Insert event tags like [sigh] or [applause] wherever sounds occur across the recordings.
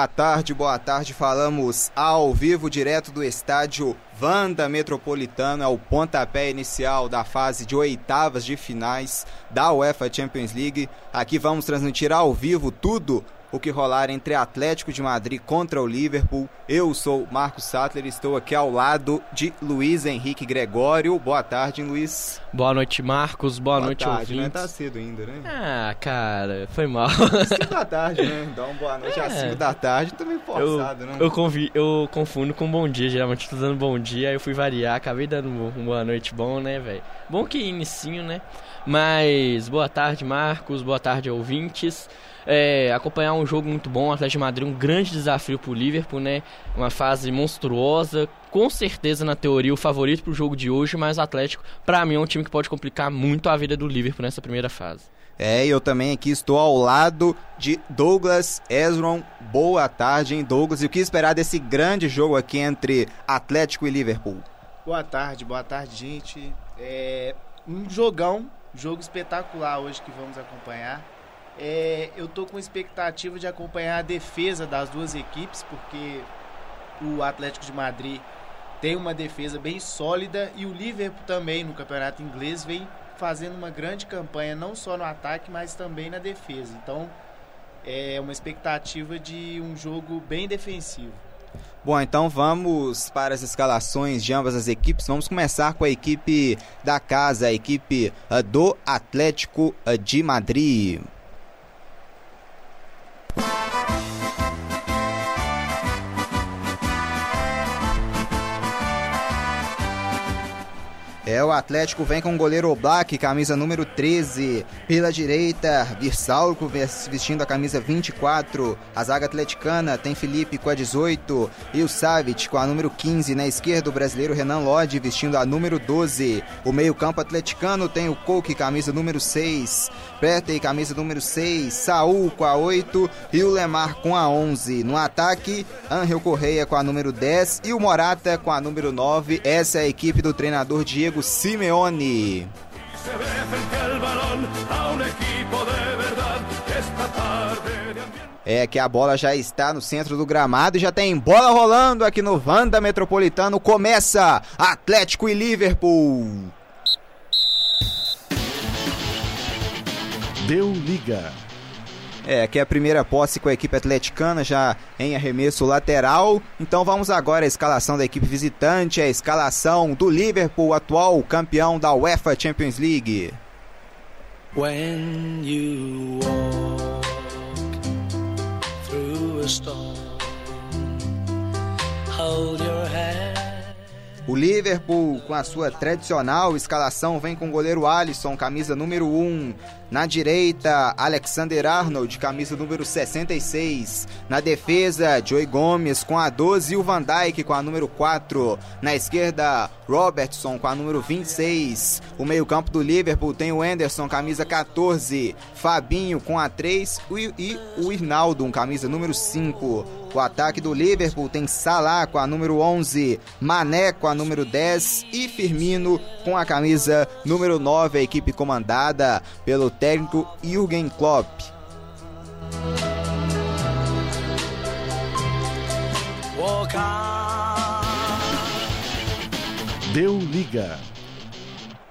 Boa tarde, boa tarde. Falamos ao vivo direto do estádio Vanda Metropolitano. É o pontapé inicial da fase de oitavas de finais da UEFA Champions League. Aqui vamos transmitir ao vivo tudo o que rolar entre Atlético de Madrid contra o Liverpool. Eu sou Marcos Sattler e estou aqui ao lado de Luiz Henrique Gregório. Boa tarde, Luiz. Boa noite, Marcos. Boa, boa noite, tarde, ouvintes. né? Tá cedo ainda, né? Ah, cara, foi mal. 5 da tarde, né? Então, boa noite É. às 5 da tarde. Também forçado, eu, né? eu, convi, eu confundo com bom dia, geralmente tô dando bom dia, aí eu fui variar, acabei dando um boa noite bom, né, velho? Bom que inicinho, né? Mas boa tarde, Marcos, boa tarde, ouvintes. É, acompanhar um jogo muito bom, o Atlético de Madrid, um grande desafio pro Liverpool, né? Uma fase monstruosa, com certeza na teoria o favorito pro jogo de hoje, mas o Atlético, pra mim, é um time que pode complicar muito a vida do Liverpool nessa primeira fase. É, e eu também aqui estou ao lado de Douglas Ezron. Boa tarde, hein, Douglas? E o que esperar desse grande jogo aqui entre Atlético e Liverpool? Boa tarde, boa tarde, gente. É um jogão, jogo espetacular hoje que vamos acompanhar. É, eu tô com expectativa de acompanhar a defesa das duas equipes, porque o Atlético de Madrid tem uma defesa bem sólida e o Liverpool também no campeonato inglês vem fazendo uma grande campanha não só no ataque, mas também na defesa. Então é uma expectativa de um jogo bem defensivo. Bom, então vamos para as escalações de ambas as equipes. Vamos começar com a equipe da casa, a equipe uh, do Atlético uh, de Madrid. Bye. É, o Atlético vem com o goleiro Oblak, camisa número 13. Pela direita, Virsalco vestindo a camisa 24. A zaga atleticana tem Felipe com a 18 e o Savic com a número 15. Na esquerda, o brasileiro Renan Lodge vestindo a número 12. O meio-campo atleticano tem o Coque, camisa número 6. Petey, camisa número 6. Saul com a 8 e o Lemar com a 11. No ataque, Angel Correia com a número 10 e o Morata com a número 9. Essa é a equipe do treinador Diego Simeone. É que a bola já está no centro do gramado e já tem bola rolando aqui no Vanda Metropolitano. Começa Atlético e Liverpool. Deu liga. É, aqui é a primeira posse com a equipe atleticana, já em arremesso lateral. Então vamos agora à escalação da equipe visitante, a escalação do Liverpool, atual campeão da UEFA Champions League. When you walk through a storm, hold your hand. O Liverpool, com a sua tradicional escalação, vem com o goleiro Alisson, camisa número 1. Na direita, Alexander Arnold, camisa número 66. Na defesa, Joey Gomes com a 12 e o Van Dijk com a número 4. Na esquerda, Robertson com a número 26. O meio-campo do Liverpool tem o Anderson, camisa 14. Fabinho com a 3 e o Irnaldo, camisa número 5. O ataque do Liverpool tem Salah com a número 11, Mané com a número 10 e Firmino com a camisa número 9, a equipe comandada pelo técnico Jürgen Klopp. Deu liga.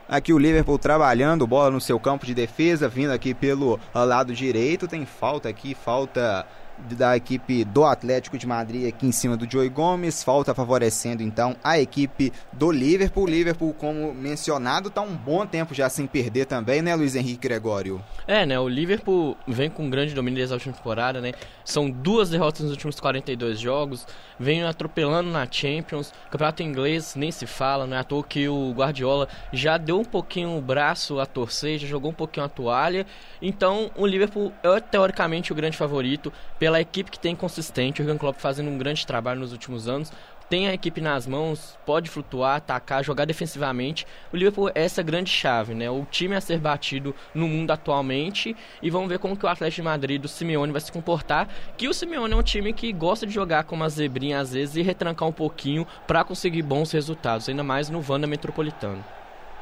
Aqui o Liverpool trabalhando, bola no seu campo de defesa, vindo aqui pelo lado direito. Tem falta aqui, falta da equipe do Atlético de Madrid aqui em cima do Joey Gomes, falta favorecendo então a equipe do Liverpool. Liverpool, como mencionado, tá um bom tempo já sem perder também, né, Luiz Henrique Gregório? É, né? O Liverpool vem com um grande domínio desde a última temporada, né? São duas derrotas nos últimos 42 jogos, vem atropelando na Champions. Campeonato inglês nem se fala, não é à toa que o Guardiola já deu um pouquinho o braço a torcer, já jogou um pouquinho a toalha. Então, o Liverpool é teoricamente o grande favorito pela equipe que tem consistente. O Jurgen Klopp fazendo um grande trabalho nos últimos anos. Tem a equipe nas mãos, pode flutuar, atacar, jogar defensivamente. O Liverpool é essa grande chave, né? O time a ser batido no mundo atualmente. E vamos ver como que o Atlético de Madrid do Simeone vai se comportar. Que o Simeone é um time que gosta de jogar com uma zebrinha às vezes e retrancar um pouquinho para conseguir bons resultados, ainda mais no Vanda Metropolitano.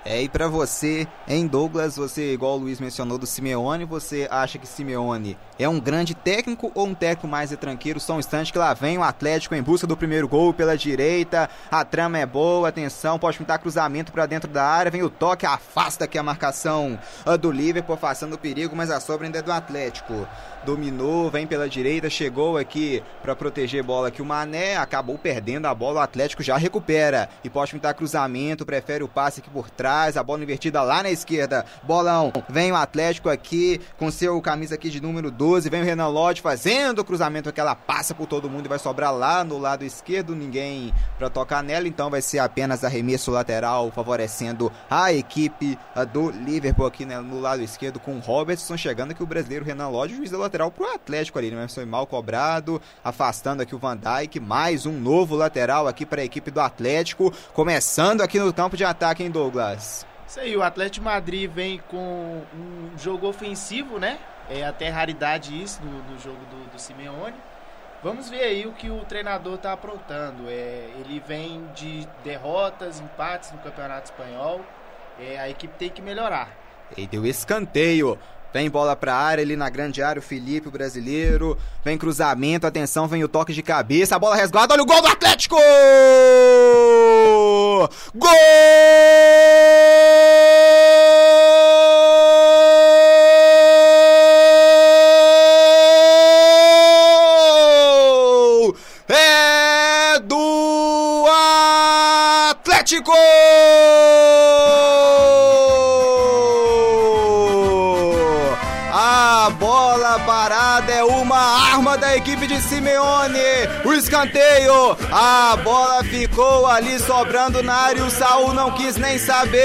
É, e pra você, em Douglas, você, igual o Luiz mencionou do Simeone, você acha que Simeone é um grande técnico ou um técnico mais retranqueiro? Só um instante que lá vem o Atlético em busca do primeiro gol pela direita, a trama é boa, atenção, pode pintar cruzamento pra dentro da área, vem o toque, afasta aqui a marcação ah, do Liverpool, afastando o perigo, mas a sobra ainda é do Atlético. Dominou, vem pela direita, chegou aqui pra proteger bola aqui o Mané, acabou perdendo a bola, o Atlético já recupera. E pode pintar cruzamento, prefere o passe aqui por trás, a bola invertida lá na esquerda, bolão, vem o Atlético aqui com seu camisa aqui de número 12, vem o Renan Lodge fazendo o cruzamento que ela passa por todo mundo e vai sobrar lá no lado esquerdo, ninguém pra tocar nela, então vai ser apenas arremesso lateral favorecendo a equipe do Liverpool aqui né, no lado esquerdo com o Robertson chegando aqui o brasileiro Renan Lodge, juiz da lateral pro Atlético ali, né? Foi mal cobrado, afastando aqui o Van Dijk, mais um novo lateral aqui para a equipe do Atlético, começando aqui no campo de ataque em Douglas. Isso aí, o Atlético Madrid vem com um jogo ofensivo, né? É até raridade isso do, do jogo do, do Simeone. Vamos ver aí o que o treinador está aprontando. É, ele vem de derrotas, empates no Campeonato Espanhol. É, a equipe tem que melhorar. E deu escanteio. Vem bola pra área ali na grande área, o Felipe, o brasileiro. Vem cruzamento, atenção, vem o toque de cabeça. A bola resguarda, olha o gol do Atlético! Gol! É do Atlético! Da equipe de Simeone. O escanteio, a bola ficou ali sobrando na área. O Saul não quis nem saber.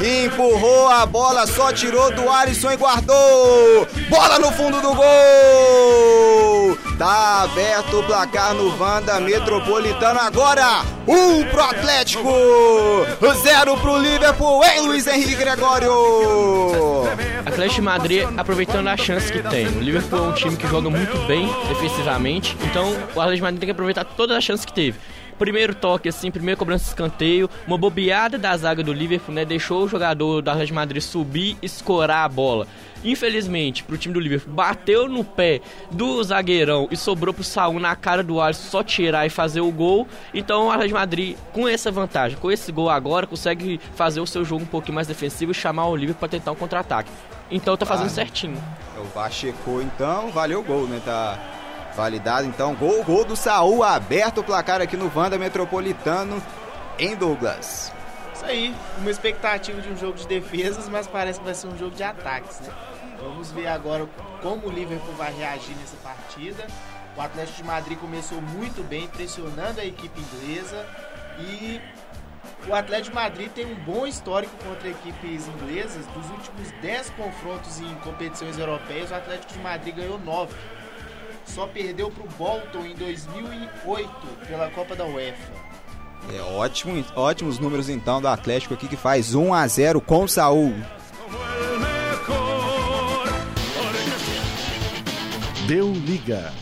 Empurrou a bola, só tirou do Alisson e guardou. Bola no fundo do gol. Tá aberto o placar no Vanda Metropolitano agora. Um pro Atlético, zero pro Liverpool. Hein, Luiz Henrique Gregório? Atlético de Madrid aproveitando a chance que tem. O Liverpool é um time que joga muito bem defensivamente, então o Atlético de Madrid tem que aproveitar todas as chances que teve. Primeiro toque, assim, primeiro cobrança de escanteio, uma bobeada da zaga do Liverpool, né? Deixou o jogador do Atlético de Madrid subir e escorar a bola. Infelizmente, pro time do Liverpool, bateu no pé do zagueirão e sobrou pro Saúl na cara do Alisson só tirar e fazer o gol. Então o Atlético de Madrid, com essa vantagem, com esse gol agora, consegue fazer o seu jogo um pouquinho mais defensivo e chamar o Liverpool pra tentar um contra-ataque. Então tá fazendo Ah. certinho. O VAR checou então, valeu o gol, né? Tá validado então. Gol, gol do Saul, aberto o placar aqui no Vanda Metropolitano em Douglas. Isso aí, uma expectativa de um jogo de defesas, mas parece que vai ser um jogo de ataques, né? Vamos ver agora como o Liverpool vai reagir nessa partida. O Atlético de Madrid começou muito bem, pressionando a equipe inglesa e o Atlético de Madrid tem um bom histórico contra equipes inglesas. Dos últimos 10 confrontos em competições europeias, o Atlético de Madrid ganhou 9. Só perdeu para o Bolton em 2008 pela Copa da UEFA. É ótimo, ótimos números então do Atlético aqui que faz 1 a 0 com o Saul. Deu liga.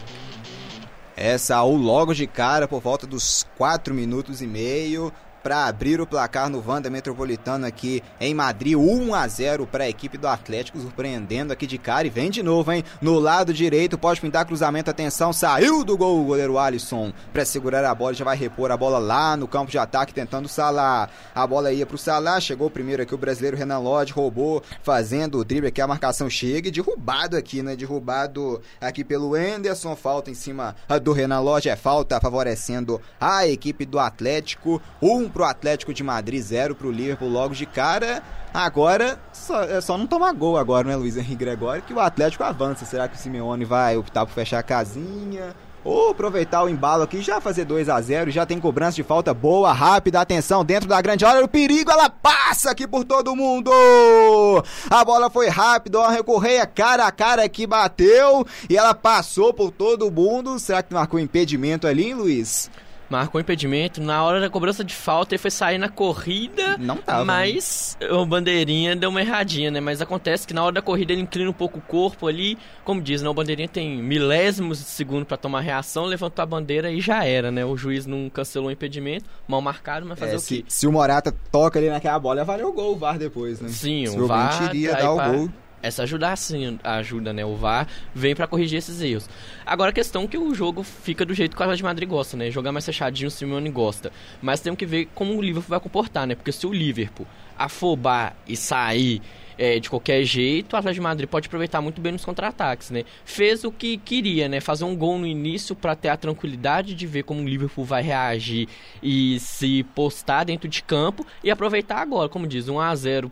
É Saul logo de cara por volta dos 4 minutos e meio para abrir o placar no Vanda Metropolitano aqui em Madrid, 1 a 0 para a equipe do Atlético, surpreendendo aqui de cara e vem de novo, hein? No lado direito, pode pintar cruzamento, atenção, saiu do gol o goleiro Alisson para segurar a bola, já vai repor a bola lá no campo de ataque tentando o Salah. A bola ia pro Salah, chegou primeiro aqui o brasileiro Renan Lodge, roubou, fazendo o drible aqui, a marcação chega e derrubado aqui, né? Derrubado aqui pelo Anderson, falta em cima ah, do Renan Lodge, é falta favorecendo a equipe do Atlético, 1 pro Atlético de Madrid, 0 pro Liverpool logo de cara. Agora, só, é só não tomar gol agora, né, Luiz Henrique Gregório, que o Atlético avança. Será que o Simeone vai optar por fechar a casinha? Ou aproveitar o embalo aqui, já fazer 2 a 0 já tem cobrança de falta boa, rápida, atenção, dentro da grande área, o perigo, ela passa aqui por todo mundo! A bola foi rápida, ó, recorreia cara a cara que bateu, e ela passou por todo mundo, será que marcou impedimento ali, hein, Luiz? Marcou impedimento. Na hora da cobrança de falta, ele foi sair na corrida. Não tava, né? Mas o bandeirinha deu uma erradinha, né? Mas acontece que na hora da corrida ele inclina um pouco o corpo ali. Como diz, né? O bandeirinha tem milésimos de segundo pra tomar reação, levantou a bandeira e já era, né? O juiz não cancelou o impedimento, mal marcado, mas fazer É, o se, quê? se o Morata toca ali naquela bola, ia valer o gol, o VAR depois, né? Sim, Se o VAR iria tá dar o gol. Essa ajuda sim, ajuda, né? O VAR vem pra corrigir esses erros. Agora a questão é que o jogo fica do jeito que o Atlético de Madrid gosta, né? Jogar mais fechadinho o Simeone gosta. Mas tem que ver como o Liverpool vai comportar, né? Porque se o Liverpool afobar e sair é, de qualquer jeito, o Atlético de Madrid pode aproveitar muito bem nos contra-ataques, né? Fez o que queria, né? Fazer um gol no início pra ter a tranquilidade de ver como o Liverpool vai reagir e se postar dentro de campo e aproveitar agora, como diz, 1 a 0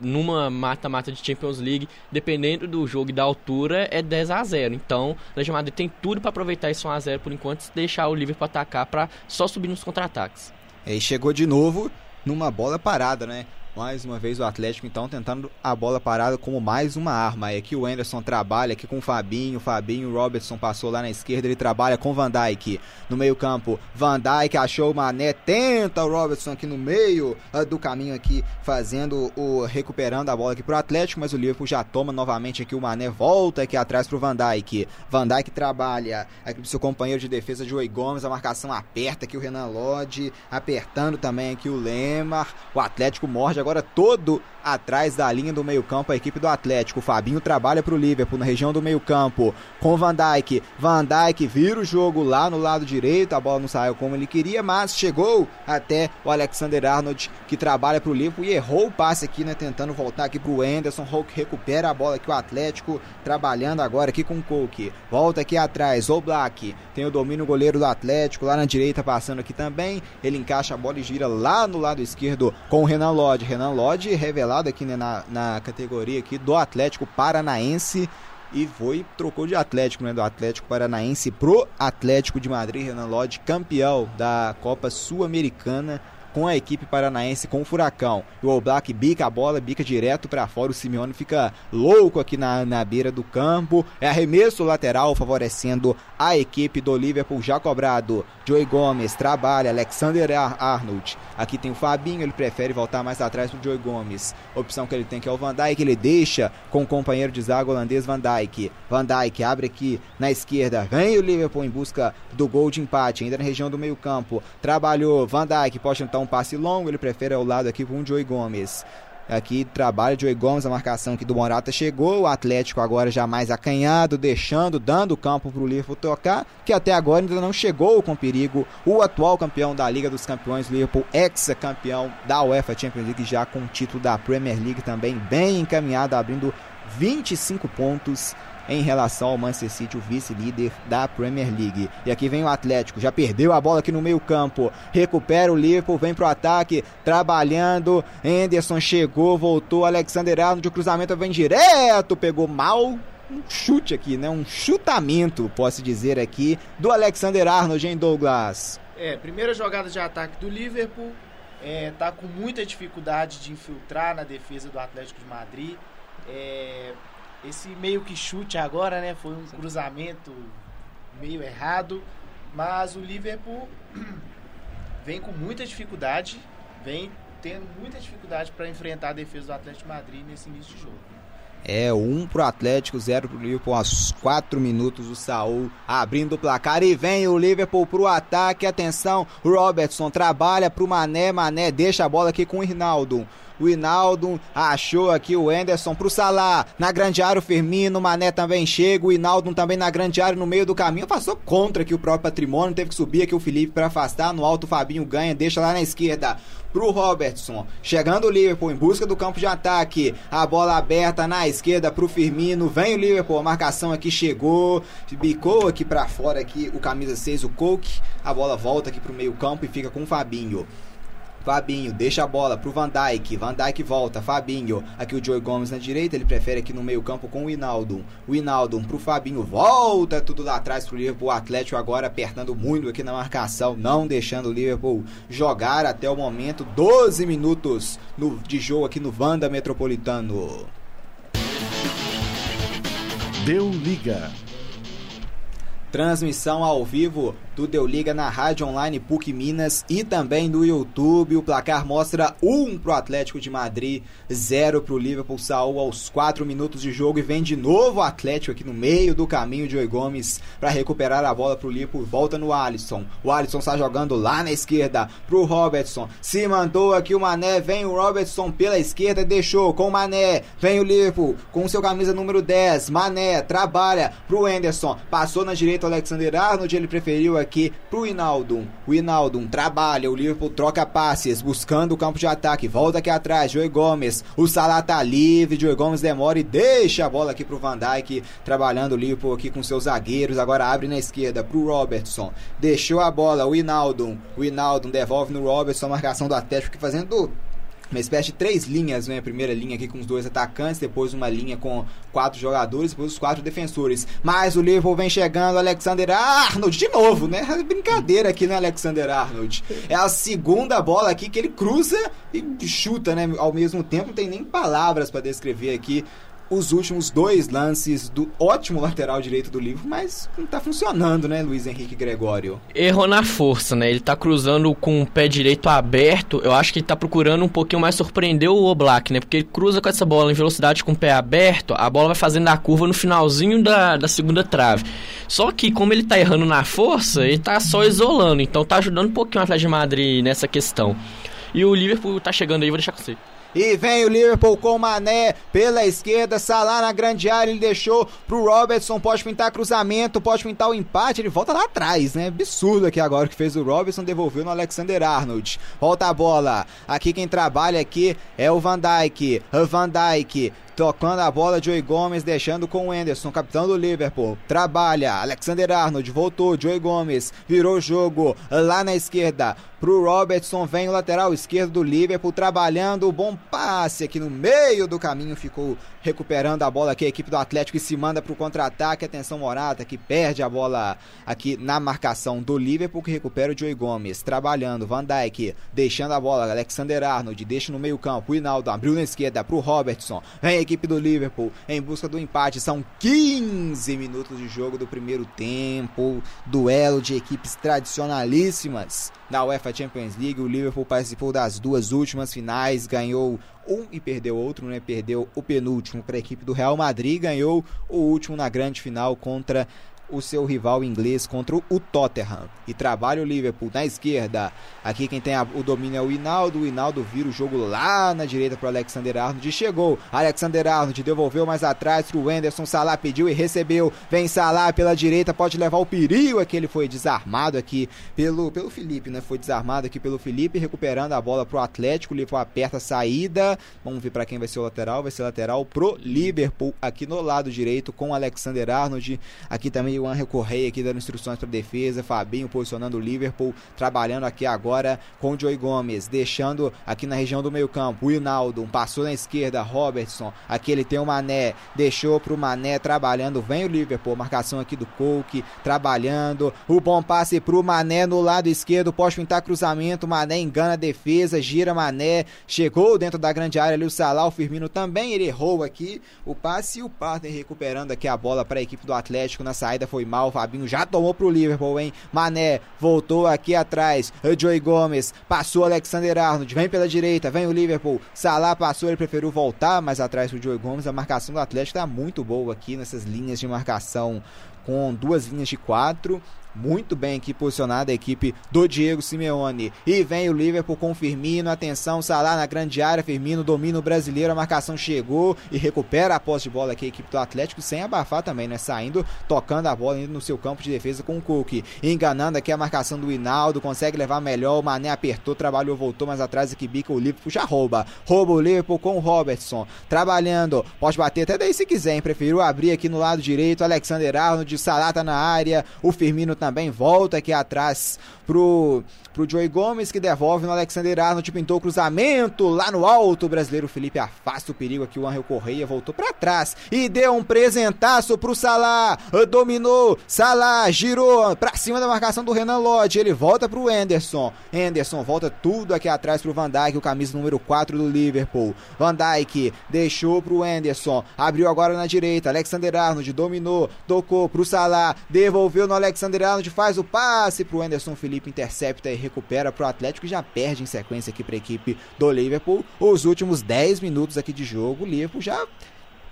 numa mata-mata de Champions League, dependendo do jogo e da altura, é 10 a 0 Então, o de Madrid tem tudo para aproveitar esse 1 a 0 por enquanto e deixar o Liverpool atacar para só subir nos contra-ataques. E aí chegou de novo numa bola parada, né? Mais uma vez o Atlético então tentando a bola parada como mais uma arma. Aí aqui o Anderson trabalha aqui com o Fabinho, o Fabinho, Robertson passou lá na esquerda, ele trabalha com o Van Dijk no meio-campo. Van Dijk achou o Mané, tenta o Robertson aqui no meio ah, do caminho aqui, fazendo o recuperando a bola aqui pro Atlético, mas o Liverpool já toma novamente aqui o Mané, volta aqui atrás pro Van Dijk. Van Dijk trabalha aqui pro seu companheiro de defesa Joey Gomes, a marcação aperta aqui o Renan Lodge, apertando também aqui o Lemar. O Atlético morde agora todo atrás da linha do meio-campo a equipe do Atlético. O Fabinho trabalha pro Liverpool na região do meio-campo com o Van Dijk. Van Dijk vira o jogo lá no lado direito, a bola não saiu como ele queria, mas chegou até o Alexander Arnold que trabalha pro Liverpool e errou o passe aqui, né, tentando voltar aqui pro Anderson. Hulk recupera a bola aqui o Atlético trabalhando agora aqui com o Coke. Volta aqui atrás, o Black tem o domínio goleiro do Atlético lá na direita passando aqui também. Ele encaixa a bola e gira lá no lado esquerdo com o Renan Lodge. Renan Lodge revelado aqui né, na, na categoria aqui do Atlético Paranaense. E foi trocou de Atlético, né, do Atlético Paranaense pro Atlético de Madrid, Renan Lodge, campeão da Copa Sul-Americana com a equipe paranaense com o Furacão. O All Black bica a bola, bica direto para fora. O Simeone fica louco aqui na, na beira do campo. É arremesso lateral favorecendo a equipe do Liverpool já cobrado. Joey Gomes trabalha, Alexander Ar- Arnold. Aqui tem o Fabinho, ele prefere voltar mais atrás pro Joey Gomes. Opção que ele tem que é o Van Dijk, ele deixa com o companheiro de zaga holandês Van Dijk. Van Dijk abre aqui na esquerda, vem o Liverpool em busca do gol de empate, ainda na região do meio campo. Trabalhou, Van Dijk pode tentar um passe longo, ele prefere ao lado aqui com o Joey Gomes. Aqui trabalha Joey Gomes, a marcação aqui do Morata chegou, o Atlético agora já mais acanhado, deixando, dando campo para o Liverpool tocar, que até agora ainda não chegou com perigo. O atual campeão da Liga dos Campeões, Liverpool, ex-campeão da UEFA Champions League, já com o título da Premier League também bem encaminhado, abrindo 25 pontos em relação ao Manchester City, o vice-líder da Premier League. E aqui vem o Atlético, já perdeu a bola aqui no meio-campo, recupera o Liverpool, vem pro ataque, trabalhando. Anderson chegou, voltou, Alexander Arnold, o cruzamento vem direto, pegou mal. Um chute aqui, né? Um chutamento, posso dizer aqui, do Alexander Arnold em Douglas. É, primeira jogada de ataque do Liverpool. É, tá com muita dificuldade de infiltrar na defesa do Atlético de Madrid. É, esse meio que chute agora, né? Foi um cruzamento meio errado. Mas o Liverpool [clears throat] vem com muita dificuldade. Vem tendo muita dificuldade para enfrentar a defesa do Atlético de Madrid nesse início de jogo. É, 1 pro Atlético, 0 pro Liverpool, aos 4 minutos o Saul abrindo o placar e vem o Liverpool pro ataque, atenção, Robertson trabalha pro Mané, Mané deixa a bola aqui com o Rinaldo. O Hinaldo achou aqui o Enderson pro Salah. Na grande área o Firmino, o Mané também chega. O Hinaldo também na grande área no meio do caminho. Passou contra aqui o próprio patrimônio. Teve que subir aqui o Felipe para afastar. No alto o Fabinho ganha, deixa lá na esquerda pro Robertson. Chegando o Liverpool em busca do campo de ataque. A bola aberta na esquerda pro Firmino. Vem o Liverpool, a marcação aqui chegou. Bicou aqui para fora aqui o camisa 6, o Coke. A bola volta aqui pro meio campo e fica com o Fabinho. Fabinho deixa a bola pro Van Dijk. Van Dijk volta. Fabinho. Aqui o Joey Gomes na direita. Ele prefere aqui no meio-campo com o Hinaldo. O Hinaldo pro Fabinho. Volta tudo lá atrás pro Liverpool. O Atlético agora apertando muito aqui na marcação. Não deixando o Liverpool jogar até o momento. 12 minutos no, de jogo aqui no Vanda Metropolitano. Deu liga. Transmissão ao vivo do Deu Liga na Rádio Online PUC Minas e também no YouTube. O placar mostra 1 um pro Atlético de Madrid, 0 pro Liverpool. Saul aos 4 minutos de jogo e vem de novo o Atlético aqui no meio do caminho de Oi Gomes para recuperar a bola pro Liverpool. Volta no Alisson. O Alisson está jogando lá na esquerda pro Robertson. Se mandou aqui o Mané, vem o Robertson pela esquerda, deixou com o Mané. Vem o Liverpool com seu camisa número 10. Mané trabalha pro Anderson. Passou na direita o Alexander Arnold, ele preferiu aqui pro Inaldo. O Inaldo trabalha, o Liverpool troca passes, buscando o campo de ataque. Volta aqui atrás, Joey Gomes. O Salah tá livre, Joey Gomes demora e deixa a bola aqui pro Van Dijk, trabalhando o Liverpool aqui com seus zagueiros. Agora abre na esquerda pro Robertson. Deixou a bola, o Inaldo. O Inaldo devolve no Robertson, marcação do Atlético fazendo uma espécie de três linhas, né? A primeira linha aqui com os dois atacantes, depois uma linha com quatro jogadores, depois os quatro defensores. Mas o Liverpool vem chegando, Alexander Arnold de novo, né? [laughs] Brincadeira aqui, né, Alexander Arnold? É a segunda bola aqui que ele cruza e chuta, né? Ao mesmo tempo, não tem nem palavras para descrever aqui os últimos dois lances do ótimo lateral direito do livro, mas não tá funcionando, né, Luiz Henrique Gregório? Errou na força, né? Ele tá cruzando com o pé direito aberto. Eu acho que ele tá procurando um pouquinho mais surpreender o Oblak, né? Porque ele cruza com essa bola em velocidade com o pé aberto, a bola vai fazendo a curva no finalzinho da, da segunda trave. Só que, como ele tá errando na força, ele tá só isolando. Então tá ajudando um pouquinho o Atlético de Madrid nessa questão. E o Liverpool tá chegando aí, vou deixar com você. E vem o Liverpool com Mané pela esquerda, Salah na grande área, ele deixou pro Robertson, pode pintar cruzamento, pode pintar o empate, ele volta lá atrás, né? Absurdo aqui agora que fez o Robertson, devolveu no Alexander Arnold. Volta a bola. Aqui quem trabalha aqui é o Van Dijk. Van Dijk tocando a bola, Joey Gomes deixando com o Anderson, capitão do Liverpool. Trabalha, Alexander Arnold voltou, Joey Gomes virou o jogo lá na esquerda. Pro Robertson, vem o lateral esquerdo do Liverpool trabalhando, bom passe aqui no meio do caminho, ficou recuperando a bola aqui a equipe do Atlético e se manda pro contra-ataque, atenção Morata que perde a bola aqui na marcação do Liverpool que recupera o Joey Gomes, trabalhando, Van Dijk deixando a bola, Alexander Arnold deixa no meio campo, o Hinaldo abriu na esquerda pro Robertson, vem a equipe do Liverpool em busca do empate. São 15 minutos de jogo do primeiro tempo. Duelo de equipes tradicionalíssimas da UEFA Champions League. O Liverpool participou das duas últimas finais, ganhou um e perdeu outro, né? Perdeu o penúltimo para a equipe do Real Madrid, ganhou o último na grande final contra o seu rival inglês contra o Tottenham. E trabalha o Liverpool na esquerda. Aqui quem tem a, o domínio é o Hinaldo. O Hinaldo vira o jogo lá na direita para o Alexander Arnold. Chegou. Alexander Arnold devolveu mais atrás para o Anderson. Salah pediu e recebeu. Vem Salah pela direita. Pode levar o perigo. Aqui ele foi desarmado aqui pelo, pelo Felipe, né? Foi desarmado aqui pelo Felipe. Recuperando a bola para o Atlético. O Liverpool aperta a saída. Vamos ver para quem vai ser o lateral. Vai ser lateral pro Liverpool aqui no lado direito com o Alexander Arnold. Aqui também o Angel Correia aqui dando instruções para defesa, Fabinho posicionando o Liverpool, trabalhando aqui agora com o Joey Gomes, deixando aqui na região do meio-campo o Hinaldo, passou na esquerda, Robertson, aqui ele tem o Mané, deixou pro Mané trabalhando, vem o Liverpool, marcação aqui do Coke, trabalhando, o bom passe pro Mané no lado esquerdo, pode pintar cruzamento, Mané engana a defesa, gira Mané, chegou dentro da grande área ali o Salah, o Firmino também, ele errou aqui o passe e o Partner recuperando aqui a bola para a equipe do Atlético na saída foi mal, Fabinho já tomou pro Liverpool, hein? Mané voltou aqui atrás, Joey Gomes passou Alexander Arnold, vem pela direita, vem o Liverpool, Salah passou, ele preferiu voltar mais atrás pro Joey Gomes, a marcação do Atlético tá muito boa aqui nessas linhas de marcação com duas linhas de quatro muito bem aqui posicionada a equipe do Diego Simeone. E vem o Liverpool com Firmino. Atenção, Salah na grande área. Firmino domina o brasileiro. A marcação chegou e recupera a posse de bola aqui a equipe do Atlético. Sem abafar também, né? Saindo, tocando a bola indo no seu campo de defesa com o Cook. Enganando aqui a marcação do Hinaldo. Consegue levar melhor. O Mané apertou, trabalhou, voltou mais atrás aqui. Bica o Liverpool já rouba. Rouba o Liverpool com o Robertson. Trabalhando. Pode bater até daí se quiser, hein? Preferiu abrir aqui no lado direito. Alexander Arnold. Salah tá na área. O Firmino também volta aqui atrás pro, pro Joey Gomes, que devolve no Alexander Arnold, pintou o cruzamento lá no alto. O brasileiro Felipe afasta o perigo aqui. O Angel Correia voltou para trás e deu um presentaço pro Salah. Dominou, Salah girou pra cima da marcação do Renan Lodge. Ele volta pro Anderson. Anderson volta tudo aqui atrás pro Van Dijk, o camisa número 4 do Liverpool. Van Dijk deixou pro Anderson, abriu agora na direita. Alexander Arnold dominou, tocou pro Salah, devolveu no Alexander Arnold, faz o passe pro Anderson Felipe, intercepta e recupera pro Atlético e já perde em sequência aqui pra equipe do Liverpool. Os últimos 10 minutos aqui de jogo, o Liverpool já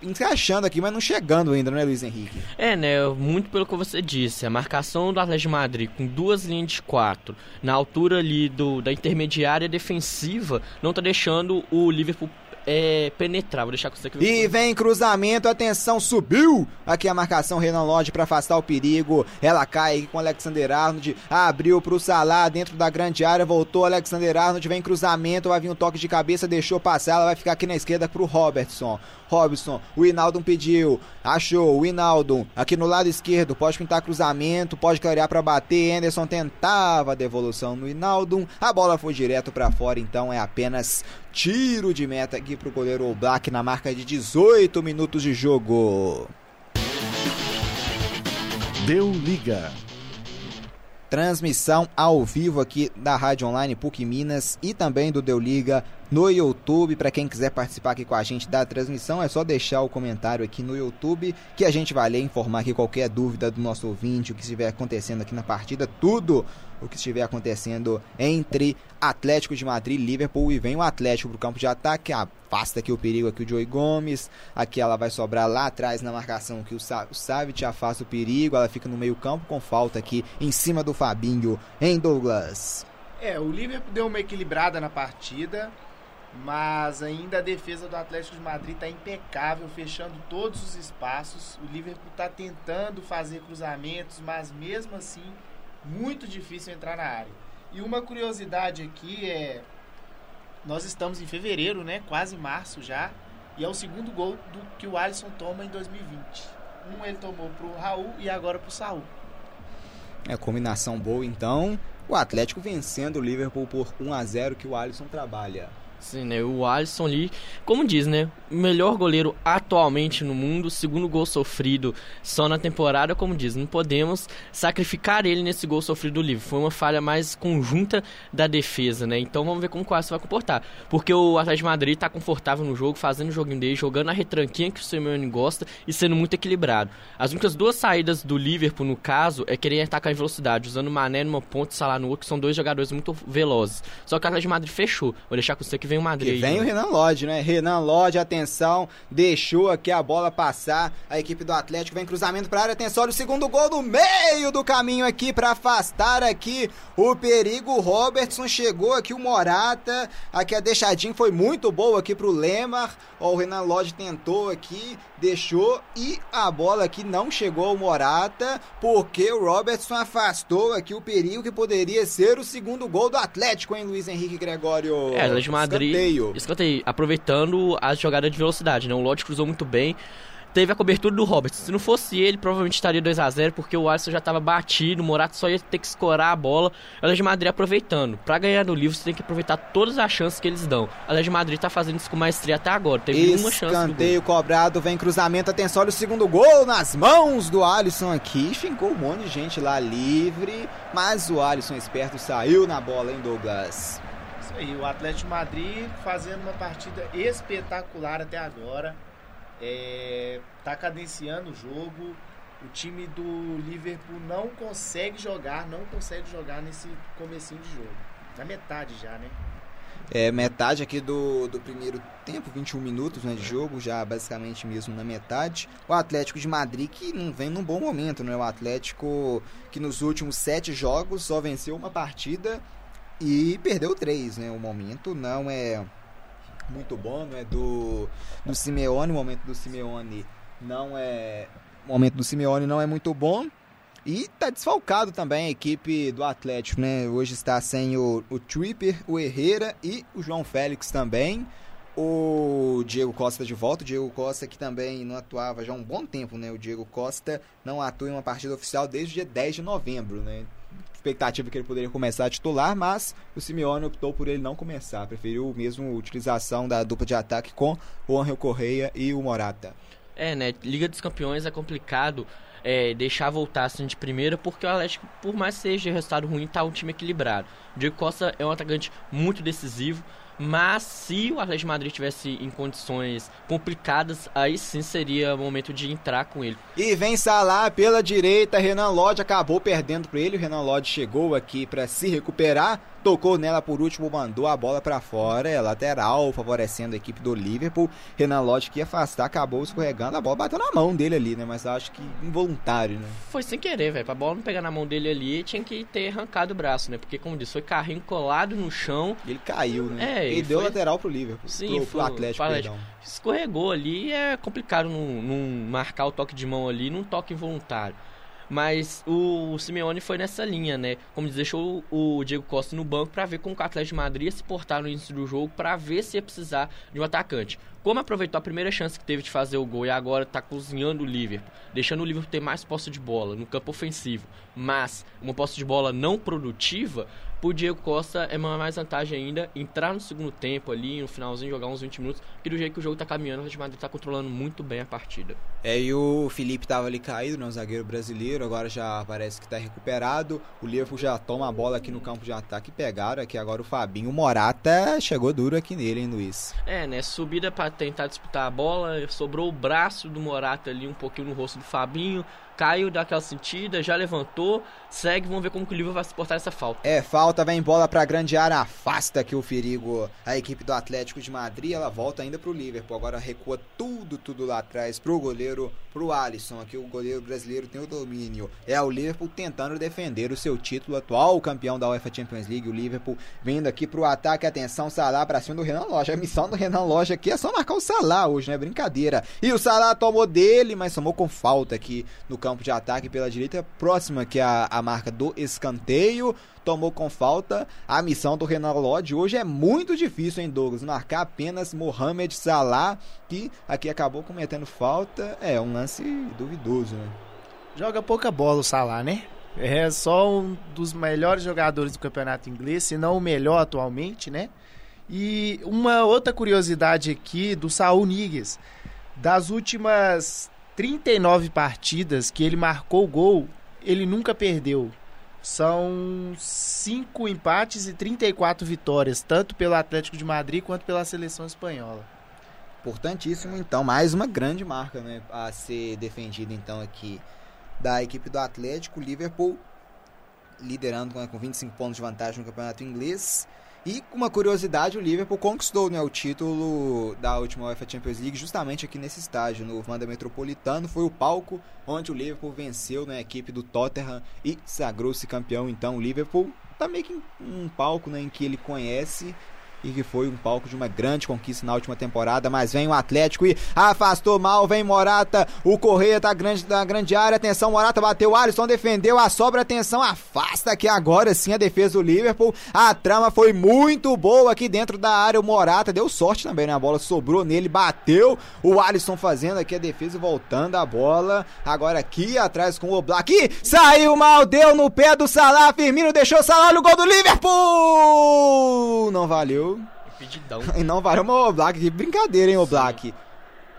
encaixando aqui, mas não chegando ainda, né, Luiz Henrique? É, né? Muito pelo que você disse. A marcação do Atlético de Madrid com duas linhas de quatro na altura ali do, da intermediária defensiva não tá deixando o Liverpool é, penetrar. Vou deixar com você aqui. E vem cruzamento, atenção, subiu aqui a marcação Renan Lodge para afastar o perigo. Ela cai aqui com Alexander Arnold, abriu pro Salah dentro da grande área, voltou Alexander Arnold, vem cruzamento, vai vir um toque de cabeça, deixou passar, ela vai ficar aqui na esquerda pro Robertson. Robson, o Inaldo pediu, achou, o Inaldo aqui no lado esquerdo, pode pintar cruzamento, pode clarear para bater, Anderson tentava a devolução no Inaldo, a bola foi direto para fora, então é apenas tiro de meta aqui pro goleiro Black na marca de 18 minutos de jogo. Deu liga. Transmissão ao vivo aqui da Rádio Online PUC Minas e também do Deu Liga no YouTube. Para quem quiser participar aqui com a gente da transmissão, é só deixar o comentário aqui no YouTube que a gente vai ler, informar aqui qualquer dúvida do nosso ouvinte, o que estiver acontecendo aqui na partida, tudo o que estiver acontecendo entre Atlético de Madrid e Liverpool. E vem o Atlético para o campo de ataque, afasta aqui o perigo aqui o Joey Gomes. Aqui ela vai sobrar lá atrás na marcação que o, Sa Savic afasta o perigo. Ela fica no meio campo com falta aqui em cima do Fabinho em Douglas. É, o Liverpool deu uma equilibrada na partida, mas ainda a defesa do Atlético de Madrid está impecável, fechando todos os espaços. O Liverpool está tentando fazer cruzamentos, mas mesmo assim muito difícil entrar na área. E uma curiosidade aqui é nós estamos em fevereiro, né? Quase março já, e é o segundo gol do que o Alisson toma em 2020. Um ele tomou pro Raul e agora pro Saul. É combinação boa então. O Atlético vencendo o Liverpool por 1 a 0 que o Alisson trabalha. Sim, né? O Alisson ali, como diz, né? Melhor goleiro atualmente no mundo, segundo gol sofrido só na temporada, como diz, não podemos sacrificar ele nesse gol sofrido do livro. Foi uma falha mais conjunta da defesa, né? Então vamos ver como o Alisson vai comportar. Porque o Atlético de Madrid tá confortável no jogo, fazendo o joguinho dele, jogando a retranquinha que o Simeone gosta e sendo muito equilibrado. As únicas duas saídas do Liverpool, no caso, é querer atacar em velocidade, usando o Mané numa ponta e Salah no outro, que são dois jogadores muito velozes. Só que o Atlético de Madrid fechou. Vou deixar com você que vem o Madrid. E vem o Renan Lodge, né? Renan Lodge, atenção, deixou aqui a bola passar. A equipe do Atlético vem cruzamento para área. Atenção, olha o segundo gol no meio do caminho aqui para afastar aqui o perigo. O Robertson chegou aqui, o Morata. Aqui a deixadinha foi muito boa aqui pro Lemar. Ó, o Renan Lodge tentou aqui, deixou e a bola aqui não chegou ao Morata porque o Robertson afastou aqui o perigo que poderia ser o segundo gol do Atlético, hein, Luiz Henrique Gregório? É, Atlético de Madrid. Escanteio. Escanteio. Aproveitando a jogada de velocidade, né? O Lodge cruzou muito bem. Teve a cobertura do Roberts. Se não fosse ele, provavelmente estaria 2 a 0 porque o Alisson já estava batido, o Morata só ia ter que escorar a bola. O Atlético de Madrid aproveitando. Para ganhar no livro, você tem que aproveitar todas as chances que eles dão. O Atlético de Madrid tá fazendo isso com maestria até agora. Teve uma chance. Escanteio cobrado, vem cruzamento, atenção, olha o segundo gol nas mãos do Alisson aqui. Ficou um monte de gente lá livre, mas o Alisson esperto saiu na bola, hein, Douglas? Isso aí, o Atlético de Madrid fazendo uma partida espetacular até agora. É, tá cadenciando o jogo. O time do Liverpool não consegue jogar, não consegue jogar nesse comecinho de jogo. Na metade já, né? É metade aqui do, do primeiro tempo, 21 minutos né, de jogo, já basicamente mesmo na metade. O Atlético de Madrid que não vem num bom momento, né? O Atlético que nos últimos sete jogos só venceu uma partida e perdeu três, né? O momento não é muito bom, não é do, do Simeone, o momento do Simeone não é. O momento do Simeone não é muito bom. E tá desfalcado também a equipe do Atlético, né? Hoje está sem o, o Tripper, o Herrera e o João Félix também. O Diego Costa de volta, o Diego Costa que também não atuava já há um bom tempo, né? O Diego Costa não atua em uma partida oficial desde o dia 10 de novembro, né? Expectativa que ele poderia começar a titular, mas o Simeone optou por ele não começar, preferiu mesmo a utilização da dupla de ataque com o Angel Correia e o Morata. É, né? Liga dos Campeões é complicado é, deixar voltar assim de primeira, porque o Atlético, por mais seja resultado ruim, tá um time equilibrado. O Diego Costa é um atacante muito decisivo, Mas se o Atlético Madrid tivesse em condições complicadas, aí sim seria o momento de entrar com ele. E vem Salah pela direita, Renan Lodge acabou perdendo para ele. O Renan Lodge chegou aqui para se recuperar, tocou nela por último, mandou a bola para fora, é lateral, favorecendo a equipe do Liverpool. Renan Lodge que ia afastar, acabou escorregando, a bola bateu na mão dele ali, né? Mas acho que involuntário, né? Foi sem querer, velho. Pra bola não pegar na mão dele ali, tinha que ter arrancado o braço, né? Porque, como disse, foi carrinho colado no chão. E ele caiu, né? É, ele e deu foi- lateral pro Liverpool, Sim, pro, foi- Atlético, pro Atlético. perdão. Escorregou ali, é complicado não, não marcar o toque de mão ali num toque involuntário. Mas o Simeone foi nessa linha, né? Como diz, deixou o Diego Costa no banco pra ver como o Atlético de Madrid ia se portar no início do jogo pra ver se ia precisar de um atacante. Como aproveitou a primeira chance que teve de fazer o gol e agora tá cozinhando o Liverpool, deixando o Liverpool ter mais posse de bola no campo ofensivo, mas uma posse de bola não produtiva, pro Diego Costa é uma mais vantagem ainda entrar no segundo tempo ali, no finalzinho, jogar uns 20 minutos, que do jeito que o jogo tá caminhando, o de Madrid tá controlando muito bem a partida. É, e o Felipe tava ali caído, né? O zagueiro brasileiro, agora já parece que tá recuperado. O Liverpool já toma a bola aqui no campo de ataque e pegaram aqui agora o Fabinho. O Morata chegou duro aqui nele, hein, Luiz? É, né? Subida pra tentar disputar a bola, sobrou o braço do Morata ali um pouquinho no rosto do Fabinho, caiu daquela sentida, já levantou, segue, vamos ver como que o Liverpool vai suportar essa falta. É, falta, vem bola pra grande área, afasta aqui o perigo. A equipe do Atlético de Madrid, ela volta ainda pro Liverpool. Agora recua tudo, tudo lá atrás pro goleiro, pro Alisson. Aqui o goleiro brasileiro tem o domínio. É o Liverpool tentando defender o seu título atual, campeão da UEFA Champions League. O Liverpool vindo aqui pro ataque, atenção, Salah pra cima do Renan Loja. A missão do Renan Loja aqui é só marcar o Salah hoje, não é brincadeira. E o Salah tomou dele, mas tomou com falta aqui no campo de ataque pela direita, próxima que é a, a marca do escanteio. Tomou com falta. A missão do Renan Lodge hoje é muito difícil, hein, Douglas? Marcar apenas Mohamed Salah, que aqui acabou cometendo falta. É um lance duvidoso, né? Joga pouca bola o Salah, né? É só um dos melhores jogadores do campeonato inglês, se não o melhor atualmente, né? E uma outra curiosidade aqui do Saul Niguez. Das últimas 39 partidas que ele marcou gol, ele nunca perdeu. São 5 empates e 34 vitórias, tanto pelo Atlético de Madrid quanto pela seleção espanhola. Importantíssimo, então, mais uma grande marca, né, a ser defendida, então, aqui da equipe do Atlético, Liverpool liderando com 25 pontos de vantagem no campeonato inglês. E uma curiosidade, o Liverpool conquistou né, o título da última UEFA Champions League justamente aqui nesse estádio, no Wanda Metropolitano. Foi o palco onde o Liverpool venceu né, a equipe do Tottenham e sagrou-se campeão. Então o Liverpool tá meio que um palco né, em que ele conhece e que foi um palco de uma grande conquista na última temporada, mas vem o Atlético e afastou mal, vem Morata, o Correia da grande, da grande área, atenção, Morata bateu, Alisson defendeu, a sobra, atenção, afasta aqui agora sim a defesa do Liverpool, a trama foi muito boa aqui dentro da área, o Morata deu sorte também, né, a bola sobrou nele, bateu, o Alisson fazendo aqui a defesa e voltando a bola, agora aqui atrás com o Oblak, saiu mal, deu no pé do Salah, Firmino deixou o Salah no gol do Liverpool, não valeu. E não valeu o Oblak, que brincadeira, hein, Oblak.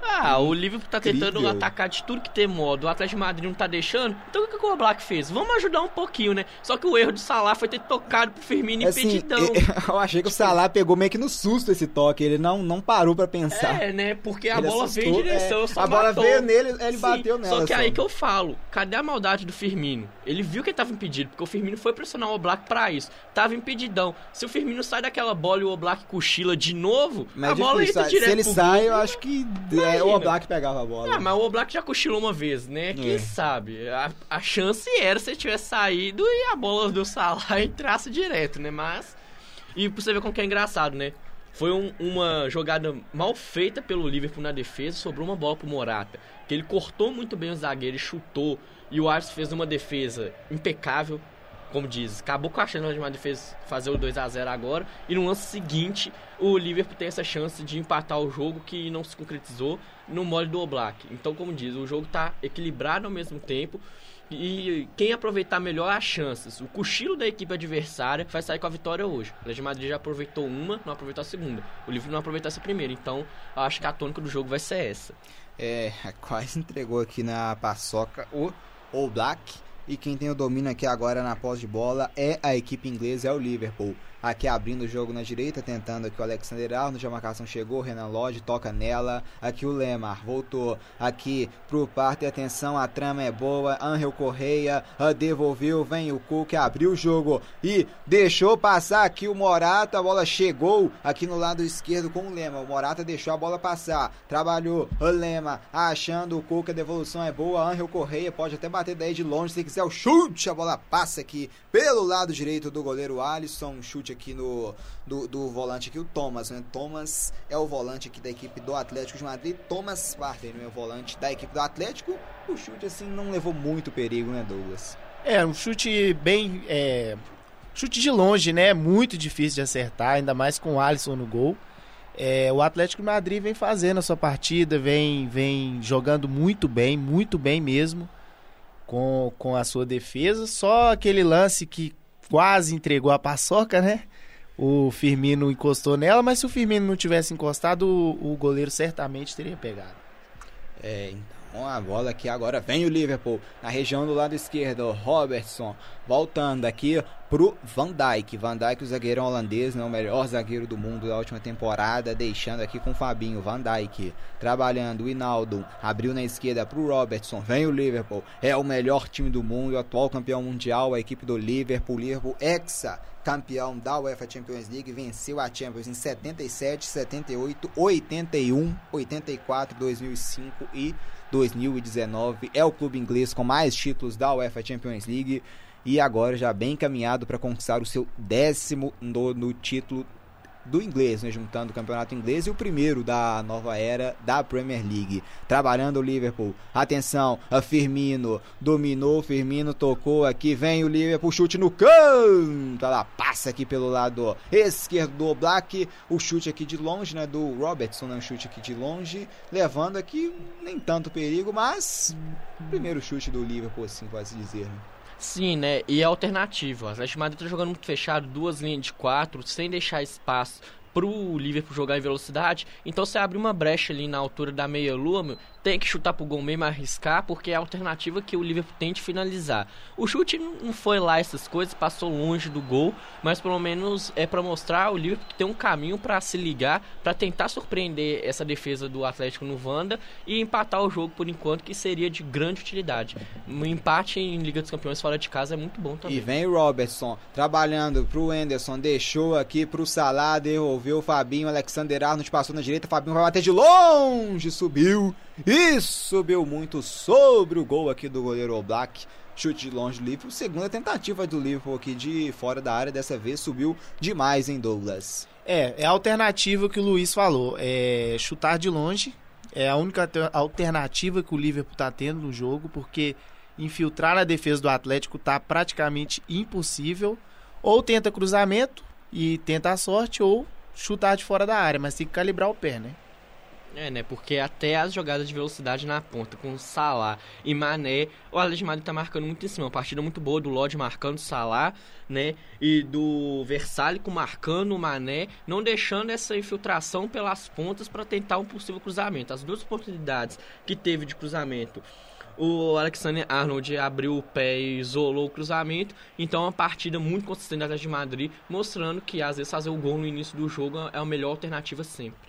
Ah, o Liverpool tá tentando Incrível. atacar de tudo que tem modo. O Atlético de Madrid não tá deixando. Então o que, que o Black fez? Vamos ajudar um pouquinho, né? Só que o erro do Salah foi ter tocado pro Firmino Assim, impedidão. [laughs] eu achei que o Salah pegou meio que no susto esse toque, ele não, não parou pra pensar. É, né? Porque a Ele bola assustou, veio em direção, é. só A bola matou. veio nele, ele Sim, bateu nela Só que aí que eu falo, cadê a maldade do Firmino? Ele viu que ele tava impedido, porque o Firmino foi pressionar o Oblak pra isso. Tava impedidão. Se o Firmino sai daquela bola e o Oblak cochila de novo, Mas a é bola difícil, entra se direto ele pro sai, eu acho que é, Imagina. o Oblak pegava a bola. Ah, mas o Oblak já cochilou uma vez, né? Quem É. sabe? A, a chance era se ele tivesse saído e a bola do Salah [laughs] entrasse direto, né? Mas. E pra você ver como que é engraçado, né? Foi um- uma jogada mal feita pelo Liverpool na defesa, sobrou uma bola pro Morata. Que ele cortou muito bem o zagueiro e chutou. E o Ars fez uma defesa impecável. Como diz, acabou com a chance de uma defesa fazer o 2 a 0 agora. E no lance seguinte, o Liverpool tem essa chance de empatar o jogo que não se concretizou no mole do Oblak. Então, como diz, o jogo tá equilibrado ao mesmo tempo. E quem aproveitar melhor as chances, o cochilo da equipe adversária vai sair com a vitória hoje. O de Madrid já aproveitou uma, não aproveitou a segunda. O Liverpool não aproveitou essa primeira. Então, acho que a tônica do jogo vai ser essa. É, [laughs] quase entregou aqui na paçoca o Oblak. E quem tem o domínio aqui agora na posse de bola é a equipe inglesa, é o Liverpool. Aqui abrindo o jogo na direita, tentando aqui o Alexander Arnold, a marcação chegou, Renan Lodge toca nela, aqui o Lemar voltou aqui pro parte, atenção, a trama é boa, Angel Correia ah, devolveu, vem o Cook, abriu o jogo e deixou passar aqui o Morata, a bola chegou aqui no lado esquerdo com o Lema, o Morata deixou a bola passar, trabalhou o Lema, achando o Cook, a devolução é boa, Angel Correia pode até bater daí de longe. Se quiser o chute, a bola passa aqui pelo lado direito do goleiro Alisson, chute aqui no do, do volante aqui, o Thomas, né? Thomas é o volante aqui da equipe do Atlético de Madrid, Thomas Partey, é o volante da equipe do Atlético, o chute assim não levou muito perigo, né, Douglas? É, um chute bem. É, chute de longe, né? Muito difícil de acertar, ainda mais com o Alisson no gol. É, o Atlético de Madrid vem fazendo a sua partida, vem, vem jogando muito bem, muito bem mesmo com, com a sua defesa. Só aquele lance que quase entregou a paçoca, né? O Firmino encostou nela, mas se o Firmino não tivesse encostado, o, o goleiro certamente teria pegado. É, então a bola aqui agora vem o Liverpool na região do lado esquerdo. Robertson voltando aqui pro Van Dijk. Van Dijk, o zagueiro holandês, né, o melhor zagueiro do mundo da última temporada, deixando aqui com o Fabinho. Van Dijk trabalhando, o Hinaldo abriu na esquerda pro Robertson. Vem o Liverpool, é o melhor time do mundo, atual campeão mundial, a equipe do Liverpool. Liverpool exa campeão da UEFA Champions League, venceu a Champions em 77, 78, 81, 84, 2005 e 2019. É o clube inglês com mais títulos da UEFA Champions League e agora já bem encaminhado para conquistar o seu décimo no, título do inglês, né, juntando o campeonato inglês e o primeiro da nova era da Premier League. Trabalhando o Liverpool. Atenção, Firmino dominou, Firmino tocou aqui, vem o Liverpool, chute no canto. Ela passa aqui pelo lado esquerdo do Black, o chute aqui de longe, né, do Robertson, né, um chute aqui de longe, levando aqui nem tanto perigo, mas primeiro chute do Liverpool, assim pode se dizer. Né? Sim, né? E é alternativo. O Atlético de Madrid tá jogando muito fechado, duas linhas de quatro, sem deixar espaço pro Liverpool jogar em velocidade. Então você abre uma brecha ali na altura da meia-lua, tem que chutar pro gol mesmo, arriscar, porque é a alternativa que o Liverpool tem de finalizar. O chute não foi lá essas coisas, passou longe do gol, mas pelo menos é para mostrar o Liverpool que tem um caminho para se ligar, para tentar surpreender essa defesa do Atlético no Vanda e empatar o jogo por enquanto, que seria de grande utilidade. Um empate em Liga dos Campeões fora de casa é muito bom também. E vem o Robertson trabalhando pro Anderson, deixou aqui pro Salah, devolveu o Fabinho, Alexander Arnold passou na direita, Fabinho vai bater de longe, subiu e subiu muito sobre o gol aqui do goleiro Oblak. Chute de longe do Liverpool. Segunda tentativa do Liverpool aqui de fora da área. Dessa vez subiu demais em Douglas. É, é a alternativa que o Luiz falou. É chutar de longe. É a única alternativa que o Liverpool está tendo no jogo, porque infiltrar na defesa do Atlético está praticamente impossível. Ou tenta cruzamento e tenta a sorte, ou chutar de fora da área, mas tem que calibrar o pé, né? É, né? Porque até as jogadas de velocidade na ponta, com Salah e Mané, o Madrid tá marcando muito em cima. Uma partida muito boa do Lodge marcando Salah, né? E do Versálico marcando o Mané, não deixando essa infiltração pelas pontas para tentar um possível cruzamento. As duas oportunidades que teve de cruzamento o Alexander Arnold abriu o pé e isolou o cruzamento. Então, uma partida muito consistente da de Madrid, mostrando que às vezes fazer o gol no início do jogo é a melhor alternativa sempre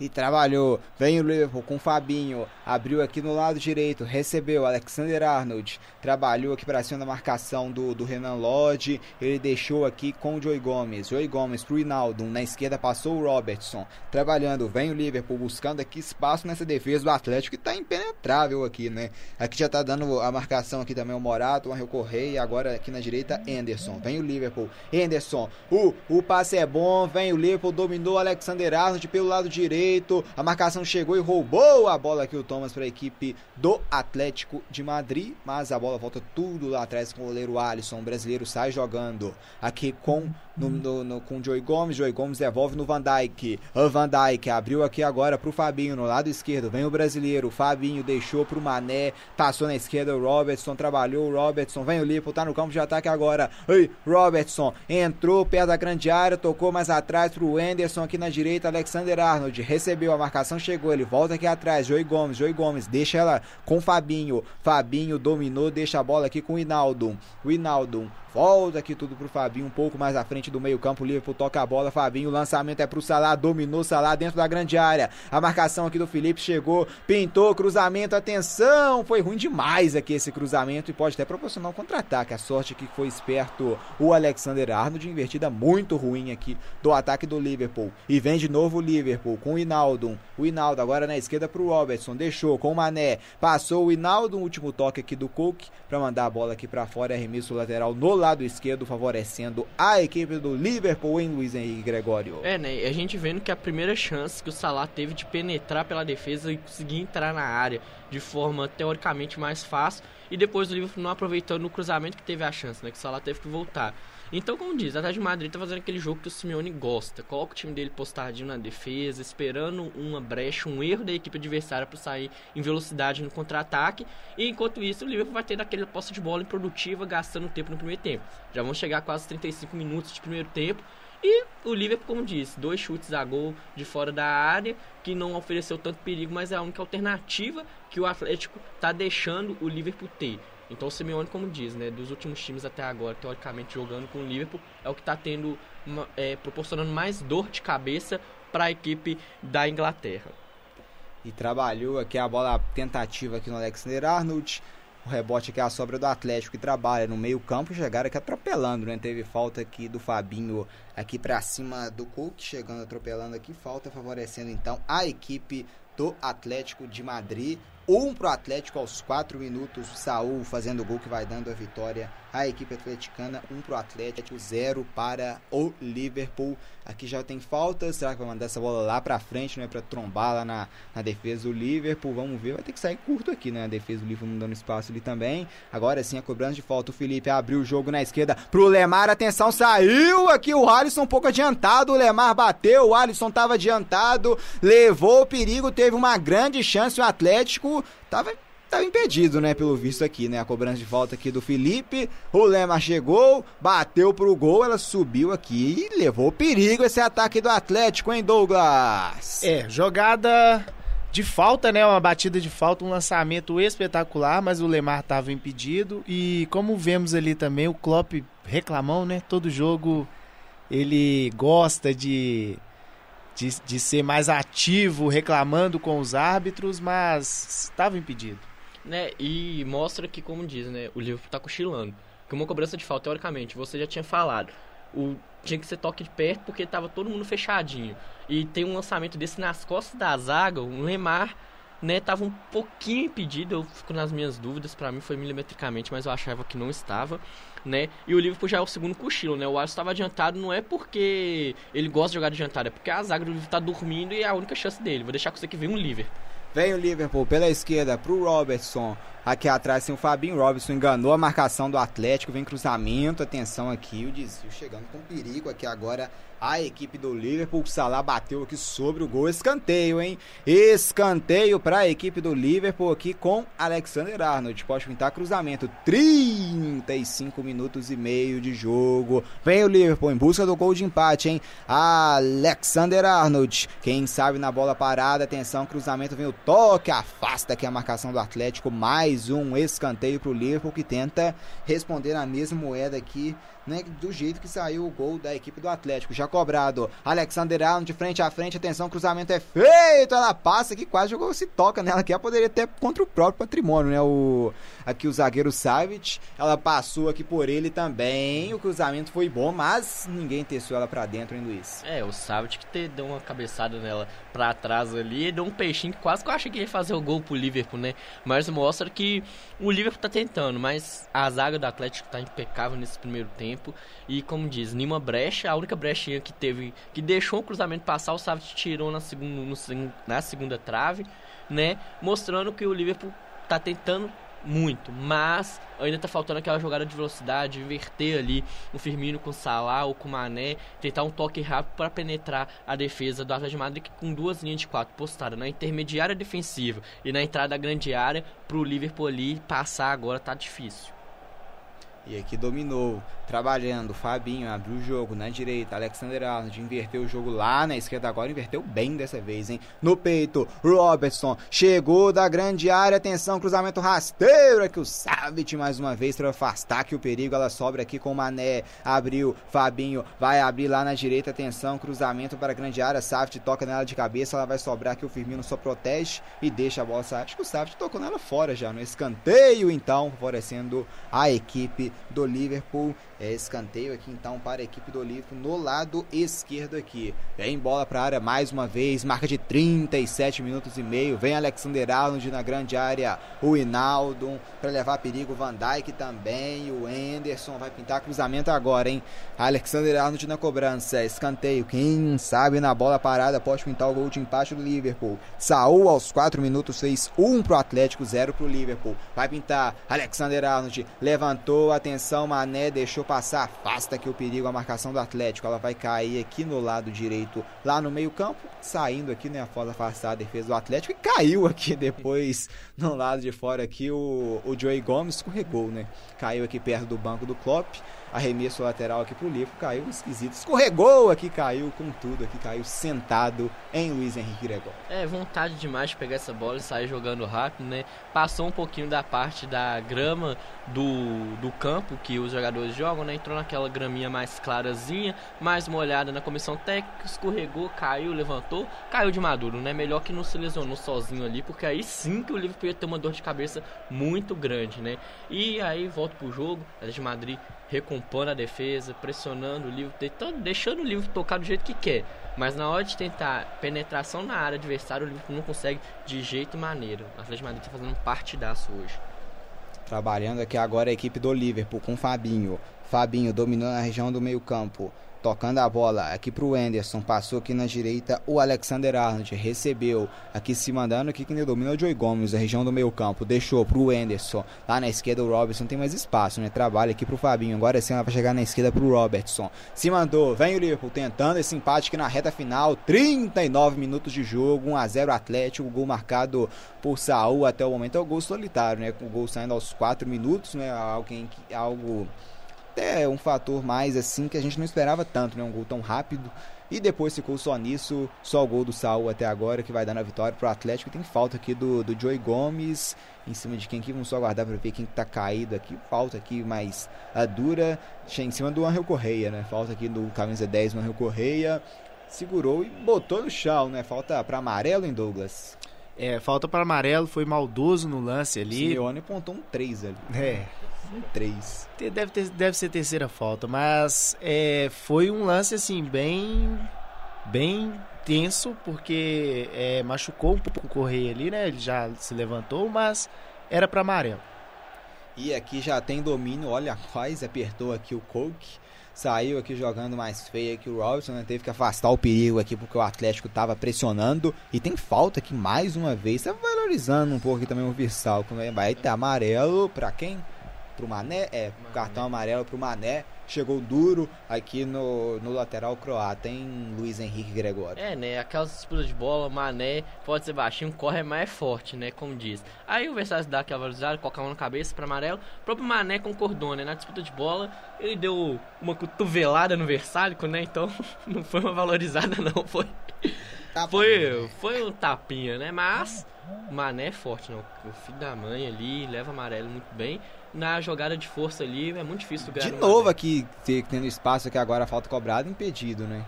e trabalhou. Vem o Liverpool com o Fabinho, abriu aqui no lado direito, recebeu Alexander Arnold, trabalhou aqui para cima da marcação do, do Renan Lodge, ele deixou aqui com o Joey Gomes, Joey Gomes pro Hinaldo, na esquerda passou o Robertson, trabalhando, vem o Liverpool buscando aqui espaço nessa defesa. Do Atlético que tá impenetrável aqui, né? Aqui já tá dando a marcação aqui também o Morato, o Angel Correia agora aqui na direita Anderson, vem o Liverpool, Anderson, o, o passe é bom, vem o Liverpool, dominou Alexander Arnold pelo lado direito, direito. A marcação chegou e roubou a bola aqui o Thomas para a equipe do Atlético de Madrid, mas a bola volta tudo lá atrás com o goleiro Alisson. O brasileiro sai jogando aqui com no, no, no, com o Joey Gomes. Joey Gomes devolve no Van Dijk. O Van Dijk abriu aqui agora pro Fabinho no lado esquerdo. Vem o brasileiro. O Fabinho deixou pro Mané. Passou na esquerda o Robertson. Trabalhou o Robertson. Vem o Liverpool. Tá no campo de ataque agora. Ei, Robertson entrou perto da grande área. Tocou mais atrás pro Anderson aqui na direita. Alexander Arnold recebeu a marcação. Chegou. Ele volta aqui atrás. Joey Gomes. Joey Gomes deixa ela com Fabinho. Fabinho dominou. Deixa a bola aqui com o Hinaldo. O Hinaldo volta aqui tudo pro Fabinho um pouco mais à frente do meio-campo. Liverpool toca a bola. Fabinho, o lançamento é pro Salah. Dominou Salah dentro da grande área. A marcação aqui do Felipe chegou, pintou, cruzamento, atenção. Foi ruim demais aqui esse cruzamento e pode até proporcionar um contra-ataque. A sorte que foi esperto o Alexander Arnold. Invertida muito ruim aqui do ataque do Liverpool. E vem de novo o Liverpool com o Hinaldo. O Hinaldo agora na esquerda pro Robertson. Deixou com o Mané. Passou o Hinaldo. Último toque aqui do Cook para mandar a bola aqui para fora. Arremesso lateral no lado esquerdo, favorecendo a equipe do Liverpool em Luiz Henrique Gregório. É, né? A gente vendo que a primeira chance que o Salah teve de penetrar pela defesa e conseguir entrar na área de forma teoricamente mais fácil. E depois o Liverpool não aproveitando o cruzamento que teve a chance, né? Que o Salah teve que voltar. Então, como diz, a de Madrid tá fazendo aquele jogo que o Simeone gosta. Coloca o time dele postadinho na defesa, esperando uma brecha, um erro da equipe adversária para sair em velocidade no contra-ataque. E enquanto isso, o Liverpool vai ter aquele posse de bola improdutiva, gastando tempo no primeiro tempo. Já vão chegar a quase 35 minutos de primeiro tempo. E o Liverpool, como disse, dois chutes a gol de fora da área, que não ofereceu tanto perigo, mas é a única alternativa que o Atlético está deixando o Liverpool ter. Então o Simeone, como diz, né, dos últimos times até agora, teoricamente jogando com o Liverpool, é o que está tendo, uma, é, proporcionando mais dor de cabeça para a equipe da Inglaterra. E trabalhou aqui a bola tentativa aqui no Alexander Arnold. O rebote aqui é a sobra do Atlético que trabalha no meio campo, chegaram aqui atropelando, né? Teve falta aqui do Fabinho aqui para cima do Cook, chegando atropelando aqui, falta favorecendo então a equipe do Atlético de Madrid. Um pro Atlético aos 4 minutos. O Saul fazendo o gol que vai dando a vitória à equipe atleticana. Um pro Atlético, zero para o Liverpool. Aqui já tem falta. Será que vai mandar essa bola lá pra frente, não é pra trombar lá na, na defesa do Liverpool? Vamos ver. Vai ter que sair curto aqui, né? A defesa do Liverpool não dando espaço ali também. Agora sim, a cobrança de falta. O Felipe abriu o jogo na esquerda pro Lemar. Atenção, saiu aqui o Alisson um pouco adiantado. O Lemar bateu. O Alisson tava adiantado. Levou o perigo. Teve uma grande chance o Atlético tava, tava impedido, né, pelo visto aqui, né, a cobrança de falta aqui do Felipe, o Lema chegou, bateu pro gol, ela subiu aqui e levou perigo esse ataque do Atlético, hein, Douglas? É, jogada de falta, né, uma batida de falta, um lançamento espetacular, mas o Lemar tava impedido. E como vemos ali também, o Klopp reclamou, né, todo jogo ele gosta de de, de ser mais ativo, reclamando com os árbitros, mas estava impedido. Né, e mostra que, como diz, né, o Liverpool tá cochilando. Que uma cobrança de falta, teoricamente, você já tinha falado. O, tinha que ser toque de perto porque tava todo mundo fechadinho. E tem um lançamento desse nas costas da zaga, o Lemar né, tava um pouquinho impedido, eu fico nas minhas dúvidas, para mim foi milimetricamente, mas eu achava que não estava, né? E o Liverpool já é o segundo cochilo, né? O Alisson estava adiantado não é porque ele gosta de jogar adiantado, é porque a zaga do Liverpool tá dormindo e é a única chance dele. Vou deixar com você que vem um Liverpool. Vem o Liverpool pela esquerda pro Robertson. Aqui atrás tem o Fabinho Robson, enganou a marcação do Atlético, vem cruzamento, atenção aqui, o desvio chegando com perigo aqui agora a equipe do Liverpool. O Salah bateu aqui sobre o gol, escanteio, hein? Escanteio para a equipe do Liverpool aqui com Alexander Arnold. Pode pintar cruzamento, 35 minutos e meio de jogo. Vem o Liverpool em busca do gol de empate, hein? Alexander Arnold, quem sabe na bola parada, atenção, cruzamento, vem o toque, afasta aqui a marcação do Atlético, mais mais um escanteio para o Liverpool que tenta responder na mesma moeda aqui, né, do jeito que saiu o gol da equipe do Atlético. Já cobrado, Alexander Arnold de frente a frente, atenção, cruzamento é feito, ela passa aqui, quase jogou, se toca nela aqui, ela poderia ter contra o próprio patrimônio, né, o, aqui o zagueiro Savic, ela passou aqui por ele também, o cruzamento foi bom, mas ninguém testou ela para dentro, hein, Luiz? É, o Savic que deu uma cabeçada nela para trás ali, deu um peixinho que quase que eu achei que ia fazer o gol pro Liverpool, né, mas mostra que o Liverpool tá tentando, mas a zaga do Atlético tá impecável nesse primeiro tempo. E como diz, nenhuma brecha, a única brechinha que teve, que deixou o cruzamento passar, o Savic tirou na segunda, no, na segunda trave, né? Mostrando que o Liverpool tá tentando muito, mas ainda tá faltando aquela jogada de velocidade, inverter ali o Firmino com o Salah ou com o Mané, tentar um toque rápido para penetrar a defesa do Atlético de Madrid com duas linhas de quatro postadas na intermediária defensiva e na entrada da grande área pro Liverpool ali passar agora tá difícil. E aqui dominou, trabalhando. Fabinho abriu o jogo na direita. Alexander Arnold inverteu o jogo lá na esquerda. Agora inverteu bem dessa vez, hein? No peito, Robertson chegou da grande área. Atenção, cruzamento rasteiro. Aqui o Savit mais uma vez para afastar que o perigo. Ela sobra aqui com o Mané. Abriu, Fabinho vai abrir lá na direita. Atenção, cruzamento para a grande área. Savit toca nela de cabeça. Ela vai sobrar aqui. O Firmino só protege e deixa a bola. Acho que o Savit tocou nela fora já no escanteio, então, favorecendo a equipe do Liverpool. É escanteio aqui então para a equipe do Liverpool no lado esquerdo aqui. Vem bola para a área mais uma vez, marca de 37 minutos e meio. Vem Alexander Arnold na grande área, o Hinaldo para levar perigo, Van Dijk também, o Anderson vai pintar cruzamento agora, hein? Alexander Arnold na cobrança, escanteio. Quem sabe na bola parada pode pintar o gol de empate do Liverpool. Saul aos 4 minutos fez 1 um pro Atlético, 0 pro Liverpool. Vai pintar Alexander Arnold, levantou, atenção, Mané deixou passar, afasta aqui o perigo, a marcação do Atlético. Ela vai cair aqui no lado direito, lá no meio-campo, saindo aqui, né? Após afastar a defesa do Atlético e caiu aqui depois no lado de fora aqui. O, o Joey Gomes escorregou, né? Caiu aqui perto do banco do Klopp. Arremesso lateral aqui pro Liverpool, caiu esquisito. Escorregou aqui, caiu com tudo aqui, caiu sentado em Luiz Henrique Gregor. É, vontade demais de pegar essa bola e sair jogando rápido, né? Passou um pouquinho da parte da grama do, do campo que os jogadores jogam, né? Entrou naquela graminha mais clarazinha, mais molhada na comissão técnica, escorregou, caiu, levantou, caiu de maduro, né? Melhor que não se lesionou sozinho ali, porque aí sim que o Liverpool ia ter uma dor de cabeça muito grande, né? E aí volta pro jogo, a de Madrid recompondo a defesa, pressionando o livro, deixando o livro tocar do jeito que quer. Mas na hora de tentar penetração na área adversária, o Liverpool não consegue de jeito maneira. O Atlético de Madrid está fazendo um partidaço hoje. Trabalhando aqui agora a equipe do Liverpool com Fabinho. Fabinho dominando a região do meio-campo. Tocando a bola aqui pro Anderson. Passou aqui na direita o Alexander Arnold. Recebeu aqui se mandando aqui quem domina é o Joey Gomes, a região do meio campo. Deixou pro Anderson. Lá na esquerda o Robertson tem mais espaço, né? Trabalha aqui pro Fabinho. Agora sim ela vai chegar na esquerda pro Robertson. Se mandou. Vem o Liverpool tentando esse empate aqui na reta final. 39 minutos de jogo. 1 a 0 Atlético. Gol marcado por Saul até o momento. É o gol solitário, né? O gol saindo aos 4 minutos, né? Alguém, algo até um fator mais assim que a gente não esperava tanto, né? Um gol tão rápido. E depois ficou só nisso, só o gol do Saul até agora, que vai dando a vitória pro Atlético. Tem falta aqui do, do Joey Gomes, em cima de quem aqui, vamos só aguardar para ver quem tá caído aqui. Falta aqui mais a dura, em cima do Angel Correia, né? Falta aqui do camisa 10 do Angel Correia. Segurou e botou no chão, né? Falta para amarelo em Douglas. É, falta para amarelo, foi maldoso no lance ali. O Simeone pontou um 3 ali. É, 3. Deve, ter, deve ser terceira falta, mas é, foi um lance assim bem bem tenso porque é, machucou um pouco o Correia ali, né? Ele já se levantou, mas era para amarelo. E aqui já tem domínio, olha quase apertou aqui o Coke. Saiu aqui jogando mais feio que o Robson, né? Teve que afastar o perigo aqui porque o Atlético estava pressionando. E tem falta aqui mais uma vez. Tá valorizando um pouco também o Virsal. Vai ter amarelo para quem? Pro Mané? É, cartão amarelo pro Mané. Chegou duro aqui no, no lateral croata, em Luiz Henrique Gregório. É, né? Aquelas disputas de bola, Mané pode ser baixinho, corre mais forte, né? Como diz. Aí o Versailles dá aquela valorizada, coloca a mão na cabeça para amarelo. O próprio Mané concordou, né? Na disputa de bola, ele deu uma cotovelada no Versalhes, né? Então [laughs] não foi uma valorizada, não. Foi. Foi, foi um tapinha, né? Mas Mané é forte, não. O filho da mãe ali leva amarelo muito bem. Na jogada de força ali é muito difícil ganhar. De no novo Mané. aqui, te- tendo espaço aqui agora, a falta cobrada, impedido, né?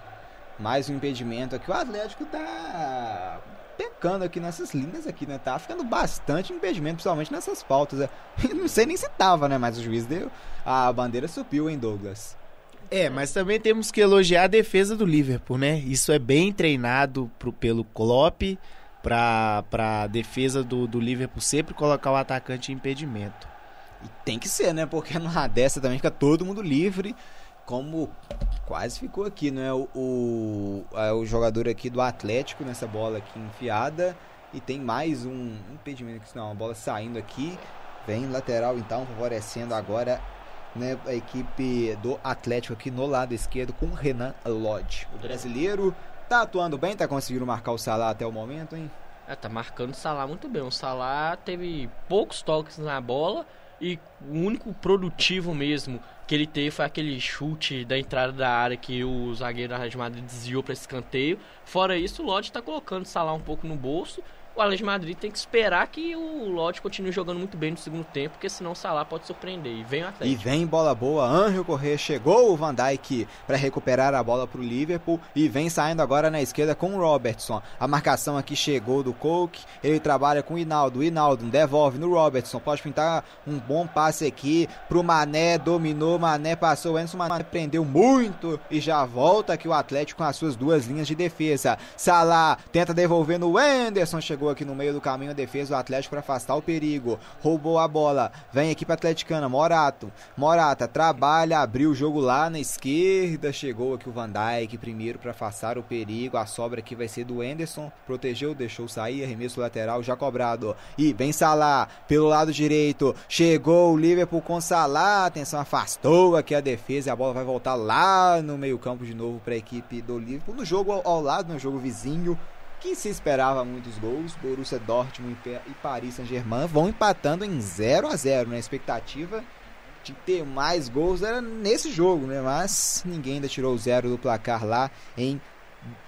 Mais um impedimento aqui. O Atlético tá pecando aqui nessas linhas aqui, né? Tá ficando bastante impedimento, principalmente nessas faltas. né? [laughs] Não sei nem se tava, né? Mas o juiz deu. A bandeira subiu, hein, Douglas? É, mas também temos que elogiar a defesa do Liverpool, né? Isso é bem treinado pro, pelo Klopp para a defesa do, do Liverpool sempre colocar o atacante em impedimento. E tem que ser, né? Porque numa dessa também fica todo mundo livre. Como quase ficou aqui, né? O, o, é o jogador aqui do Atlético nessa bola aqui enfiada. E tem mais um impedimento aqui, não, a bola saindo aqui. Vem lateral então, favorecendo agora né, a equipe do Atlético aqui no lado esquerdo com Renan Lodge. O brasileiro tá atuando bem, tá conseguindo marcar o Salah até o momento, hein? É, tá marcando o Salah muito bem. O Salah teve poucos toques na bola E o único produtivo mesmo que ele teve foi aquele chute da entrada da área que o zagueiro da Real Madrid desviou para escanteio. Fora isso, o Lodge está colocando o Salah um pouco no bolso. O Atlético de Madrid tem que esperar que o Lodge continue jogando muito bem no segundo tempo, porque senão o Salah pode surpreender. E vem o E Atlético. vem bola boa, Anjo Corrêa chegou o Van Dijk para recuperar a bola para o Liverpool e vem saindo agora na esquerda com o Robertson. A marcação aqui chegou do Coke, ele trabalha com o Hinaldo, o Hinaldo devolve no Robertson, pode pintar um bom passe aqui pro Mané, dominou, Mané passou, o Anderson Mané prendeu muito e já volta aqui o Atlético com as suas duas linhas de defesa. Salah tenta devolver no Anderson, chegou aqui no meio do caminho a defesa do Atlético para afastar o perigo. Roubou a bola, vem aqui para Atleticana, Morato. Morata trabalha, abriu o jogo lá na esquerda, chegou aqui o Van Dijk primeiro para afastar o perigo. A sobra aqui vai ser do Anderson, protegeu, deixou sair, arremesso lateral já cobrado. E vem Salah pelo lado direito, chegou o Liverpool com Salah, atenção, afastou aqui a defesa, e a bola vai voltar lá no meio-campo de novo para a equipe do Liverpool. No jogo ao lado, no jogo vizinho, que se esperava muitos gols, Borussia Dortmund e Paris Saint-Germain vão empatando em 0 a 0 né? A expectativa de ter mais gols era nesse jogo, né? Mas ninguém ainda tirou o zero do placar lá em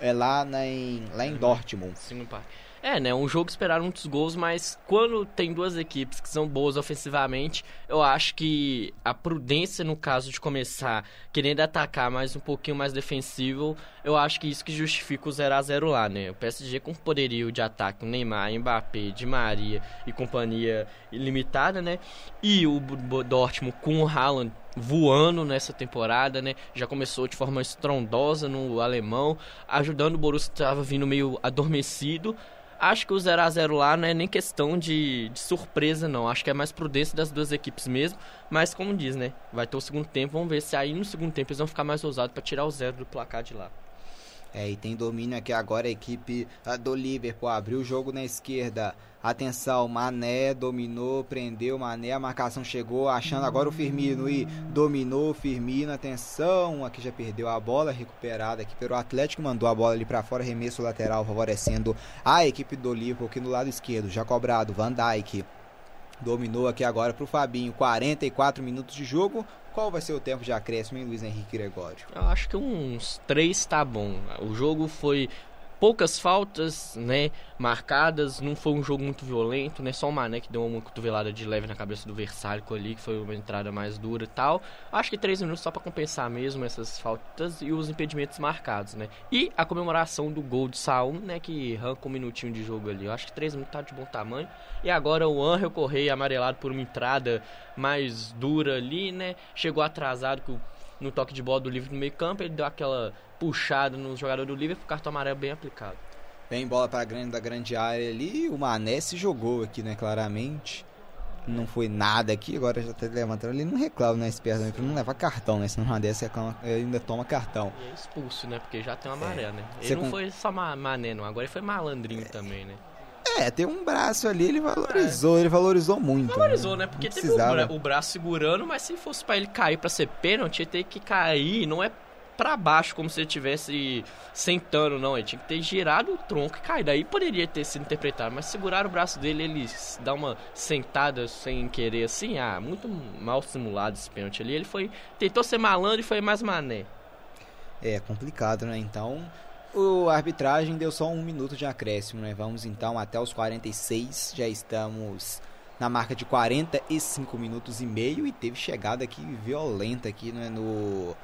é lá, na, em, lá em Dortmund. Sim, no parque. É, né? Um jogo que esperaram muitos gols, mas quando tem duas equipes que são boas ofensivamente, eu acho que a prudência no caso de começar querendo atacar mais um pouquinho mais defensivo, eu acho que isso que justifica o 0 a 0 lá, né? O PSG com poderio de ataque, o Neymar, Mbappé, Di Maria e companhia ilimitada, né? E o Dortmund com o Haaland voando nessa temporada, né? Já começou de forma estrondosa no alemão, ajudando o Borussia que estava vindo meio adormecido. Acho que o 0 a 0 lá não é nem questão de, de surpresa, não. Acho que é mais prudência das duas equipes mesmo. Mas, como diz, né? Vai ter o segundo tempo. Vamos ver se aí no segundo tempo eles vão ficar mais ousados para tirar o zero do placar de lá. É, e tem domínio aqui agora a equipe ah, do Liverpool. Abriu o jogo na esquerda. Atenção, Mané dominou, prendeu Mané. A marcação chegou, achando agora o Firmino. E dominou o Firmino. Atenção, aqui já perdeu a bola. Recuperada aqui pelo Atlético. Mandou a bola ali para fora. Remesso lateral favorecendo a equipe do Liverpool aqui no lado esquerdo. Já cobrado, Van Dijk. Dominou aqui agora pro Fabinho. 44 minutos de jogo. Qual vai ser o tempo de acréscimo, hein, Luiz Henrique Gregório? Eu acho que uns três tá bom. O jogo foi poucas faltas, né, marcadas, não foi um jogo muito violento, né, só o Mané que deu uma cotovelada de leve na cabeça do Versálico ali, que foi uma entrada mais dura e tal. Acho que três minutos só pra compensar mesmo essas faltas e os impedimentos marcados, né. E a comemoração do gol de Saúl, né, que arranca um minutinho de jogo ali. Eu acho que três minutos tá de bom tamanho. E agora o Angel Correia amarelado por uma entrada mais dura ali, né, chegou atrasado que o no toque de bola do Liverpool no meio campo, ele deu aquela puxada no jogador do Liverpool, cartão amarelo bem aplicado. Vem bola para grande da grande área ali. O Mané se jogou aqui, né? Claramente. Não foi nada aqui. Agora já tá levantando ali. Não reclama, né? Esperto também, pra não levar cartão, né? Senão uma dessa ele ainda toma cartão. E é expulso, né? Porque já tem um amarelo, né? Você Ele não com- foi só ma mané, não. Agora ele foi malandrinho também, né? É, tem um braço ali, ele valorizou, ele valorizou muito. Valorizou, né? Porque Não teve o, o braço segurando, mas se fosse pra ele cair pra ser pênalti, ele teria que cair, não é pra baixo como se ele estivesse sentando, não. Ele tinha que ter girado o tronco e caído. Aí poderia ter sido interpretado, mas segurar o braço dele, ele dá uma sentada sem querer assim, ah, muito mal simulado esse pênalti ali. Ele foi, tentou ser malandro e foi mais mané. É complicado, né? Então, o arbitragem deu só um minuto de acréscimo, né? Vamos então até os 46. Já estamos na marca de 45 minutos e meio e teve chegada aqui violenta aqui, né? No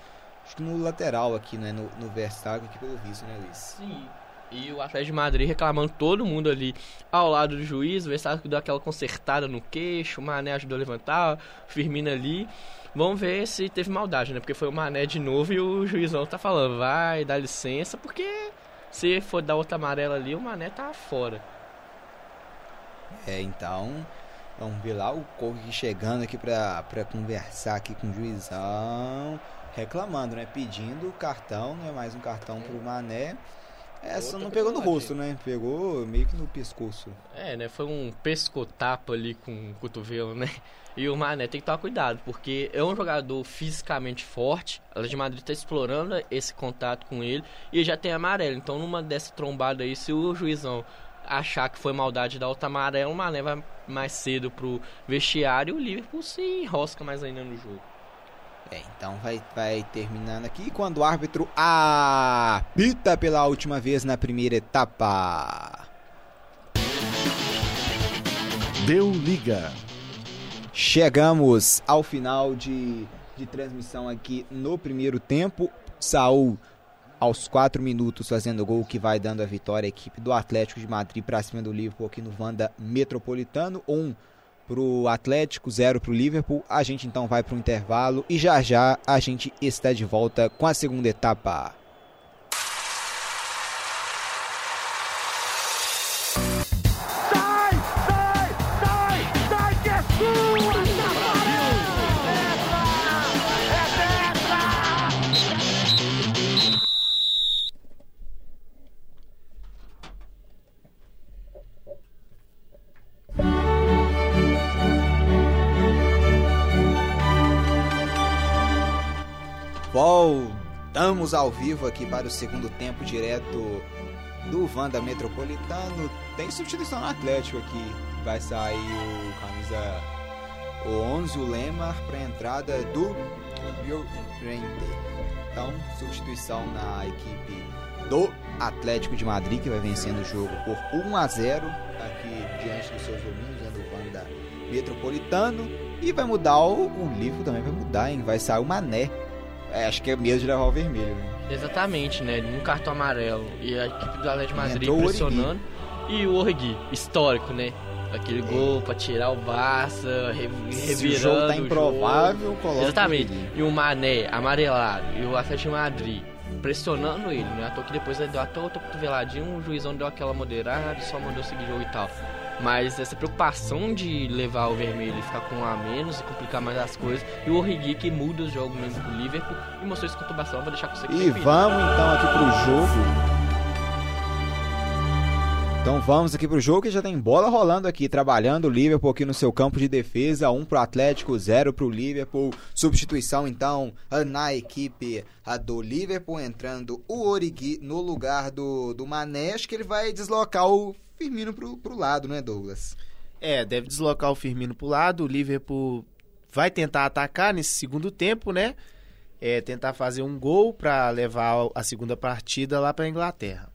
acho que no lateral aqui, né? No, no Verstappen aqui pelo visto, né, Luiz? Sim. E o Atlético de Madrid reclamando todo mundo ali ao lado do juiz. O Verstappen deu aquela consertada no queixo. O Mané ajudou a levantar. O Firmino ali. Vamos ver se teve maldade, né? Porque foi o Mané de novo e o juizão tá falando, vai, dá licença, porque se for dar outra amarela ali, o Mané tá fora. É, então, vamos ver lá o Corre chegando aqui pra, pra conversar aqui com o juizão, reclamando, né? Pedindo o cartão, né? Mais um cartão pro Mané. Essa não pegou no rosto, né? Pegou meio que no pescoço. É, né? Foi um pescotapa ali com o cotovelo, né? E o Mané tem que tomar cuidado, porque é um jogador fisicamente forte. A de Madrid tá explorando esse contato com ele e já tem amarelo. Então, numa dessa trombada aí, se o juizão achar que foi maldade da outra amarela, o Mané vai mais cedo pro vestiário e o Liverpool se enrosca mais ainda no jogo. É, então vai, vai terminando aqui quando o árbitro apita pela última vez na primeira etapa. Deu liga. Chegamos ao final de, de transmissão aqui no primeiro tempo. Saul aos 4 minutos fazendo gol que vai dando a vitória à equipe do Atlético de Madrid para cima do Liverpool aqui no Vanda Metropolitano. 1 um pro Atlético, 0 pro Liverpool. A gente então vai pro intervalo e já já a gente está de volta com a segunda etapa. Voltamos ao vivo aqui para o segundo tempo direto do Vanda Metropolitano. Tem substituição no Atlético aqui. Vai sair o camisa o 11, o Lemar, para a entrada do Llorente. Então, substituição na equipe do Atlético de Madrid, que vai vencendo o jogo por 1 a 0 aqui diante dos seus domínios, né, do Vanda Metropolitano. E vai mudar o, o livro também, vai mudar, hein? Vai sair o Mané é, acho que é medo de levar o vermelho, né? Exatamente, né? Um cartão amarelo e a equipe do Atlético de Madrid entrou o pressionando. E o Orgui, histórico, né? Aquele gol pra tirar o Barça, re Se o revirando jogo tá improvável, coloca Exatamente. o. E o Mané, amarelado, e o Atlético de Madrid pressionando ele, né? À toa que depois ele deu até outra cotoveladinha, o juizão deu aquela moderada e só mandou seguir o jogo e tal. Mas essa preocupação de levar o vermelho e ficar com um a menos e complicar mais as coisas. E o Origi que muda os jogos mesmo pro Liverpool e mostrou isso contra o Barcelona, vou deixar com você E vamos então aqui pro jogo. Então vamos aqui pro jogo que já tem bola rolando aqui, trabalhando o Liverpool aqui no seu campo de defesa, 1 pro Atlético, 0 pro Liverpool. Substituição então na equipe a do Liverpool, entrando o Origi no lugar do, do Mané. Acho que ele vai deslocar o Firmino pro, pro lado, né, Douglas? É, deve deslocar o Firmino pro lado. O Liverpool vai tentar atacar nesse segundo tempo, né? É, tentar fazer um gol para levar a segunda partida lá para Inglaterra.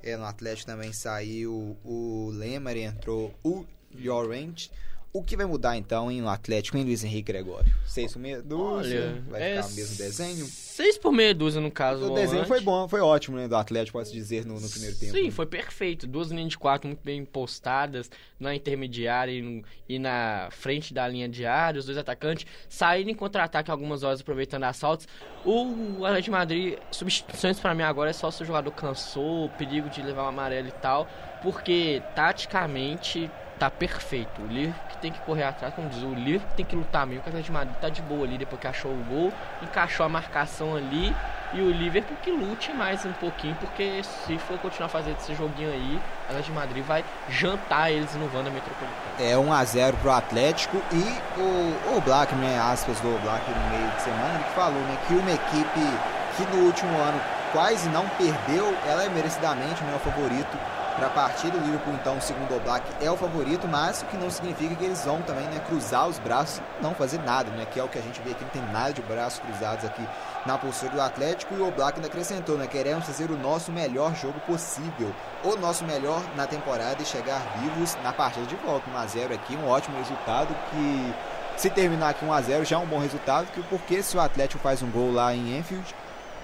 É, no Atlético também saiu o Lemar e entrou o Llorente. O que vai mudar então em no Atlético, em Luiz Henrique Gregório? Seis por meia dúzia? Olha, vai é ficar o mesmo desenho? Seis por meia dúzia no caso. O desenho volante. foi bom, foi ótimo, né? Do Atlético, posso dizer, no, no primeiro tempo. Sim, foi perfeito. Duas linhas de quatro muito bem postadas na intermediária e, no- e na frente da linha de área. Os dois atacantes saíram em contra-ataque algumas horas aproveitando assaltos. O Atlético de Madrid, substituições pra mim agora é só se o jogador cansou, perigo de levar o amarelo e tal, porque taticamente tá perfeito. O Liverpool que tem que correr atrás, como diz, o Liverpool que tem que lutar mesmo, porque o Atlético de Madrid tá de boa ali depois que achou o gol, encaixou a marcação ali e o Liverpool que lute mais um pouquinho, porque se for continuar fazendo esse joguinho aí, o Atlético de Madrid vai jantar eles no Wanda Metropolitano. É 1x0 pro Atlético e o, o Black, né? Aspas do Black no meio de semana, ele falou, né? Que uma equipe que no último ano quase não perdeu, ela é merecidamente o favorito para a partida. O Liverpool, então, segundo o Black, é o favorito, mas o que não significa que eles vão também né, cruzar os braços não fazer nada, né? Que é o que a gente vê aqui, não tem nada de braços cruzados aqui na postura do Atlético. E o Black ainda acrescentou, né? Queremos fazer o nosso melhor jogo possível, o nosso melhor na temporada e chegar vivos na partida de volta. 1x0 aqui, um ótimo resultado que. Se terminar aqui 1x0 já é um bom resultado, que porque se o Atlético faz um gol lá em Enfield,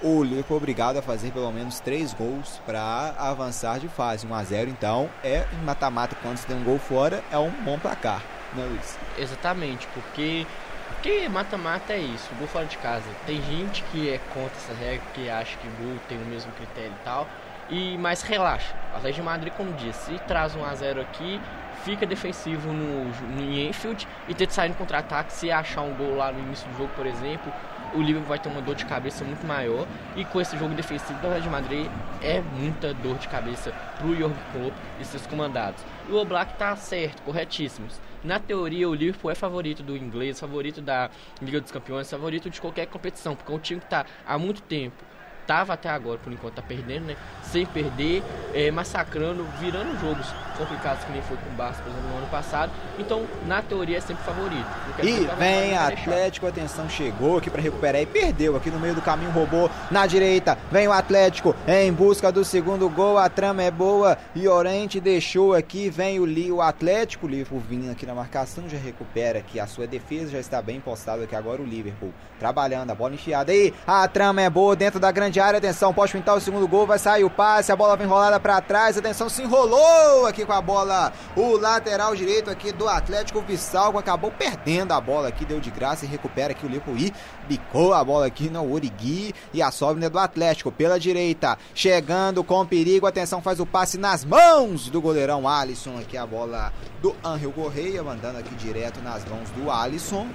o Liverpool é obrigado a fazer pelo menos três gols para avançar de fase. 1 a 0 então é em mata-mata quando se tem um gol fora é um bom placar, né, Luiz? Exatamente, porque porque mata-mata é isso, gol fora de casa. Tem gente que é contra essa regra, que acha que gol tem o mesmo critério e tal. E mas relaxa. O Atlético de Madrid, como disse, se traz um a 0 aqui, fica defensivo no, no Enfield e tenta sair no contra-ataque. Se achar um gol lá no início do jogo, por exemplo, o Liverpool vai ter uma dor de cabeça muito maior. E com esse jogo defensivo do de Madrid, é muita dor de cabeça pro Jurgen Klopp e seus comandados. E o Oblak tá certo, corretíssimos. Na teoria, o Liverpool é favorito do inglês, favorito da Liga dos Campeões, favorito de qualquer competição, porque é um time que tá há muito tempo tava até agora, por enquanto, tá perdendo, né? Sem perder, é, massacrando, virando jogos complicados que nem foi com o Barça, por exemplo, no ano passado. Então, na teoria, é sempre favorito. E vem. Atlético, atenção, chegou aqui pra recuperar e perdeu aqui no meio do caminho, roubou na direita. Vem o Atlético em busca do segundo gol, a trama é boa e Orente deixou aqui, vem o, Li, o Atlético, o Liverpool vindo aqui na marcação, já recupera aqui a sua defesa, já está bem postado aqui agora o Liverpool, trabalhando, a bola enfiada aí, a trama é boa dentro da grande área, atenção, pode pintar o segundo gol, vai sair o passe, a bola vem enrolada pra trás, atenção, se enrolou aqui com a bola, o lateral direito aqui do Atlético, Vissalgo acabou perdendo a bola aqui, deu de graça e recupera aqui o e bicou a bola aqui no Origui e a sobra do Atlético pela direita, chegando com perigo, atenção, faz o passe nas mãos do goleirão Alisson, aqui a bola do Angel Correia, mandando aqui direto nas mãos do Alisson,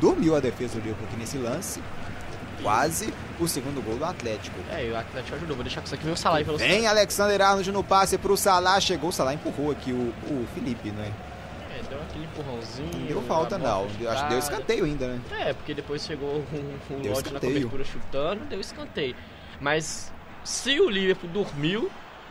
dormiu a defesa do Liverpool aqui nesse lance, quase o segundo gol do Atlético. É, e o Atlético ajudou. Vou deixar com isso aqui ver o Salah velocidade. Vem Alexander Arnold no passe pro Salah, chegou o Salah, empurrou aqui o, o Felipe, né? É, deu aquele empurrãozinho. Não deu falta não, Eu acho que deu escanteio ainda, né? É, porque depois chegou Deu Lodge na cobertura chutando, deu escanteio. Mas se o Liverpool dormiu,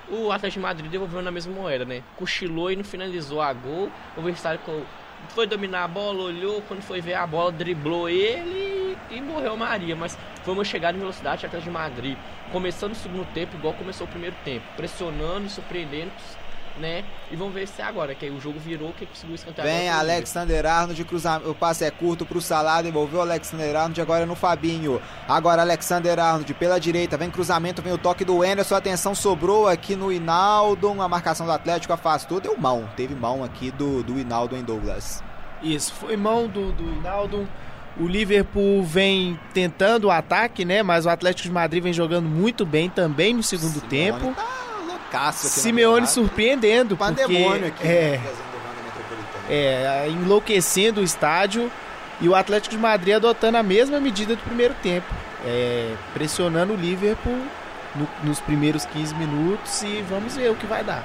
o Atlético de Madrid devolveu na mesma moeda, né? Cochilou e não finalizou a gol. O Verstappen foi dominar a bola, olhou, quando foi ver a bola, driblou ele e morreu Maria. Mas foi uma chegada em velocidade Atlético de Madrid. Começando o segundo tempo, igual começou o primeiro tempo. Pressionando surpreendendo, né? E vamos ver se é agora, que aí o jogo virou, que conseguiu escantear Vem Alexander Arnold, cruzamento, o passe é curto pro Salah, devolveu o Alexander Arnold agora no Fabinho. Agora Alexander Arnold pela direita, vem cruzamento, vem o toque do Anderson, atenção, sobrou aqui no Hinaldo, a marcação do Atlético afastou, deu mão, teve mão aqui do, do Hinaldo em Douglas. Isso, foi mão do, do Hinaldo. O Liverpool vem tentando o ataque, né? Mas o Atlético de Madrid vem jogando muito bem também no segundo Simeone tempo. Tá loucaço aqui Simeone surpreendendo, porque Pandemônio aqui. é, né, Metropolitana. é, enlouquecendo o estádio e o Atlético de Madrid adotando a mesma medida do primeiro tempo, é, pressionando o Liverpool no- nos primeiros 15 minutos e vamos ver o que vai dar.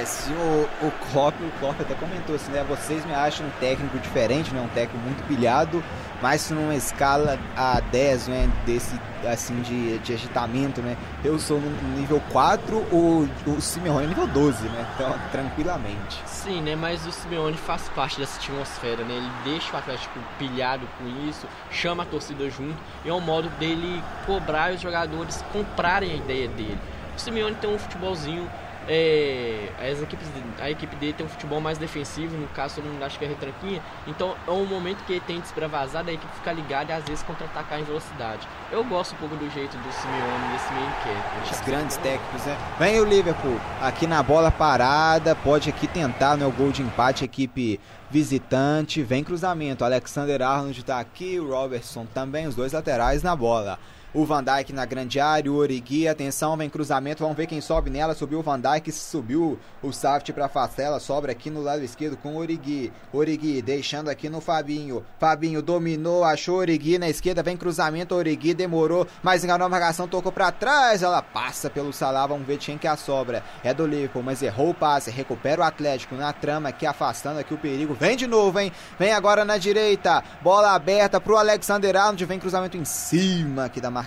É, se o, o Klopp, o Klopp até comentou assim, né? Vocês me acham um técnico diferente, né? Um técnico muito pilhado, mas numa escala a 10, né? Desse, assim, de, de agitamento, né? Eu sou no nível 4, o, o Simeone é nível 12, né? Então, tranquilamente. Sim, né? Mas o Simeone faz parte dessa atmosfera, né? Ele deixa o Atlético pilhado com isso, chama a torcida junto, e é um modo dele cobrar os jogadores comprarem a ideia dele. O Simeone tem um futebolzinho. É, as equipes, a equipe dele tem um futebol mais defensivo, no caso todo mundo acha que é retranquinha, então é um momento que ele se extravasar, da equipe ficar ligada e às vezes contra-atacar em velocidade. Eu gosto um pouco do jeito do Simeone nesse meio que Os grandes técnicos, né? Vem o Liverpool aqui na bola parada, pode aqui tentar no gol de empate, equipe visitante, vem cruzamento, Alexander Arnold tá aqui, o Robertson também, os dois laterais na bola. O Van Dijk na grande área, o Origi, atenção, vem cruzamento, vamos ver quem sobe nela, subiu o Van Dijk, subiu o Saft pra Fastela, sobra aqui no lado esquerdo com o Origi. Origi deixando aqui no Fabinho. Fabinho dominou, achou o Origi na esquerda, vem cruzamento, Origi demorou, mas enganou a marcação, tocou pra trás, ela passa pelo Salah, vamos ver quem que é a sobra. É do Liverpool, mas errou o passe, recupera o Atlético na trama aqui, afastando aqui o perigo. Vem de novo, hein? Vem agora na direita, bola aberta pro Alexander Arnold, vem cruzamento em cima aqui da marcação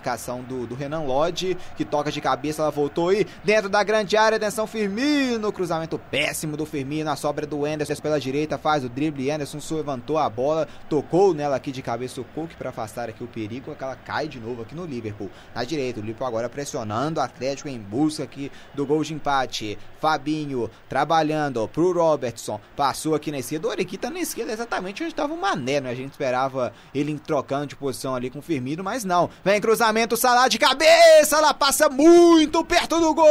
do, do Renan Lodge, que toca de cabeça, ela voltou aí dentro da grande área, atenção Firmino, cruzamento péssimo do Firmino, a sobra do Anderson pela direita, faz o drible, Anderson levantou a bola, tocou nela aqui de cabeça o Cook para afastar aqui o perigo, ela cai de novo aqui no Liverpool. Na direita, o Liverpool agora pressionando o Atlético em busca aqui do gol de empate. Fabinho trabalhando pro Robertson, passou aqui na esquerda, o Origi tá na esquerda exatamente onde estava o Mané, né? A gente esperava ele trocando de posição ali com o Firmino, mas não. Vem cruzamento, Salah de cabeça, ela passa muito perto do gol!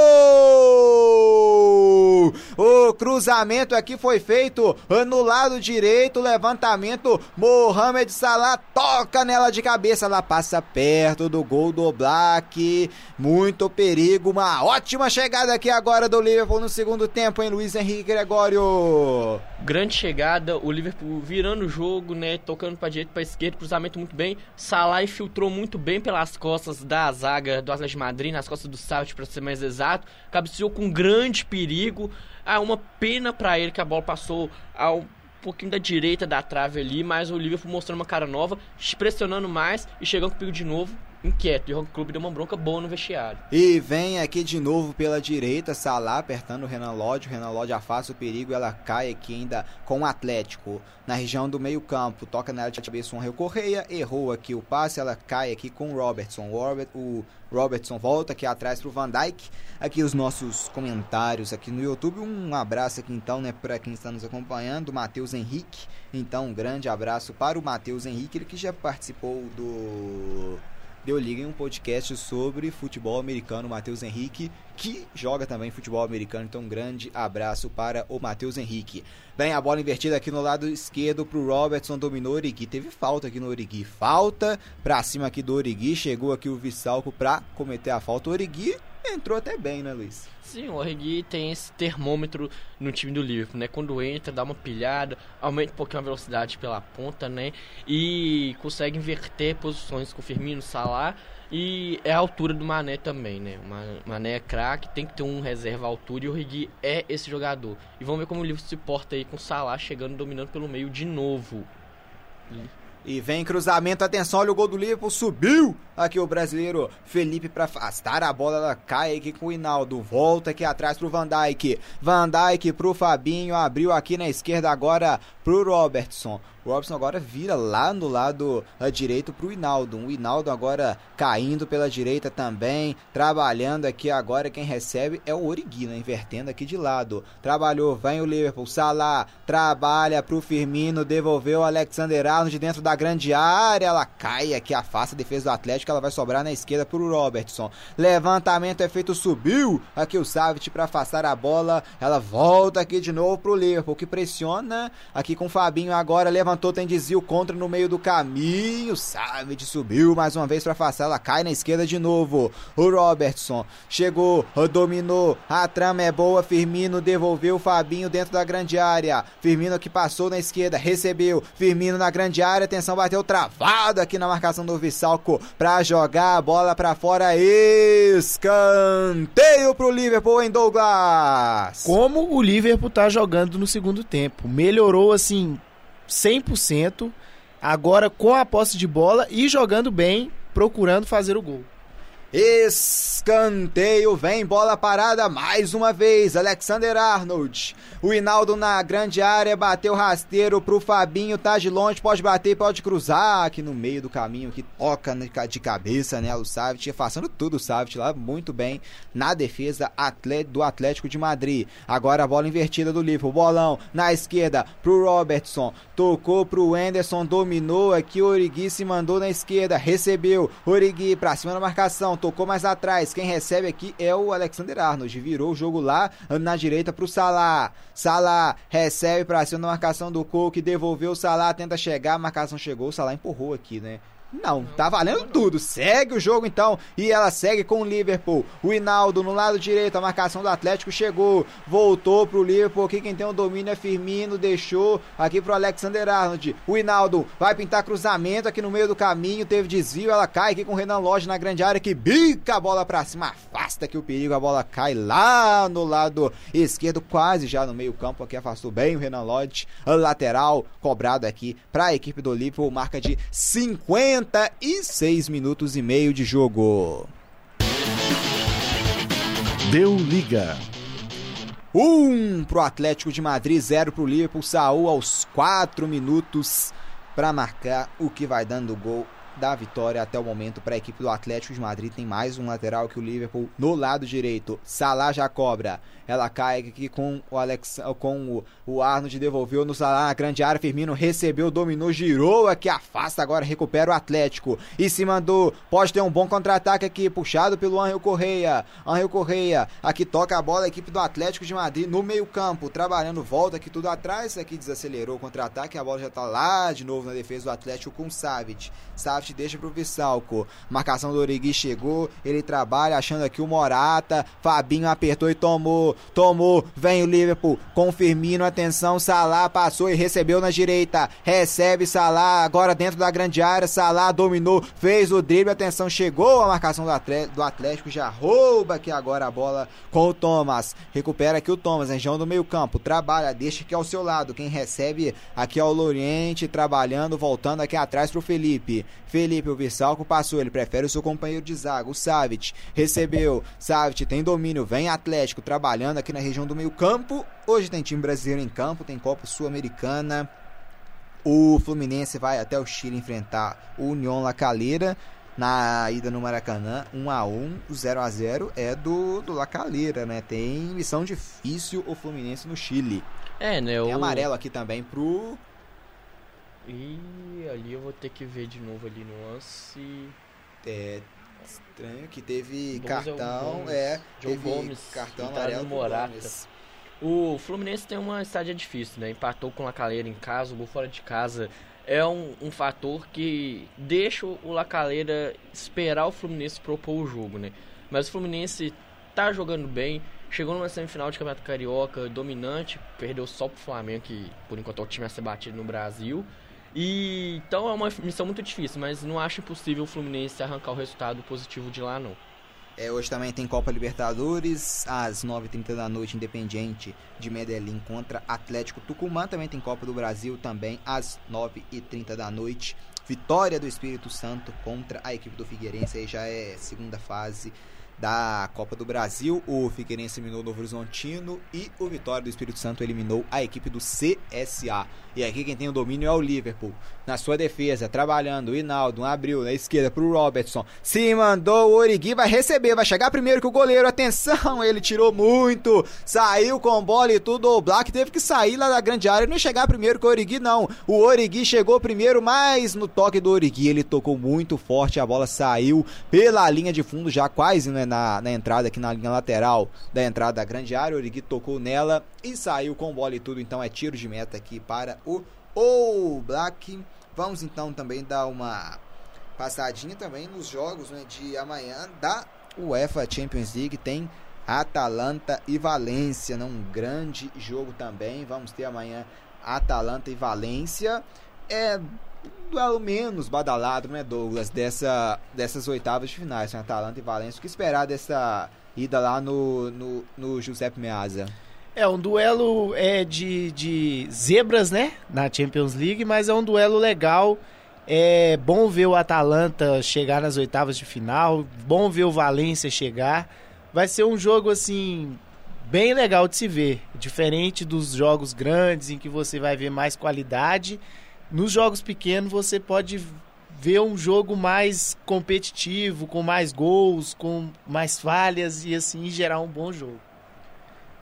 O cruzamento aqui foi feito no lado direito, levantamento, Mohamed Salah toca nela de cabeça, ela passa perto do gol do Black, muito perigo, uma ótima chegada aqui agora do Liverpool no segundo tempo, hein, Luiz Henrique Gregório? Grande chegada, o Liverpool virando o jogo, né? Tocando pra direita, pra esquerda, cruzamento muito bem. Salah infiltrou muito bem pelas costas da zaga do Atlético de Madrid, nas costas do Saut, pra ser mais exato. Cabeceou com grande perigo. Ah, uma pena pra ele que a bola passou ao pouquinho da direita da trave ali, mas o Liverpool mostrando uma cara nova, pressionando mais e chegando com perigo de novo. Inquieto. E o clube deu uma bronca boa no vestiário. E vem aqui de novo pela direita, Salah apertando o Renan Lodge. O Renan Lodge afasta o perigo ela cai aqui ainda com o Atlético. Na região do meio campo, toca na área de cabeça Rio Correia, errou aqui o passe, ela cai aqui com o Robertson. O, Robert, o Robertson volta aqui atrás para o Van Dijk. Aqui os nossos comentários aqui no YouTube. Um abraço aqui então, né, para quem está nos acompanhando, Matheus Henrique. Então, um grande abraço para o Matheus Henrique, ele que já participou do Deu Liga em um podcast sobre futebol americano, Matheus Henrique, que joga também futebol americano. Então, um grande abraço para o Matheus Henrique. Bem, a bola invertida aqui no lado esquerdo para o Robertson, dominou o Origui. Teve falta aqui no Origui. Falta para cima aqui do Origui. Chegou aqui o Vissalco para cometer a falta. O Origui entrou até bem, né, Luiz? Sim, o Origi tem esse termômetro no time do Liverpool, né? Quando entra, dá uma pilhada, aumenta um pouquinho a velocidade pela ponta, né? E consegue inverter posições com o Firmino, Salah e é a altura do Mané também, né? O Mané é craque, tem que ter um reserva à altura e o Origi é esse jogador. E vamos ver como o Liverpool se porta aí com o Salah chegando dominando pelo meio de novo. Vem cruzamento, atenção, olha o gol do Liverpool, subiu! Aqui o brasileiro Felipe para afastar a bola, ela cai aqui com o Hinaldo, volta aqui atrás pro Van Dijk, Van Dijk pro Fabinho, abriu aqui na esquerda agora pro Robertson, Robson agora vira lá no lado uh, direito para o Hinaldo. O Hinaldo agora caindo pela direita também. Trabalhando aqui agora. Quem recebe é o Origui, né? Invertendo aqui de lado. Trabalhou, vem o Liverpool. Salah trabalha para o Firmino. Devolveu o Alexander Arnold dentro da grande área. Ela cai aqui, afasta a defesa do Atlético. Ela vai sobrar na esquerda para o Robertson. Levantamento é feito, subiu aqui o Savic para afastar a bola. Ela volta aqui de novo para o Liverpool que pressiona aqui com o Fabinho agora. Levanta levantou, desvio contra no meio do caminho. Savage subiu mais uma vez para afastar. Ela cai na esquerda de novo. O Robertson chegou, dominou. A trama é boa. Firmino devolveu o Fabinho dentro da grande área. Firmino que passou na esquerda, recebeu. Firmino na grande área. Atenção, bateu travado aqui na marcação do Vissalco para jogar a bola para fora. Escanteio pro Liverpool em Douglas. Como o Liverpool tá jogando no segundo tempo. Melhorou assim 100%, agora com a posse de bola e jogando bem, procurando fazer o gol. Escanteio, vem bola parada mais uma vez. Alexander Arnold. O Hinaldo na grande área, bateu rasteiro pro Fabinho, tá de longe, pode bater, pode cruzar aqui no meio do caminho, que toca de cabeça, né? O Savit, passando tudo o Savit lá, muito bem na defesa do Atlético de Madrid. Agora a bola invertida do Liverpool, bolão na esquerda pro Robertson, tocou pro Anderson, dominou aqui, Origui se mandou na esquerda, recebeu, Origui pra cima da marcação, tocou mais atrás. Quem recebe aqui é o Alexander Arnold. Virou o jogo lá na direita pro Salah. Salah recebe pra cima da marcação do Cook, devolveu o Salah, tenta chegar, a marcação chegou, o Salah empurrou aqui, né? Não, tá valendo tudo. Segue o jogo então. E ela segue com o Liverpool. O Hinaldo no lado direito. A marcação do Atlético chegou. Voltou pro Liverpool. Aqui quem tem o domínio é Firmino. Deixou aqui pro Alexander Arnold. O Hinaldo vai pintar cruzamento aqui no meio do caminho. Teve desvio. Ela cai aqui com o Renan Lodge na grande área. Que bica a bola pra cima. Afasta aqui o perigo. A bola cai lá no lado esquerdo. Quase já no meio campo. Aqui afastou bem o Renan Lodge. Lateral cobrado aqui pra equipe do Liverpool. Marca de 50. 56 minutos e meio de jogo. Deu liga. 1 um pro Atlético de Madrid, 0 pro Liverpool. Saúl aos 4 minutos para marcar o que vai dando gol da vitória até o momento para a equipe do Atlético de Madrid. Tem mais um lateral que o Liverpool no lado direito. Salah já cobra. Ela cai aqui com o Alex, com o, o Arnold devolveu no Salah na grande área. Firmino recebeu, dominou, girou aqui, afasta agora, recupera o Atlético e se mandou. Pode ter um bom contra-ataque aqui, puxado pelo Angel Correia. Angel Correia aqui toca a bola, a equipe do Atlético de Madrid no meio-campo, trabalhando, volta aqui tudo atrás. Aqui desacelerou o contra-ataque, a bola já tá lá de novo na defesa do Atlético com o Savic. Savic deixa pro Vissalco. Marcação do Origui chegou, ele trabalha achando aqui o Morata. Fabinho apertou e tomou tomou, vem o Liverpool. Com Firmino, atenção, Salah passou e recebeu na direita, recebe Salah agora dentro da grande área, Salah dominou, fez o drible, atenção, chegou a marcação do Atlético, já rouba aqui agora a bola com o Thomas, recupera aqui o Thomas, região do meio campo, trabalha, deixa aqui ao seu lado, quem recebe aqui é o Loriente, trabalhando, voltando aqui atrás pro Felipe, Felipe, o Vissalco passou, ele prefere o seu companheiro de zaga, o Savic. Recebeu, Savic tem domínio, vem Atlético trabalhando aqui na região do meio campo. Hoje tem time brasileiro em campo, tem Copa Sul-Americana. O Fluminense vai até o Chile enfrentar o União La Calera na ida no Maracanã, 1 a 1, 0 a 0 é do do La Calera, né? Tem missão difícil o Fluminense no Chile. É, né? Tem o... amarelo aqui também pro E ali eu vou ter que ver de novo ali no lance. é, estranho que teve é cartão, é, John teve Gomes, cartão amarelo Morata. Gomes. O Fluminense tem uma estádia difícil, né? Empatou com o Lacaleira em casa, o gol fora de casa é um, um fator que deixa o Lacaleira esperar o Fluminense propor o jogo, né? Mas o Fluminense tá jogando bem, chegou numa semifinal de Campeonato Carioca dominante, perdeu só pro Flamengo, que por enquanto é o time a ser batido no Brasil. E então é uma missão muito difícil, mas não acho impossível o Fluminense arrancar o resultado positivo de lá, não. É, hoje também tem Copa Libertadores, às 9h30 da noite, Independiente de Medellín contra Atlético Tucumã. Também tem Copa do Brasil, também às 9h30 da noite. Vitória do Espírito Santo contra a equipe do Figueirense, aí já é segunda fase da Copa do Brasil. O Figueirense eliminou o Novo Horizontino e o Vitória do Espírito Santo eliminou a equipe do CSA. E aqui quem tem o domínio é o Liverpool. Na sua defesa, trabalhando, o Hinaldo abriu na esquerda pro Robertson. Se mandou, o Origui vai receber, vai chegar primeiro que o goleiro. Atenção, ele tirou muito. Saiu com bola e tudo. O Black teve que sair lá da grande área não chegar primeiro que o Origui, não. O Origui chegou primeiro, mas no toque do Origui ele tocou muito forte. A bola saiu pela linha de fundo, já quase né, na, na entrada aqui na linha lateral da entrada da grande área. O Origui tocou nela e saiu com bola e tudo. Então é tiro de meta aqui para o All Black. Vamos então também dar uma passadinha também nos jogos né, de amanhã da UEFA Champions League. Tem Atalanta e Valência, né, um grande jogo também. Vamos ter amanhã Atalanta e Valência. É duelo menos badalado, né, Douglas, dessa, dessas oitavas de finais, né, Atalanta e Valência. O que esperar dessa ida lá no, no, no Giuseppe Meazza? É um duelo é, de, de zebras, né? Na Champions League, mas é um duelo legal. É bom ver o Atalanta chegar nas oitavas de final. Bom ver o Valência chegar. Vai ser um jogo assim bem legal de se ver, diferente dos jogos grandes em que você vai ver mais qualidade. Nos jogos pequenos você pode ver um jogo mais competitivo, com mais gols, com mais falhas e assim gerar um bom jogo.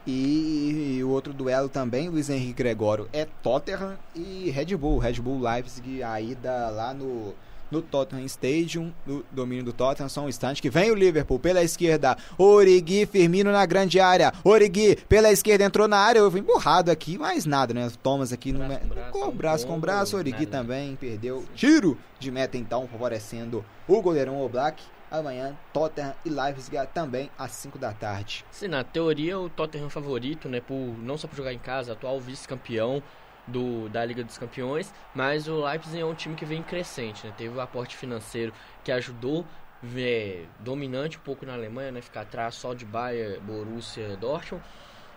E o outro duelo também, Luiz Henrique Gregório, é Tottenham e Red Bull. Red Bull Leipzig, a ida lá no, no Tottenham Stadium, no domínio do Tottenham, só um instante, que vem o Liverpool pela esquerda, Origi, Firmino na grande área, Origi pela esquerda entrou na área, eu vim emburrado aqui, mas nada, né? Thomas aqui no... Braço com braço, com braço com braço, Origi nada. também perdeu tiro de meta então, favorecendo o goleirão Oblak. Amanhã, Tottenham e Leipzig também às 5 da tarde. Sim, na teoria o Tottenham é favorito, né, por não só por jogar em casa, atual vice-campeão do da Liga dos Campeões, mas o Leipzig é um time que vem crescente, né? Teve o aporte financeiro que ajudou é, dominante um pouco na Alemanha, né, ficar atrás só de Bayern, Borussia, Dortmund.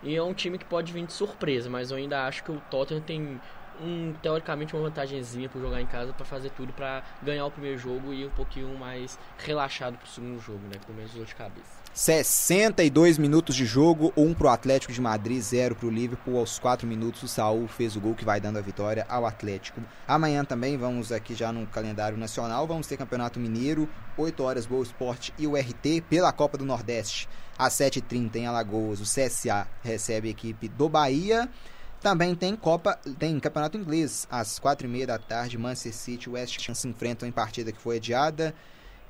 E é um time que pode vir de surpresa, mas eu ainda acho que o Tottenham tem um, teoricamente uma vantagemzinha por jogar em casa para fazer tudo para ganhar o primeiro jogo e um pouquinho mais relaxado pro segundo jogo, né, com menos dor de cabeça. 62 minutos de jogo, 1 pro Atlético de Madrid, 0 pro Liverpool. Aos 4 minutos o Saul fez o gol que vai dando a vitória ao Atlético. Amanhã também vamos aqui já no calendário nacional, vamos ter Campeonato Mineiro, 8 horas Boa Esporte e o RT pela Copa do Nordeste. Às 7h30 em Alagoas, o CSA recebe a equipe do Bahia. Também tem Copa, tem Campeonato Inglês, às 4h30 da tarde, Manchester City e West Ham se enfrentam em partida que foi adiada.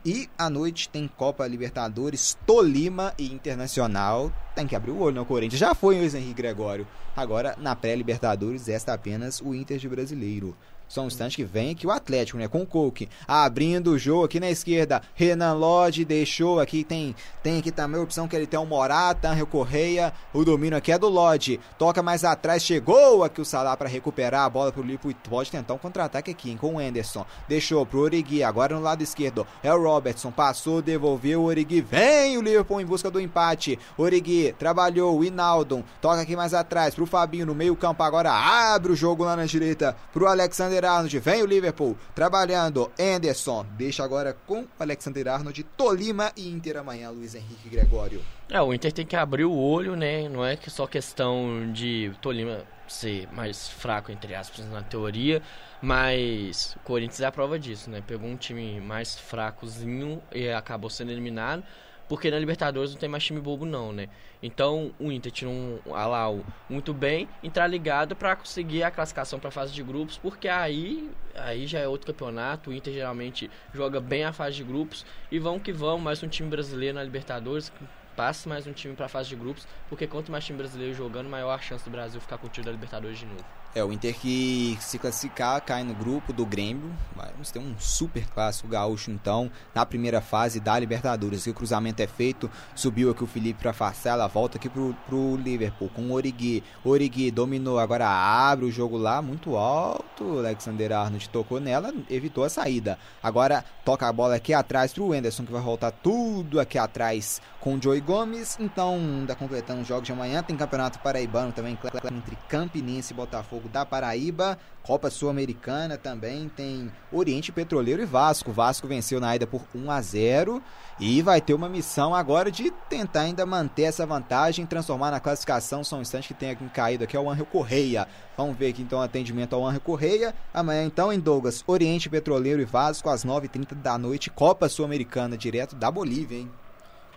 E à noite tem Copa Libertadores, Tolima e Internacional. Tem que abrir o olho no Corinthians. Já foi o Henrique Gregório. Agora, na pré-Libertadores, resta apenas o Inter de Brasileiro. Só um instante que vem aqui o Atlético, né? Com o Coke abrindo o jogo aqui na esquerda. Renan Lodge deixou aqui. Tem, tem aqui também a opção que ele tem o Morata, Angel Correia. O domínio aqui é do Lodge. Toca mais atrás. Chegou aqui o Salah para recuperar a bola pro Liverpool. e Pode tentar um contra-ataque aqui hein, com o Anderson. Deixou pro Origi. Agora no lado esquerdo é o Robertson. Passou, devolveu o Origi. Vem o Liverpool em busca do empate. Origi trabalhou. O Inaldo toca aqui mais atrás pro Fabinho no meio-campo. Agora abre o jogo lá na direita pro Alexander Alexander Arnold, vem o Liverpool, trabalhando, Anderson, deixa agora com Alexander Arnold, Tolima e Inter amanhã, Luiz Henrique Gregório. É, o Inter tem que abrir o olho, né? Não é que só questão de Tolima ser mais fraco, entre aspas, na teoria, mas o Corinthians é a prova disso, né? Pegou um time mais fracozinho e acabou sendo eliminado, porque na Libertadores não tem mais time bobo não, né? Então o Inter tinha um Alau muito bem, entrar ligado para conseguir a classificação para a fase de grupos, porque aí aí já é outro campeonato, o Inter geralmente joga bem a fase de grupos e vão que vão, mais um time brasileiro na Libertadores, passe mais um time para a fase de grupos, porque quanto mais time brasileiro jogando, maior a chance do Brasil ficar com o time da Libertadores de novo. É, o Inter que se classificar cai no grupo do Grêmio. Vamos ter um super clássico gaúcho, então, na primeira fase da Libertadores. O cruzamento é feito, subiu aqui o Felipe para Farcela, volta aqui pro, pro Liverpool com o Origui. Origui dominou, agora abre o jogo lá, muito alto. O Alexander Arnold tocou nela, evitou a saída. Agora toca a bola aqui atrás pro Anderson, que vai voltar tudo aqui atrás com o Joey Gomes. Então, ainda completando os jogos de amanhã, tem Campeonato Paraibano também, entre Campinense e Botafogo da Paraíba, Copa Sul-Americana também tem Oriente Petroleiro e Vasco. Vasco venceu na ida por 1 a 0 e vai ter uma missão agora de tentar ainda manter essa vantagem, transformar na classificação. Um instante que tem aqui caído aqui é o Anjo Correia. Vamos ver aqui então o atendimento ao Anjo Correia. Amanhã então em Douglas, Oriente Petroleiro e Vasco às 9h30 da noite, Copa Sul-Americana direto da Bolívia, hein?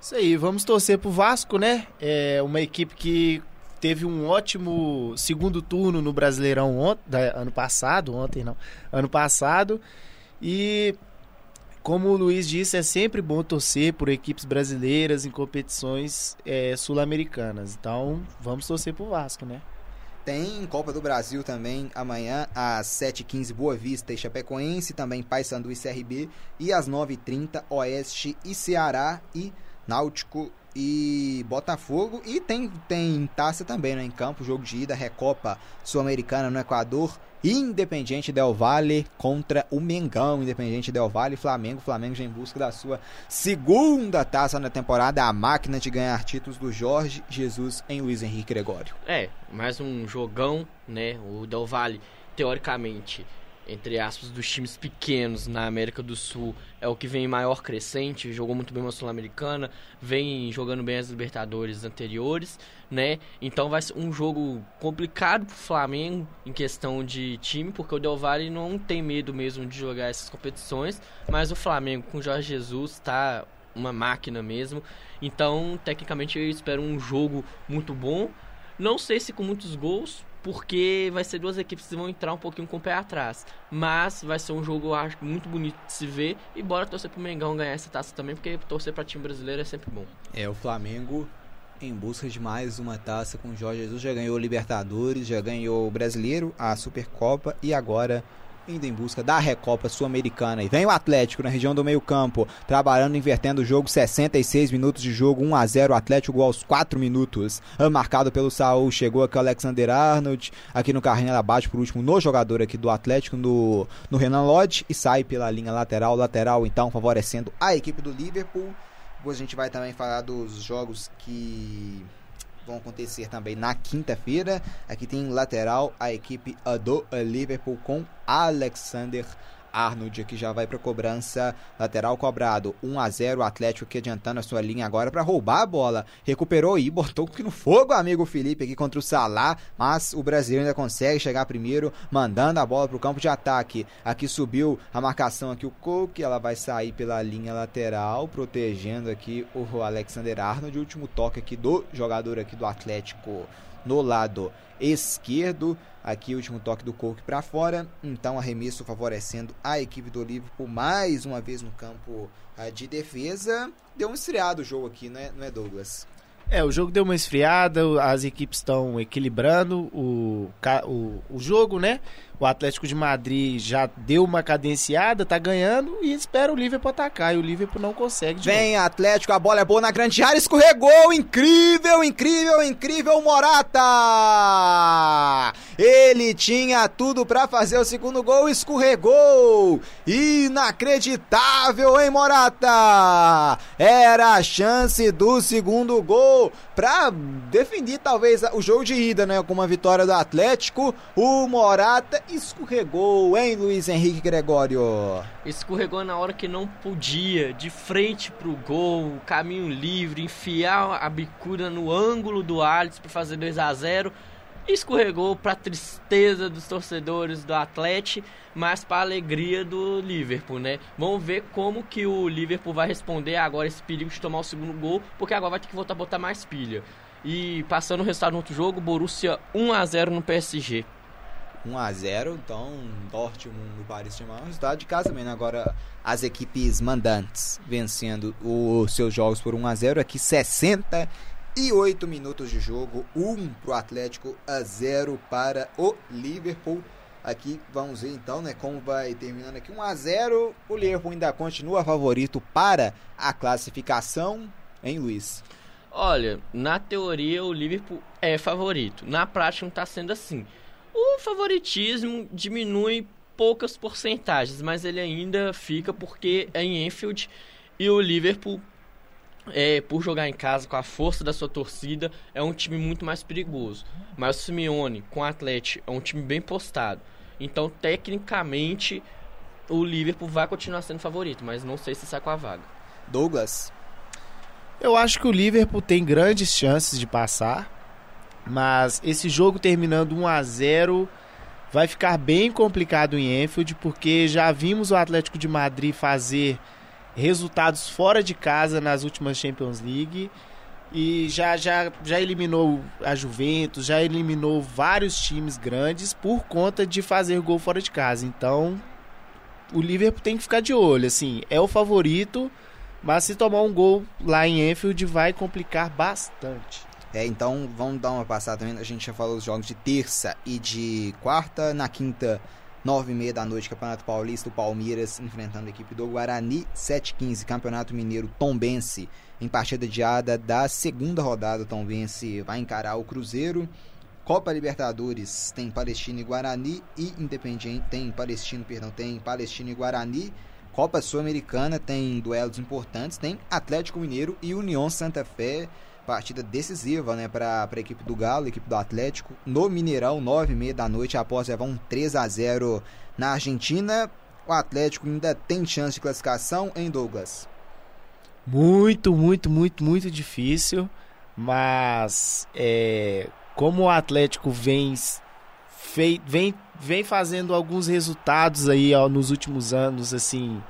Isso aí, vamos torcer pro Vasco, né? É uma equipe que teve um ótimo segundo turno no Brasileirão ontem, ano passado, ontem não, ano passado. E como o Luiz disse, é sempre bom torcer por equipes brasileiras em competições é, sul-americanas. Então, vamos torcer pro Vasco, né? Tem Copa do Brasil também amanhã às 7h15 Boa Vista e Chapecoense, também Paysandu e CRB e às 9h30 Oeste e Ceará e Náutico e Botafogo. E tem, tem taça também né, em campo, jogo de ida, Recopa Sul-Americana no Equador. Independiente Del Valle contra o Mengão. Independiente Del Valle Flamengo. Flamengo já em busca da sua segunda taça na temporada. A máquina de ganhar títulos do Jorge Jesus em Luiz Henrique Gregório. É, mais um jogão, né? O Del Valle, teoricamente, entre aspas, dos times pequenos na América do Sul é o que vem em maior crescente, jogou muito bem uma Sul-Americana, vem jogando bem as Libertadores anteriores, né? Então vai ser um jogo complicado pro Flamengo em questão de time, porque o Del Valle não tem medo mesmo de jogar essas competições, mas o Flamengo com o Jorge Jesus tá uma máquina mesmo. Então, tecnicamente eu espero um jogo muito bom. Não sei se com muitos gols, porque vai ser duas equipes que vão entrar um pouquinho com o pé atrás. Mas vai ser um jogo, eu acho, muito bonito de se ver. E bora torcer pro Mengão ganhar essa taça também, porque torcer pra time brasileiro é sempre bom. É, o Flamengo em busca de mais uma taça com o Jorge Jesus. Já ganhou o Libertadores, já ganhou o Brasileiro, a Supercopa e agora indo em busca da Recopa Sul-Americana. E vem o Atlético na região do meio-campo, trabalhando, invertendo o jogo, 66 minutos de jogo, 1 a 0 o Atlético aos 4 minutos. Marcado pelo Saul, chegou aqui o Alexander Arnold, aqui no carrinho ela bate por último no jogador aqui do Atlético, no, no Renan Lodge, e sai pela linha lateral, lateral então favorecendo a equipe do Liverpool. Depois a gente vai também falar dos jogos que vão acontecer também na quinta-feira. Aqui tem lateral a equipe do Liverpool com Alexander Arnold que já vai para cobrança. Lateral cobrado 1 a 0 o Atlético aqui adiantando a sua linha agora para roubar a bola. Recuperou e botou aqui no fogo amigo Felipe aqui contra o Salah. Mas o brasileiro ainda consegue chegar primeiro mandando a bola para o campo de ataque. Aqui subiu a marcação aqui o Coke ela vai sair pela linha lateral protegendo aqui o Alexander Arnold. Último toque aqui do jogador aqui do Atlético no lado esquerdo. Aqui o último toque do Coke para fora. Então arremesso favorecendo a equipe do Liverpool mais uma vez no campo uh, de defesa. Deu um estreado o jogo aqui, não é, não é Douglas? É, o jogo deu uma esfriada, as equipes estão equilibrando o, o, o jogo, né? O Atlético de Madrid já deu uma cadenciada, tá ganhando e espera o Liverpool atacar. E o Liverpool não consegue. Vem novo. Atlético, a bola é boa na grande área, escorregou, incrível, incrível, incrível, Morata! Ele tinha tudo para fazer o segundo gol, escorregou. Inacreditável, hein, Morata? Era a chance do segundo gol para definir talvez o jogo de ida, né, com uma vitória do Atlético. O Morata escorregou, hein, Luiz Henrique Gregório? Escorregou na hora que não podia, de frente pro gol, caminho livre, enfiar a bicuda no ângulo do Alisson para fazer 2 a 0 escorregou para tristeza dos torcedores do Atlético, mas para alegria do Liverpool, né? Vamos ver como que o Liverpool vai responder agora esse perigo de tomar o segundo gol, porque agora vai ter que voltar a botar mais pilha. E passando o resultado no outro jogo, Borussia 1 a 0 no PSG. 1 a 0 então Dortmund e Paris Saint-Germain, resultado de casa né? Agora as equipes mandantes vencendo os seus jogos por 1 a 0 aqui 60 e 8 minutos de jogo, 1 para o Atlético a 0 para o Liverpool. Aqui vamos ver então, né, como vai terminando aqui 1 a 0. O Liverpool ainda continua favorito para a classificação, hein, Luiz? Olha, na teoria o Liverpool é favorito. Na prática não está sendo assim. O favoritismo diminui poucas porcentagens, mas ele ainda fica porque é em Enfield e o Liverpool é, por jogar em casa com a força da sua torcida, é um time muito mais perigoso. Mas o Simeone, com o Atlético, é um time bem postado. Então, tecnicamente, o Liverpool vai continuar sendo favorito, mas não sei se sai com a vaga. Douglas. Eu acho que o Liverpool tem grandes chances de passar, mas esse jogo terminando 1 a 0 vai ficar bem complicado em Enfield, porque já vimos o Atlético de Madrid fazer resultados fora de casa nas últimas Champions League e já, já, já eliminou a Juventus, já eliminou vários times grandes por conta de fazer gol fora de casa. Então, o Liverpool tem que ficar de olho, assim, é o favorito, mas se tomar um gol lá em Enfield vai complicar bastante. É, então vamos dar uma passada também. A gente já falou dos jogos de terça e de quarta. Na quinta, 9 e meia da noite, Campeonato Paulista, o Palmeiras enfrentando a equipe do Guarani, 7h15, Campeonato Mineiro, Tombense, em partida adiada da segunda rodada, Tombense vai encarar o Cruzeiro. Copa Libertadores tem Palestina e Guarani e Independiente tem Palestino, perdão, tem Palestina e Guarani. Copa Sul-Americana tem duelos importantes, tem Atlético Mineiro e União Santa Fé partida decisiva né, para a equipe do Galo, equipe do Atlético, no Mineirão, 9h30 da noite, após levar um 3 a 0 na Argentina. O Atlético ainda tem chance de classificação em Douglas. Muito, muito, muito, muito difícil, mas é, como o Atlético vem, fei, vem, vem fazendo alguns resultados aí ó, nos últimos anos, assim,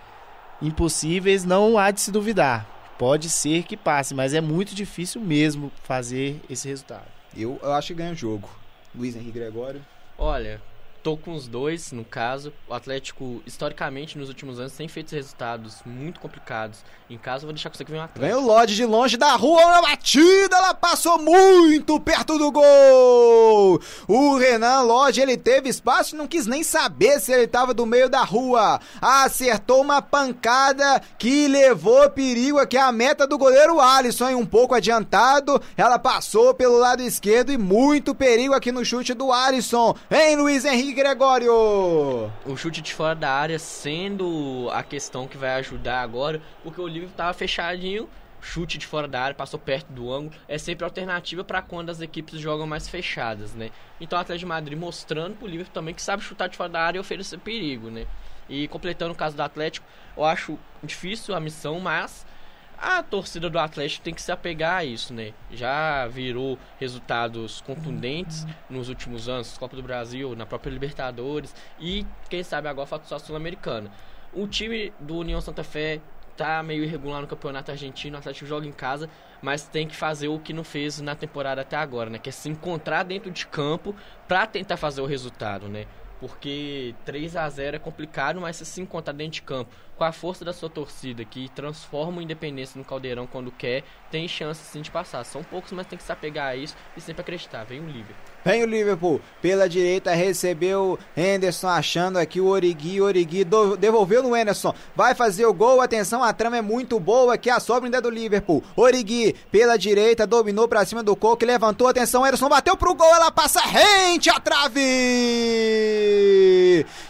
impossíveis, não há de se duvidar pode ser que passe, mas é muito difícil mesmo fazer esse resultado. Eu, eu acho que ganha o jogo. Luiz Henrique Gregório. Olha, tô com os dois, no caso. O Atlético, historicamente, nos últimos anos, tem feito resultados muito complicados. Em casa, eu vou deixar com você que vem o Atlético. Vem o Lodge de longe da rua, na batida, ela passou muito perto do gol! O Renan Lodge, ele teve espaço não quis nem saber se ele estava do meio da rua. Acertou uma pancada que levou perigo aqui a meta do goleiro Alisson, um pouco adiantado. Ela passou pelo lado esquerdo e muito perigo aqui no chute do Alisson. Hein, Luiz Henrique Gregório? O chute de fora da área sendo a questão que vai ajudar agora, porque o livro tava fechadinho, chute de fora da área, passou perto do ângulo, é sempre alternativa para quando as equipes jogam mais fechadas, né? Então o Atlético de Madrid mostrando pro Liverpool também que sabe chutar de fora da área e oferecer perigo, né? E completando o caso do Atlético, eu acho difícil a missão, mas a torcida do Atlético tem que se apegar a isso, né? Já virou resultados contundentes nos últimos anos, Copa do Brasil, na própria Libertadores e quem sabe agora a Sul-Americana. O time do União Santa Fé tá meio irregular no campeonato argentino, o Atlético joga em casa, mas tem que fazer o que não fez na temporada até agora, né? Que é se encontrar dentro de campo para tentar fazer o resultado, né? Porque 3 a 0 é complicado, mas se se encontrar dentro de campo com a força da sua torcida, que transforma o Independência no Caldeirão quando quer, tem chance sim de passar. São poucos, mas tem que se apegar a isso e sempre acreditar. Vem o Liverpool. Vem o Liverpool pela direita, recebeu Henderson achando aqui o. Origi do- devolveu no Henderson. Vai fazer o gol. Atenção, a trama é muito boa aqui. A sobra ainda é do Liverpool. Origi pela direita, dominou pra cima do Coque, levantou. Atenção, Henderson bateu pro gol. Ela passa rente à trave.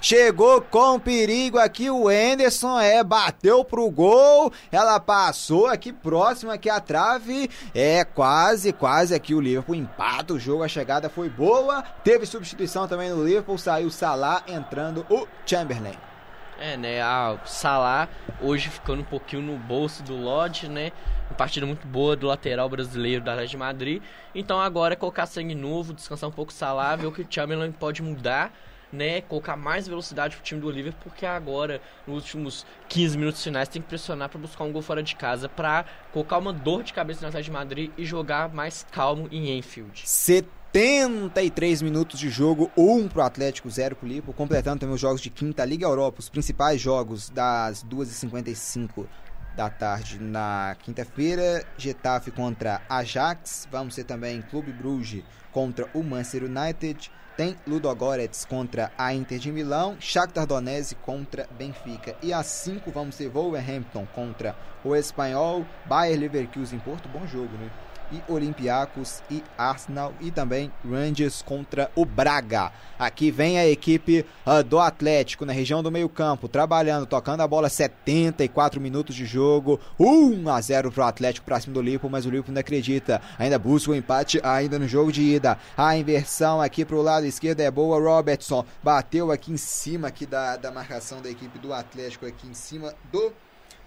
Chegou com perigo aqui o Henderson. É, bateu pro gol. Ela passou aqui próximo aqui à trave. É, quase, quase aqui o Liverpool empata o jogo. A chegada foi boa. Teve substituição também no Liverpool. Saiu o Salah, entrando o Chamberlain. É, né? A Salah hoje ficando um pouquinho no bolso do Lodge, né? Uma partida muito boa do lateral brasileiro da Atlético de Madrid. Então agora é colocar sangue novo, descansar um pouco o Salah, ver o que o Chamberlain pode mudar, né? Colocar mais velocidade pro time do Liverpool, porque agora, nos últimos 15 minutos finais, tem que pressionar para buscar um gol fora de casa, para colocar uma dor de cabeça na Atlético de Madrid e jogar mais calmo em Enfield. 73 minutos de jogo, 1 pro Atlético, 0 pro Liverpool, completando também os jogos de quinta Liga Europa, os principais jogos das 2h55 da tarde na quinta-feira, Getafe contra Ajax, vamos ter também Clube Bruges contra o Manchester United, tem Ludogorets contra a Inter de Milão, Shakhtar Donetsk contra Benfica. E às 5 vamos ter Wolverhampton contra o Espanhol, Bayer Leverkusen, Porto, bom jogo, né? E Olympiacos e Arsenal e também Rangers contra o Braga. Aqui vem a equipe ah, do Atlético na região do meio-campo, trabalhando, tocando a bola 74 minutos de jogo. 1 a 0 pro Atlético para cima do Liverpool, mas o Liverpool não acredita. Ainda busca o empate ainda no jogo de ida. A inversão aqui pro lado esquerdo é boa. Robertson bateu aqui em cima aqui da, da marcação da equipe do Atlético aqui em cima do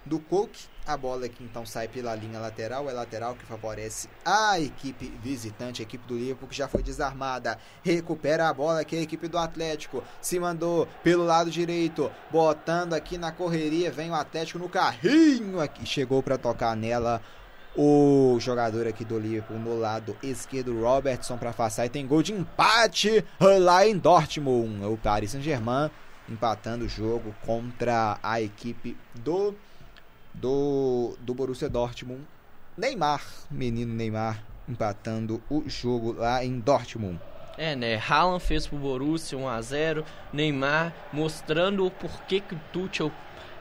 do Cook. A bola aqui então sai pela linha lateral, é lateral que favorece a equipe visitante, a equipe do Liverpool que já foi desarmada. Recupera a bola aqui a equipe do Atlético, se mandou pelo lado direito, botando aqui na correria, vem o Atlético no carrinho aqui, chegou para tocar nela o jogador aqui do Liverpool no lado esquerdo, Robertson para afastar e tem gol de empate lá em Dortmund. O Paris Saint-Germain empatando o jogo contra a equipe do do, do Borussia Dortmund. Neymar, menino Neymar, empatando o jogo lá em Dortmund. É, né? Haaland fez pro Borussia 1x0. Neymar mostrando o porquê que o Tuchel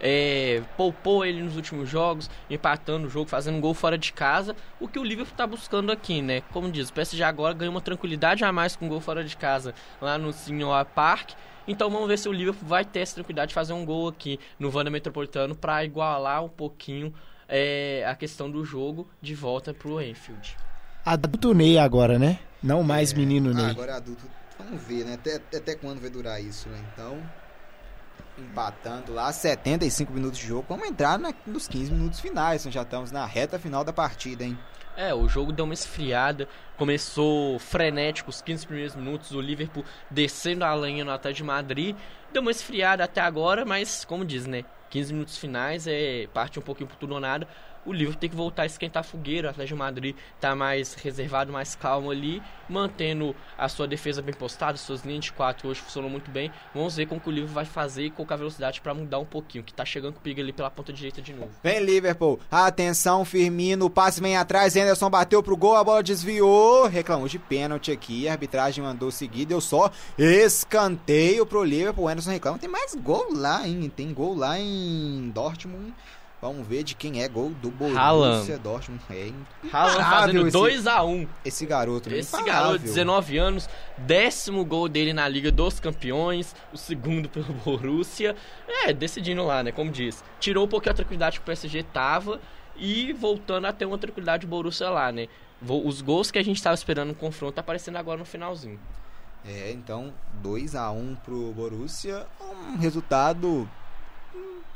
é, poupou ele nos últimos jogos, empatando o jogo, fazendo um gol fora de casa. O que o Liverpool tá buscando aqui, né? Como diz, o PSG agora ganhou uma tranquilidade a mais com um gol fora de casa lá no Senhor Park. Então vamos ver se o Liverpool vai ter essa tranquilidade de fazer um gol aqui no Wanda Metropolitano para igualar um pouquinho é, a questão do jogo de volta pro Enfield. Adulto Ney agora, né? Não mais menino Ney. Agora adulto, vamos ver, né? Até, até quando vai durar isso, né? Então, empatando lá, 75 minutos de jogo. Vamos entrar na, nos 15 minutos finais, então já estamos na reta final da partida, hein? É, o jogo deu uma esfriada, começou frenético os 15 primeiros minutos, o Liverpool descendo a lenha no Atlético de Madrid, deu uma esfriada até agora, mas como diz, né, 15 minutos finais é parte um pouquinho por tudo ou nada, o Liverpool tem que voltar a esquentar a fogueira, o Atlético de Madrid tá mais reservado, mais calmo ali, mantendo a sua defesa bem postada, suas linhas de 4 hoje funcionam muito bem, vamos ver como que o Liverpool vai fazer e colocar velocidade para mudar um pouquinho, que tá chegando com o perigo ali pela ponta direita de novo. Vem Liverpool, atenção Firmino, o passe vem atrás, Anderson bateu pro gol, a bola desviou, reclamou de pênalti aqui, a arbitragem mandou seguir, deu só escanteio pro Liverpool, Anderson reclama, tem mais gol lá, hein? Tem gol lá em Dortmund. Vamos ver de quem é gol do Borussia. Dortmund. É Haaland fazendo esse- 2x1 Esse garoto, né? Esse garoto, 19 anos, décimo gol dele na Liga dos Campeões, o segundo [laughs] pelo Borussia. É, decidindo lá, né? Como diz. Tirou um pouquinho a tranquilidade que o PSG tava e voltando a ter uma tranquilidade o Borussia lá, né? Os gols que a gente tava esperando no confronto tá aparecendo agora no finalzinho. É, então 2 a 1 pro Borussia, um resultado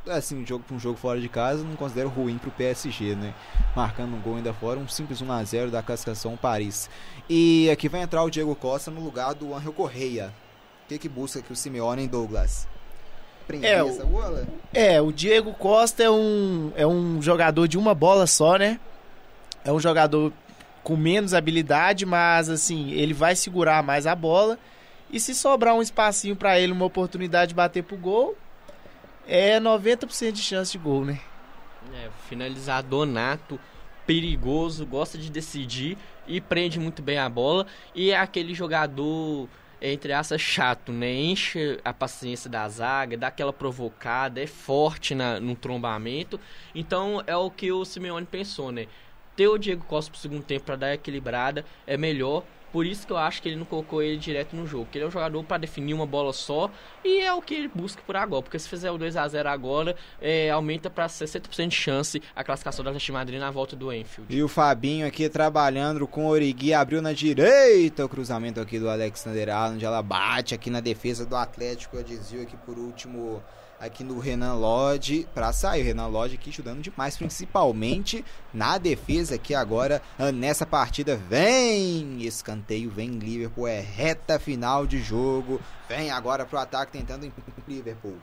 assim, um jogo para um jogo fora de casa, não considero ruim pro PSG, né? Marcando um gol ainda fora, um simples 1 a 0 da classificação Paris. E aqui vai entrar o Diego Costa no lugar do Angel Correia. O que que busca aqui o Simeone em Douglas? Prender É, o- essa bola? É, o Diego Costa é um, é um jogador de uma bola só, né? É um jogador com menos habilidade, mas assim, ele vai segurar mais a bola. E se sobrar um espacinho pra ele, uma oportunidade de bater pro gol, É 90% de chance de gol, né? É, finalizador nato, perigoso, gosta de decidir e prende muito bem a bola. E é aquele jogador, entre aspas, chato, né? Enche a paciência da zaga, dá aquela provocada, é forte na, no trombamento. Então é o que o Simeone pensou, né? Ter o Diego Costa pro segundo tempo para dar equilibrada é melhor. Por isso que eu acho que ele não colocou ele direto no jogo. Que ele é um jogador para definir uma bola só e é o que ele busca por agora. Porque se fizer o 2 a 0 agora, é, aumenta para 60% de chance a classificação do Atlético Madrid na volta do Enfield. E o Fabinho aqui trabalhando com o Origui, abriu na direita o cruzamento aqui do Alexander Arnold, ela bate aqui na defesa do Atlético, eu desvio aqui por último aqui no Renan Lodge para sair. O Renan Lodge aqui ajudando demais, principalmente na defesa aqui agora ah, nessa partida. Vem escanteio, vem Liverpool, é reta final de jogo. Vem agora pro ataque tentando Liverpool.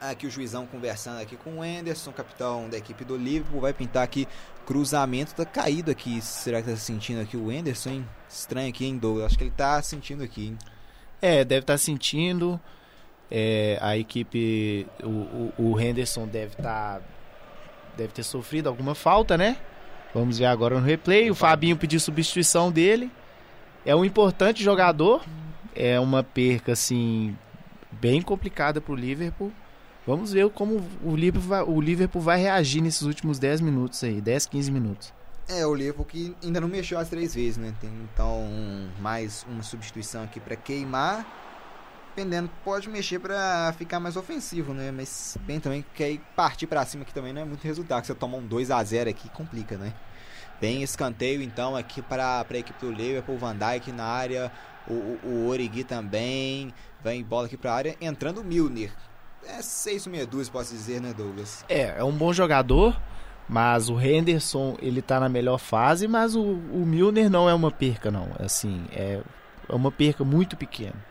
Aqui o juizão conversando aqui com o Anderson, capitão da equipe do Liverpool. Vai pintar aqui cruzamento. Tá caído aqui. Será que tá sentindo aqui o Anderson, hein? Estranho aqui, hein, Douglas? Acho que ele tá sentindo aqui, hein? É, deve estar sentindo. É, a equipe, o, o, o Henderson deve estar, deve ter sofrido alguma falta, né? Vamos ver agora no replay. O Fabinho pediu substituição dele. É um importante jogador. É uma perca assim bem complicada para o Liverpool. Vamos ver como o Liverpool, vai, o Liverpool vai reagir nesses últimos 10 minutos aí, 10, 15 minutos. É, o Liverpool que ainda não mexeu as três vezes, né? Então, mais uma substituição aqui para queimar dependendo, pode mexer para ficar mais ofensivo, né? Mas bem também quer ir partir para cima aqui também não é muito resultado. Você toma um 2 a 0 aqui, complica, né? Bem escanteio então aqui para a equipe do Liverpool, Van Dijk na área, o, o, o Origi também, vem bola aqui para a área, entrando o Milner. É 6 meia dúzia, posso dizer, né, Douglas? É, é um bom jogador, mas o Henderson, ele tá na melhor fase, mas o, o Milner não é uma perca, não. Assim, é, é uma perca muito pequena.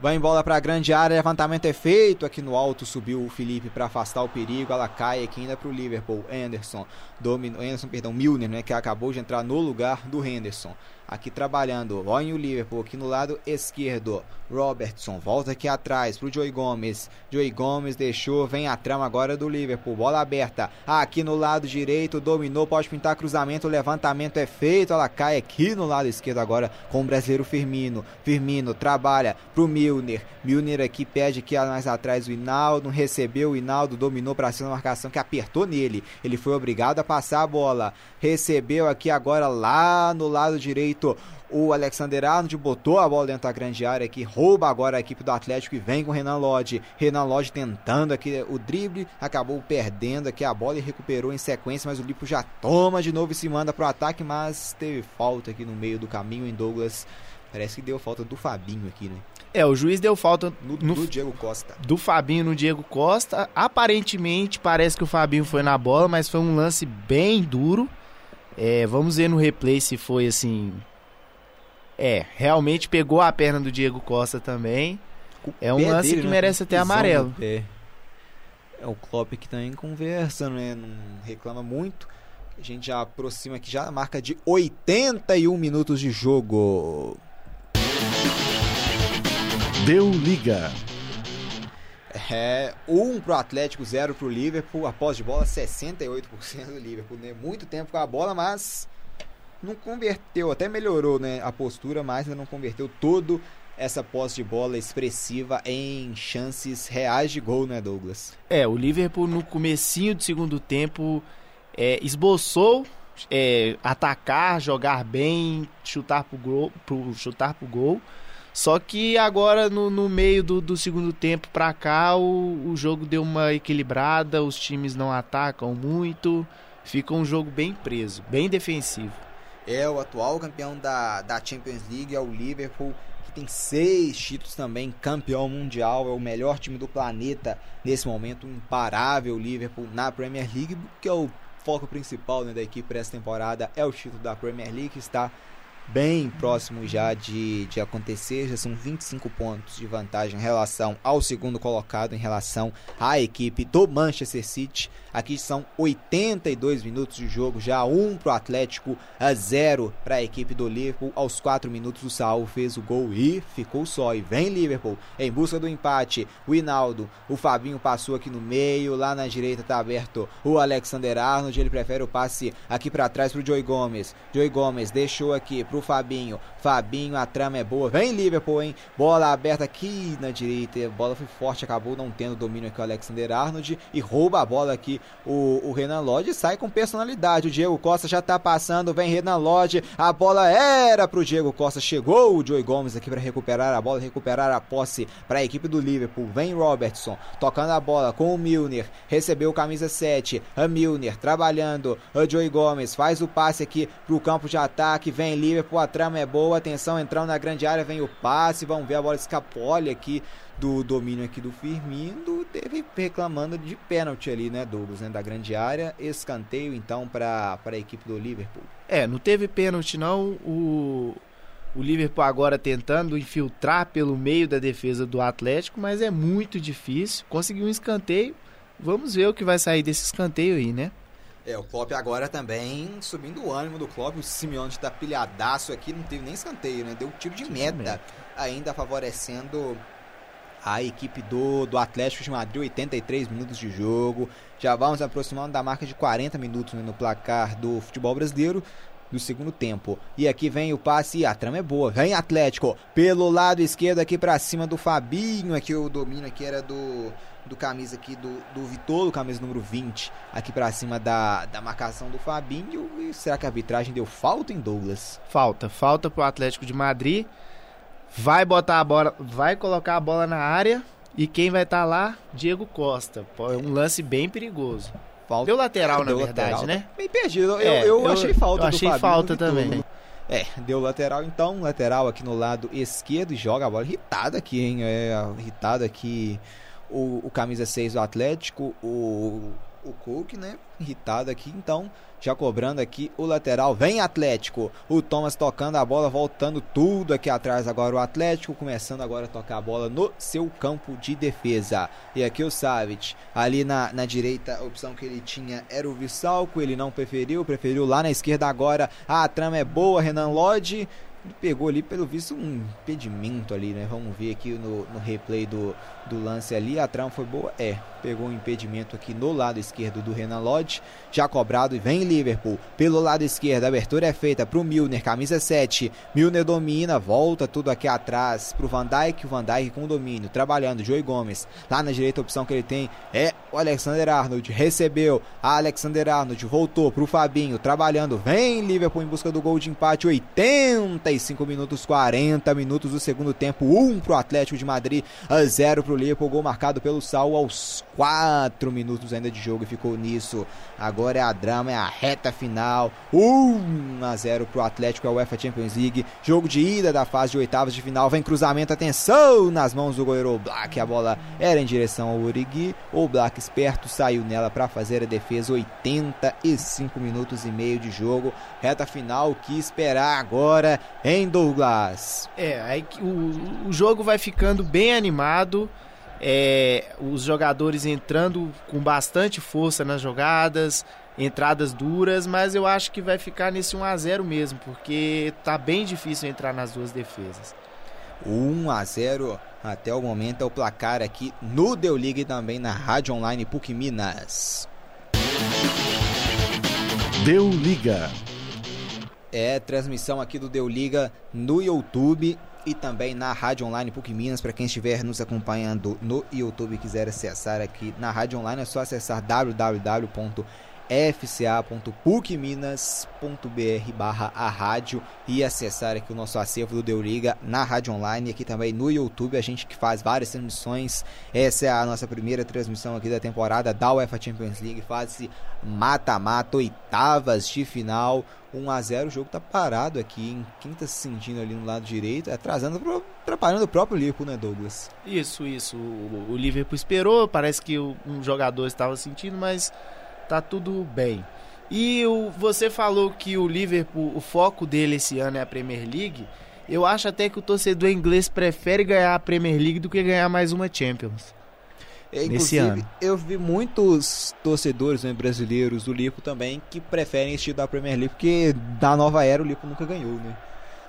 Vai em bola para a grande área, levantamento é feito. Aqui no alto subiu o Felipe para afastar o perigo. Ela cai aqui ainda para o Liverpool. Anderson, domino, Anderson, perdão, Milner, né, que acabou de entrar no lugar do Henderson aqui trabalhando. Olha o Liverpool aqui no lado esquerdo. Robertson volta aqui atrás pro Joey Gomes. Joey Gomes deixou, vem a trama agora do Liverpool. Bola aberta aqui no lado direito. Dominou, pode pintar cruzamento. Levantamento é feito. Ela cai aqui no lado esquerdo agora com o brasileiro Firmino. Firmino trabalha pro Milner. Milner aqui pede aqui mais atrás o Hinaldo. Recebeu o Hinaldo, dominou para cima da marcação que apertou nele. Ele foi obrigado a passar a bola. Recebeu aqui agora lá no lado direito feito. O Alexander Arnold botou a bola dentro da grande área aqui, rouba agora a equipe do Atlético e vem com o Renan Lodge. Renan Lodge tentando aqui o drible, acabou perdendo aqui a bola e recuperou em sequência, mas o Lipo já toma de novo e se manda pro ataque, mas teve falta aqui no meio do caminho em Douglas. Parece que deu falta do Fabinho aqui, né? É, o juiz deu falta no, no, do Diego Costa. Do Fabinho no Diego Costa. Aparentemente parece que o Fabinho foi na bola, mas foi um lance bem duro. É, vamos ver no replay se foi assim é, realmente pegou a perna do Diego Costa também. é um lance dele, que né? merece até amarelo. É o Klopp que também conversa, né? Não reclama muito. A gente já aproxima aqui já a marca de 81 minutos de jogo. Deu liga. É, 1 um pro Atlético, 0 pro Liverpool. Após de bola, 68% do Liverpool. Né? Muito tempo com a bola, mas não converteu, até melhorou né, a postura, mas ainda não converteu todo essa posse de bola expressiva em chances reais de gol, né, Douglas? É, o Liverpool no comecinho do segundo tempo é, esboçou é, atacar, jogar bem, chutar pro gol, pro, chutar pro gol. Só que agora no, no meio do, do, segundo tempo para cá o, o jogo deu uma equilibrada, os times não atacam muito, fica um jogo bem preso, bem defensivo é o atual campeão da, da Champions League, é o Liverpool, que tem seis títulos também, campeão mundial, é o melhor time do planeta nesse momento, um imparável Liverpool na Premier League, que é o foco principal né, da equipe para essa temporada, é o título da Premier League, que está bem próximo já de, de acontecer. Já são 25 pontos de vantagem em relação ao segundo colocado, em relação à equipe do Manchester City. Aqui são 82 minutos de jogo, já 1 para o Atlético, a 0 para a equipe do Liverpool. Aos 4 minutos o Saul fez o gol e ficou só. E vem Liverpool em busca do empate. O Hinaldo, o Fabinho passou aqui no meio, lá na direita está aberto o Alexander Arnold. Ele prefere o passe aqui para trás para o Joey Gomes. Joey Gomes deixou aqui para o Fabinho. Fabinho, a trama é boa. Vem Liverpool, hein? Bola aberta aqui na direita. Bola foi forte, acabou não tendo domínio aqui o Alexander Arnold e rouba a bola aqui o, o Renan Lodge sai com personalidade. O Diego Costa já tá passando, vem Renan Lodge. A bola era pro Diego Costa. Chegou o Joey Gomes aqui para recuperar a bola, recuperar a posse para a equipe do Liverpool. Vem Robertson tocando a bola com o Milner. Recebeu camisa 7. A Milner trabalhando. A Joey Gomes faz o passe aqui pro campo de ataque. Vem Liverpool, a trama é boa. Atenção, entrando na grande área, vem o passe. Vamos ver a bola escapole aqui do domínio aqui do Firmino, teve reclamando de pênalti ali, né, Douglas, né, da grande área, escanteio então para a equipe do Liverpool. É, não teve pênalti não, o, o Liverpool agora tentando infiltrar pelo meio da defesa do Atlético, mas é muito difícil, conseguiu um escanteio, vamos ver o que vai sair desse escanteio aí, né? É, o Klopp agora também subindo o ânimo do Klopp, o Simeone está pilhadaço aqui, não teve nem escanteio, né, deu tiro de tiro meta, de meta, ainda favorecendo a equipe do, do Atlético de Madrid, 83 minutos de jogo. Já vamos aproximando da marca de 40 minutos né, no placar do futebol brasileiro do segundo tempo. E aqui vem o passe e a trama é boa. Vem Atlético pelo lado esquerdo aqui para cima do Fabinho. Aqui o domínio aqui era do do camisa aqui do, do Vitolo, camisa número 20, aqui para cima da, da marcação do Fabinho. E será que a arbitragem deu falta em Douglas? Falta, falta pro Atlético de Madrid vai botar a bola, vai colocar a bola na área e quem vai estar tá lá? Diego Costa. É um lance bem perigoso. Falta. Deu lateral, é, na deu verdade, lateral, né? Bem perdido. Eu, é, eu, eu, achei falta eu achei falta também. É, deu lateral então, lateral aqui no lado esquerdo e joga a bola irritado aqui, hein? É, irritado aqui o, o camisa 6 do Atlético, o, o Cook, né? Irritado aqui, então já cobrando aqui o lateral. Vem Atlético. O Thomas tocando a bola, voltando tudo aqui atrás. Agora o Atlético começando agora a tocar a bola no seu campo de defesa. E aqui o Savic. Ali na, na direita, a opção que ele tinha era o Vissalco. Ele não preferiu, preferiu lá na esquerda agora. a trama é boa. Renan Lodge pegou ali, pelo visto, um impedimento ali, né? Vamos ver aqui no, no replay do, do lance ali. A trama foi boa? É. Pegou um impedimento aqui no lado esquerdo do Renan Lodge. Já cobrado e vem Liverpool. Pelo lado esquerdo, a abertura é feita para o Milner, camisa 7. Milner domina, volta tudo aqui atrás para o Van Dijk. O Van Dijk com domínio, trabalhando. Joey Gomes. Lá na direita, a opção que ele tem é o Alexander Arnold. Recebeu. A Alexander Arnold voltou para o Fabinho, trabalhando. Vem Liverpool em busca do gol de empate. 85 minutos, 40 minutos do segundo tempo. 1 para o Atlético de Madrid, a 0 para o Liverpool. Gol marcado pelo Sal aos 4 minutos ainda de jogo e ficou nisso. Agora é a drama, é a reta final. 1 a 0 pro Atlético, é a UEFA Champions League. Jogo de ida da fase de oitavas de final. Vem cruzamento, atenção nas mãos do goleiro Black. A bola era em direção ao Urigui. O Black esperto saiu nela para fazer a defesa. 85 minutos e meio de jogo. Reta final, o que esperar agora em Douglas? É, aí o, o jogo vai ficando bem animado é, os jogadores entrando com bastante força nas jogadas, entradas duras, mas eu acho que vai ficar nesse 1 a 0 mesmo, porque tá bem difícil entrar nas duas defesas. 1 a 0 até o momento é o placar aqui no Deu Liga e também na Rádio Online PUC Minas. Deu Liga. É transmissão aqui do Deu Liga no YouTube e também na Rádio Online PUC Minas. Para quem estiver nos acompanhando no YouTube e quiser acessar aqui na Rádio Online, é só acessar www.fca.pucminas.br barra a rádio e acessar aqui o nosso acervo do Deu Liga na Rádio Online e aqui também no YouTube, a gente que faz várias transmissões, essa é a nossa primeira transmissão aqui da temporada da UEFA Champions League, fase mata-mata, oitavas de final, 1 a 0 o jogo tá parado aqui, em quem tá se sentindo ali no lado direito, atrasando, atrapalhando o próprio Liverpool, né, Douglas? Isso, isso. O, o Liverpool esperou, parece que um jogador estava sentindo, mas tá tudo bem. E o, você falou que o Liverpool, o foco dele esse ano é a Premier League. Eu acho até que o torcedor inglês prefere ganhar a Premier League do que ganhar mais uma Champions. É, Nesse inclusive, ano. eu vi muitos torcedores né, brasileiros do Liverpool também que preferem título da Premier League, porque da nova era o Liverpool nunca ganhou, né?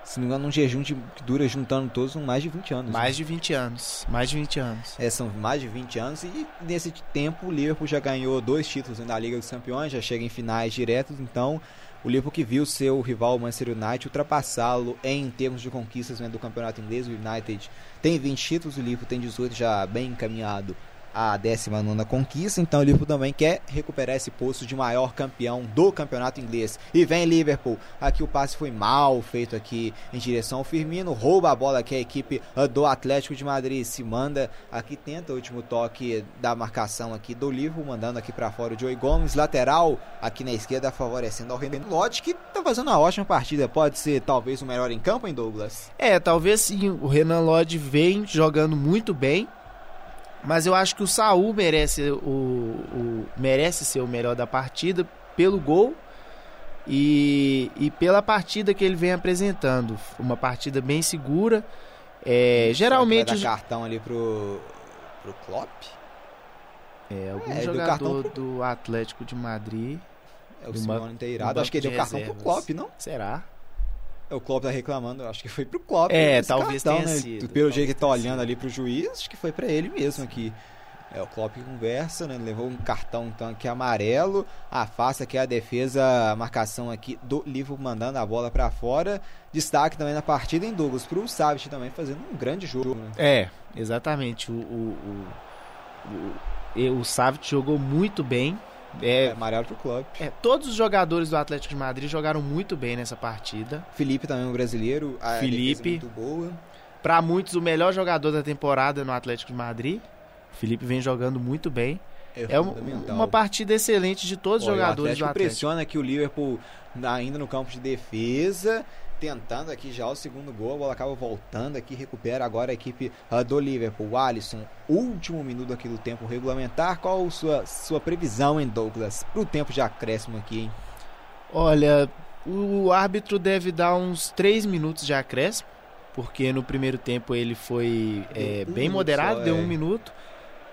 Se não me engano, um jejum de- que dura juntando todos são mais de 20 anos. né? Mais de 20 anos. Mais de 20 anos. É, são mais de 20 anos e nesse tempo o Liverpool já ganhou dois títulos né, da Liga dos Campeões, já chega em finais diretos, então o Liverpool que viu seu rival Manchester United ultrapassá-lo em termos de conquistas né, do campeonato inglês, o United tem 20 títulos, o Liverpool tem 18 já bem encaminhado à 19 conquista, então o Liverpool também quer recuperar esse posto de maior campeão do campeonato inglês. E vem Liverpool, aqui o passe foi mal feito aqui em direção ao Firmino, rouba a bola que a equipe ah, do Atlético de Madrid se manda, aqui tenta o último toque da marcação aqui do Liverpool, mandando aqui para fora o Joey Gomes, lateral aqui na esquerda favorecendo ao Renan Lodge, que tá fazendo uma ótima partida, pode ser talvez o melhor em campo, em Douglas? É, talvez sim. O Renan Lodge vem jogando muito bem. Mas eu acho que o Saul merece, o, o- merece ser o melhor da partida pelo gol e, e pela partida que ele vem apresentando. Uma partida bem segura. É, geralmente Vai dar cartão ali pro, pro Klopp, é, algum É, jogador cartão pro- do Atlético de Madrid. é o Do Simone banco- Inteirado, do acho que ele deu de cartão pro reservas. Klopp, não? Será? É, O Klopp tá reclamando, acho que foi pro Klopp. É, talvez cartão, tenha né? sido, Pelo jeito que tá olhando sido. ali pro juiz, acho que foi pra ele mesmo aqui. É, o Klopp conversa, né? Levou um cartão então aqui amarelo, afasta aqui a defesa, a marcação aqui do Liverpool mandando a bola pra fora. Destaque também na partida em Douglas pro Savic também fazendo um grande jogo, né? É, exatamente. O, o, o, o, o Savic jogou muito bem. É, É, amarelo pro Klopp. é, todos os jogadores do Atlético de Madrid jogaram muito bem nessa partida. Felipe também um brasileiro, a Felipe. defesa muito boa. Para muitos, o melhor jogador da temporada no Atlético de Madrid. O Felipe vem jogando muito bem. É um- fundamental. uma partida excelente de todos os jogadores o Atlético do Atlético. pressiona aqui o Liverpool ainda no campo de defesa, tentando aqui já o segundo gol. A bola acaba voltando aqui, recupera agora a equipe ah, do Liverpool. O Alisson, último minuto aqui do tempo regulamentar. Qual a sua, sua previsão, hein, Douglas, pro tempo de acréscimo aqui, hein? Olha, o árbitro deve dar uns 3 minutos de acréscimo, porque no primeiro tempo ele foi é, um bem moderado, só, deu é. um minuto.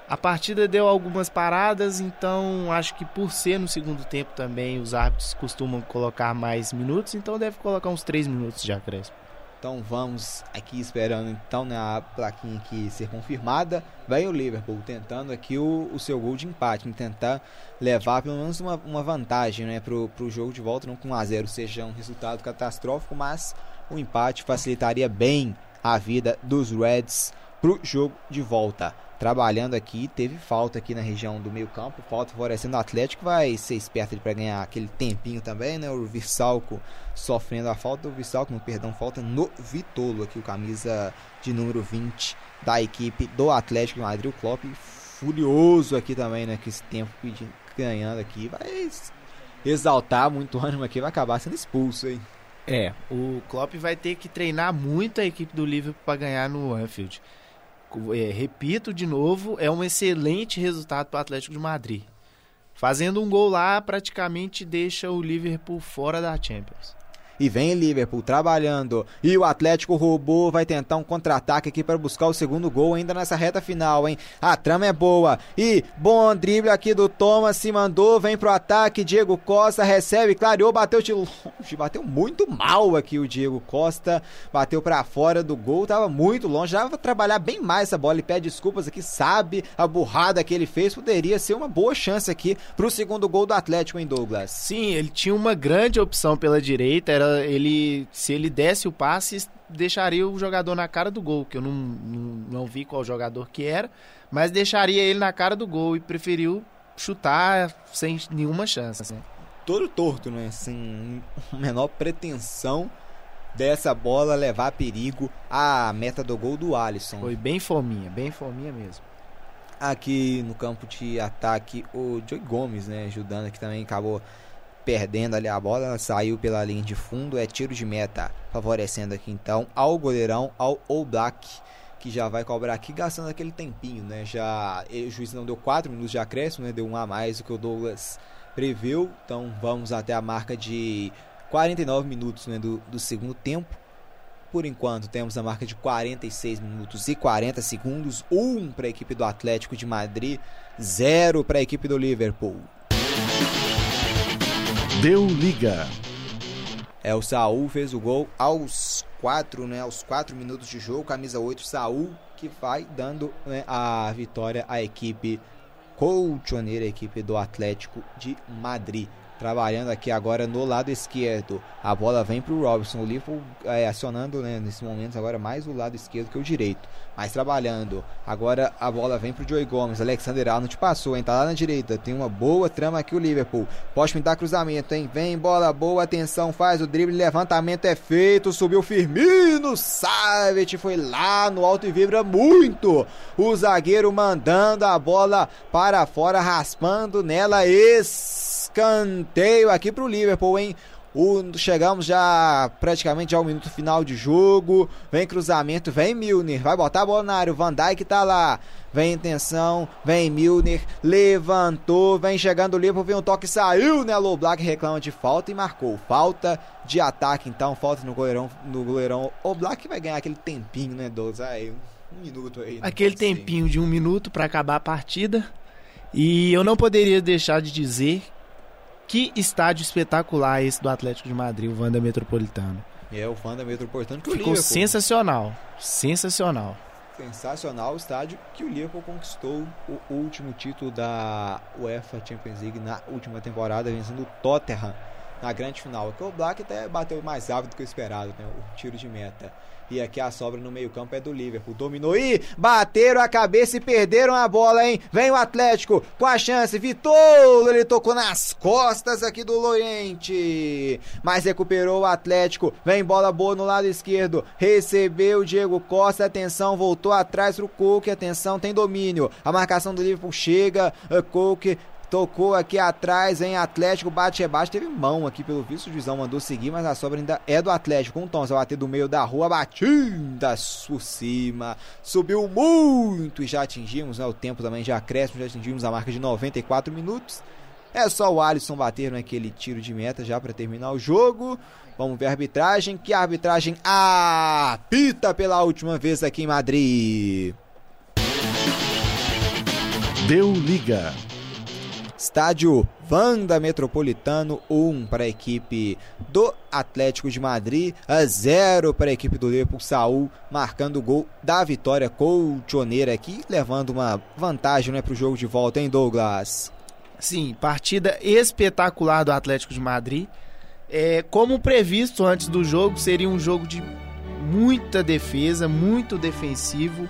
A partida deu algumas paradas, então acho que por ser no segundo tempo também os árbitros costumam colocar mais minutos, então deve colocar uns 3 minutos de acréscimo. Então vamos aqui esperando então na plaquinha aqui ser confirmada. Vem o Liverpool tentando aqui o, o seu gol de empate, em tentar levar pelo menos uma, uma vantagem né, pro, pro jogo de volta, não com 1x0 seja um resultado catastrófico, mas o empate facilitaria bem a vida dos Reds pro jogo de volta. Trabalhando aqui, teve falta aqui na região do meio campo, falta favorecendo o Atlético, vai ser esperto para ganhar aquele tempinho também, né? O Vissalco sofrendo a falta, o Vissalco, no perdão, falta no Vitolo aqui, o camisa de número 20 da equipe do Atlético de Madrid, o Klopp furioso aqui também, né? Que esse tempo pedindo, ganhando aqui, vai exaltar muito ânimo aqui, vai acabar sendo expulso, hein? É, o Klopp vai ter que treinar muito a equipe do Liverpool para ganhar no Anfield. É, repito de novo, é um excelente resultado para o Atlético de Madrid. Fazendo um gol lá, praticamente deixa o Liverpool fora da Champions. E vem Liverpool trabalhando. E o Atlético roubou, vai tentar um contra-ataque aqui para buscar o segundo gol ainda nessa reta final, hein? A trama é boa. E bom drible aqui do Thomas, se mandou, vem pro ataque. Diego Costa recebe, clareou, bateu de longe. Bateu muito mal aqui o Diego Costa. Bateu para fora do gol, tava muito longe. Vai trabalhar bem mais essa bola. Ele pede desculpas aqui, sabe a burrada que ele fez. Poderia ser uma boa chance aqui pro segundo gol do Atlético em Douglas. Sim, ele tinha uma grande opção pela direita. Era ele, se ele desse o passe, deixaria o jogador na cara do gol, que eu não, não, não vi qual jogador que era, mas deixaria ele na cara do gol e preferiu chutar sem nenhuma chance. né? todo torto, né? Sem [laughs] menor pretensão dessa bola levar a perigo a meta do gol do Alisson. Foi bem fominha, bem fominha mesmo. Aqui no campo de ataque, o Joey Gomes, né? Ajudando aqui também, acabou perdendo ali a bola, saiu pela linha de fundo, é tiro de meta, favorecendo aqui então ao goleirão, ao Oblak, que já vai cobrar aqui, gastando aquele tempinho, né? Já o juiz não deu 4 minutos de acréscimo, né? Deu um a mais do que o Douglas preveu. Então vamos até a marca de 49 minutos né, do, do segundo tempo. Por enquanto temos a marca de 46 minutos e 40 segundos. 1 um para a equipe do Atlético de Madrid, 0 para a equipe do Liverpool. Deu liga. É, o Saul fez o gol aos 4, né? Aos 4 minutos de jogo, camisa 8, Saul, que vai dando né, a vitória à equipe colchoneira, a equipe do Atlético de Madrid. Trabalhando aqui agora no lado esquerdo. A bola vem para o Robson. O Liverpool é, acionando né, nesse momento agora mais o lado esquerdo que o direito. Mas trabalhando. Agora a bola vem para o Joey Gomes. Alexander Arnold passou, hein? Tá lá na direita. Tem uma boa trama aqui o Liverpool. Pode pintar cruzamento, hein? Vem bola boa. Atenção, faz o drible. Levantamento é feito. Subiu Firmino. Savet foi lá no alto e vibra muito. O zagueiro mandando a bola para fora, raspando nela. Esse escanteio aqui para o Liverpool, hein? O, chegamos já praticamente ao minuto final de jogo. Vem cruzamento, vem Milner. Vai botar a bola na área. O Van Dijk tá lá. Vem intenção, vem Milner. Levantou, vem chegando o Liverpool. Vem um toque, saiu, né? Low Black reclama de falta e marcou. Falta de ataque, então. Falta no goleirão. No goleirão. O Black vai ganhar aquele tempinho, né, Douglas? Aí, um, minuto aí. Aquele tempinho de um minuto para acabar a partida. E eu não poderia deixar de dizer que estádio espetacular esse do Atlético de Madrid, o Wanda Metropolitano. É, o Wanda Metropolitano que Ficou o Liverpool. sensacional. Sensacional. Sensacional o estádio que o Liverpool conquistou o último título da UEFA Champions League na última temporada, vencendo o Tottenham na grande final. Que o Black até bateu mais rápido do que o esperado, né? O tiro de meta. E aqui a sobra no meio-campo é do Liverpool. Dominou e bateram a cabeça e perderam a bola, hein? Vem o Atlético com a chance. Vitor, ele tocou nas costas aqui do Loriente. Mas recuperou o Atlético. Vem bola boa no lado esquerdo. Recebeu o Diego Costa. Atenção, voltou atrás pro Coque. Atenção, tem domínio. A marcação do Liverpool chega. Coque Tocou aqui atrás, em Atlético, bate rebaixo. Teve mão aqui pelo visto, o juizão mandou seguir, mas a sobra ainda é do Atlético. Um tom, vai bater do meio da rua, batida por cima. Subiu muito e já atingimos, né? O tempo também já cresce, já atingimos a marca de 94 minutos. É só o Alisson bater naquele tiro de meta já para terminar o jogo. Vamos ver a arbitragem, que a arbitragem apita pela última vez aqui em Madrid. Deu liga. Estádio Vanda Metropolitano 1 para a equipe do Atlético de Madrid, a 0 para a equipe do Liverpool. Saul marcando o gol da vitória colchoneira aqui, levando uma vantagem né, para o jogo de volta, hein, Douglas? Sim, partida espetacular do Atlético de Madrid. É, como previsto antes do jogo, seria um jogo de muita defesa, muito defensivo.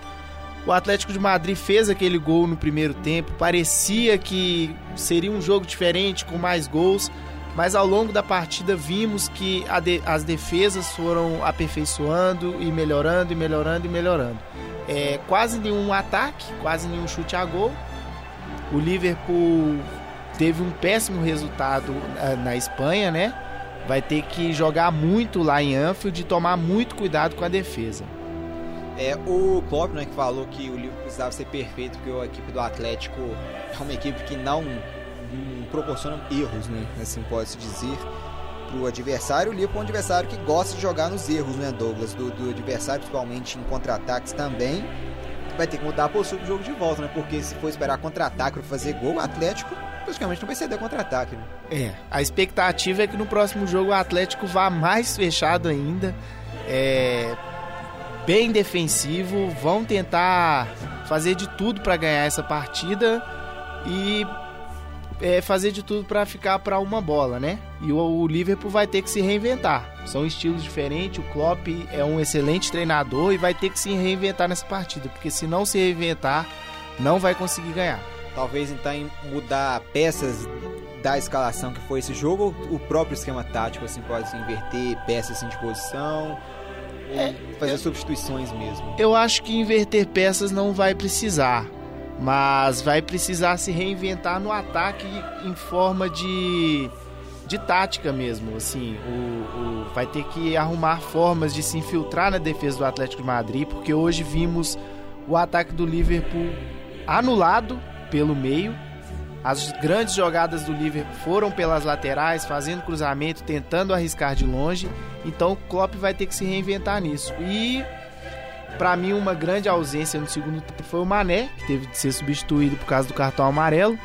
O Atlético de Madrid fez aquele gol no primeiro tempo, parecia que seria um jogo diferente, com mais gols, mas ao longo da partida vimos que de, as defesas foram aperfeiçoando e melhorando, e melhorando, e melhorando. É, quase nenhum ataque, quase nenhum chute a gol. O Liverpool teve um péssimo resultado na Espanha, né? Vai ter que jogar muito lá em Anfield e tomar muito cuidado com a defesa. É, o Klopp, né, que falou que o Liverpool precisava ser perfeito, porque a equipe do Atlético é uma equipe que não, não proporciona erros, né, assim pode-se dizer, para o adversário. O Liverpool é um adversário que gosta de jogar nos erros, né, Douglas, do, do adversário, principalmente em contra-ataques também. Vai ter que mudar a postura do jogo de volta, né, porque se for esperar contra-ataque para fazer gol, o Atlético praticamente não vai ceder contra-ataque, né. É, a expectativa é que no próximo jogo o Atlético vá mais fechado ainda, é bem defensivo, vão tentar fazer de tudo para ganhar essa partida e é, fazer de tudo para ficar para uma bola, né? E o, o, Liverpool vai ter que se reinventar. São estilos diferentes. O Klopp é um excelente treinador e vai ter que se reinventar nessa partida, porque se não se reinventar, não vai conseguir ganhar. Talvez então mudar peças da escalação que foi esse jogo, o próprio esquema tático assim pode se inverter peças assim, de posição é, fazer eu, substituições mesmo. Eu acho que inverter peças não vai precisar, mas vai precisar se reinventar no ataque em forma de de tática mesmo, assim, o, o, vai ter que arrumar formas de se infiltrar na defesa do Atlético de Madrid, porque hoje vimos o ataque do Liverpool anulado pelo meio As grandes jogadas do Liverpool foram pelas laterais, fazendo cruzamento, tentando arriscar de longe. Então o Klopp vai ter que se reinventar nisso. E para mim uma grande ausência no segundo tempo foi o Mané, que teve de ser substituído por causa do cartão amarelo.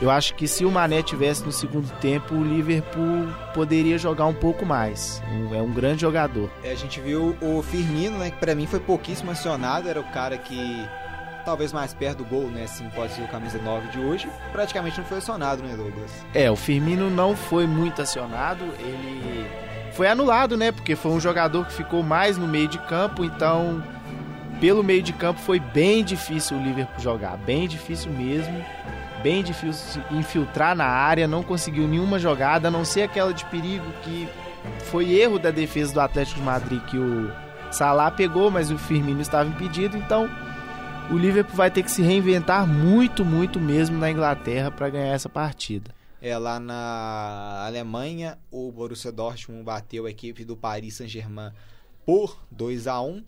Eu acho que se o Mané tivesse no segundo tempo, o Liverpool poderia jogar um pouco mais. É um grande jogador. É, a gente viu o Firmino, né, que pra mim foi pouquíssimo acionado, era o cara que talvez mais perto do gol, né, assim, pode ser o camisa 9 de hoje, praticamente não foi acionado, né, Douglas? É, o Firmino não foi muito acionado, ele foi anulado, né? Porque foi um jogador que ficou mais no meio de campo, então pelo meio de campo foi bem difícil o Liverpool jogar, bem difícil mesmo. Bem difícil infiltrar na área, não conseguiu nenhuma jogada, a não ser aquela de perigo que foi erro da defesa do Atlético de Madrid que o Salah pegou, mas o Firmino estava impedido, então o Liverpool vai ter que se reinventar muito, muito mesmo na Inglaterra para ganhar essa partida. É, lá na Alemanha, o Borussia Dortmund bateu a equipe do Paris Saint-Germain por 2 a 1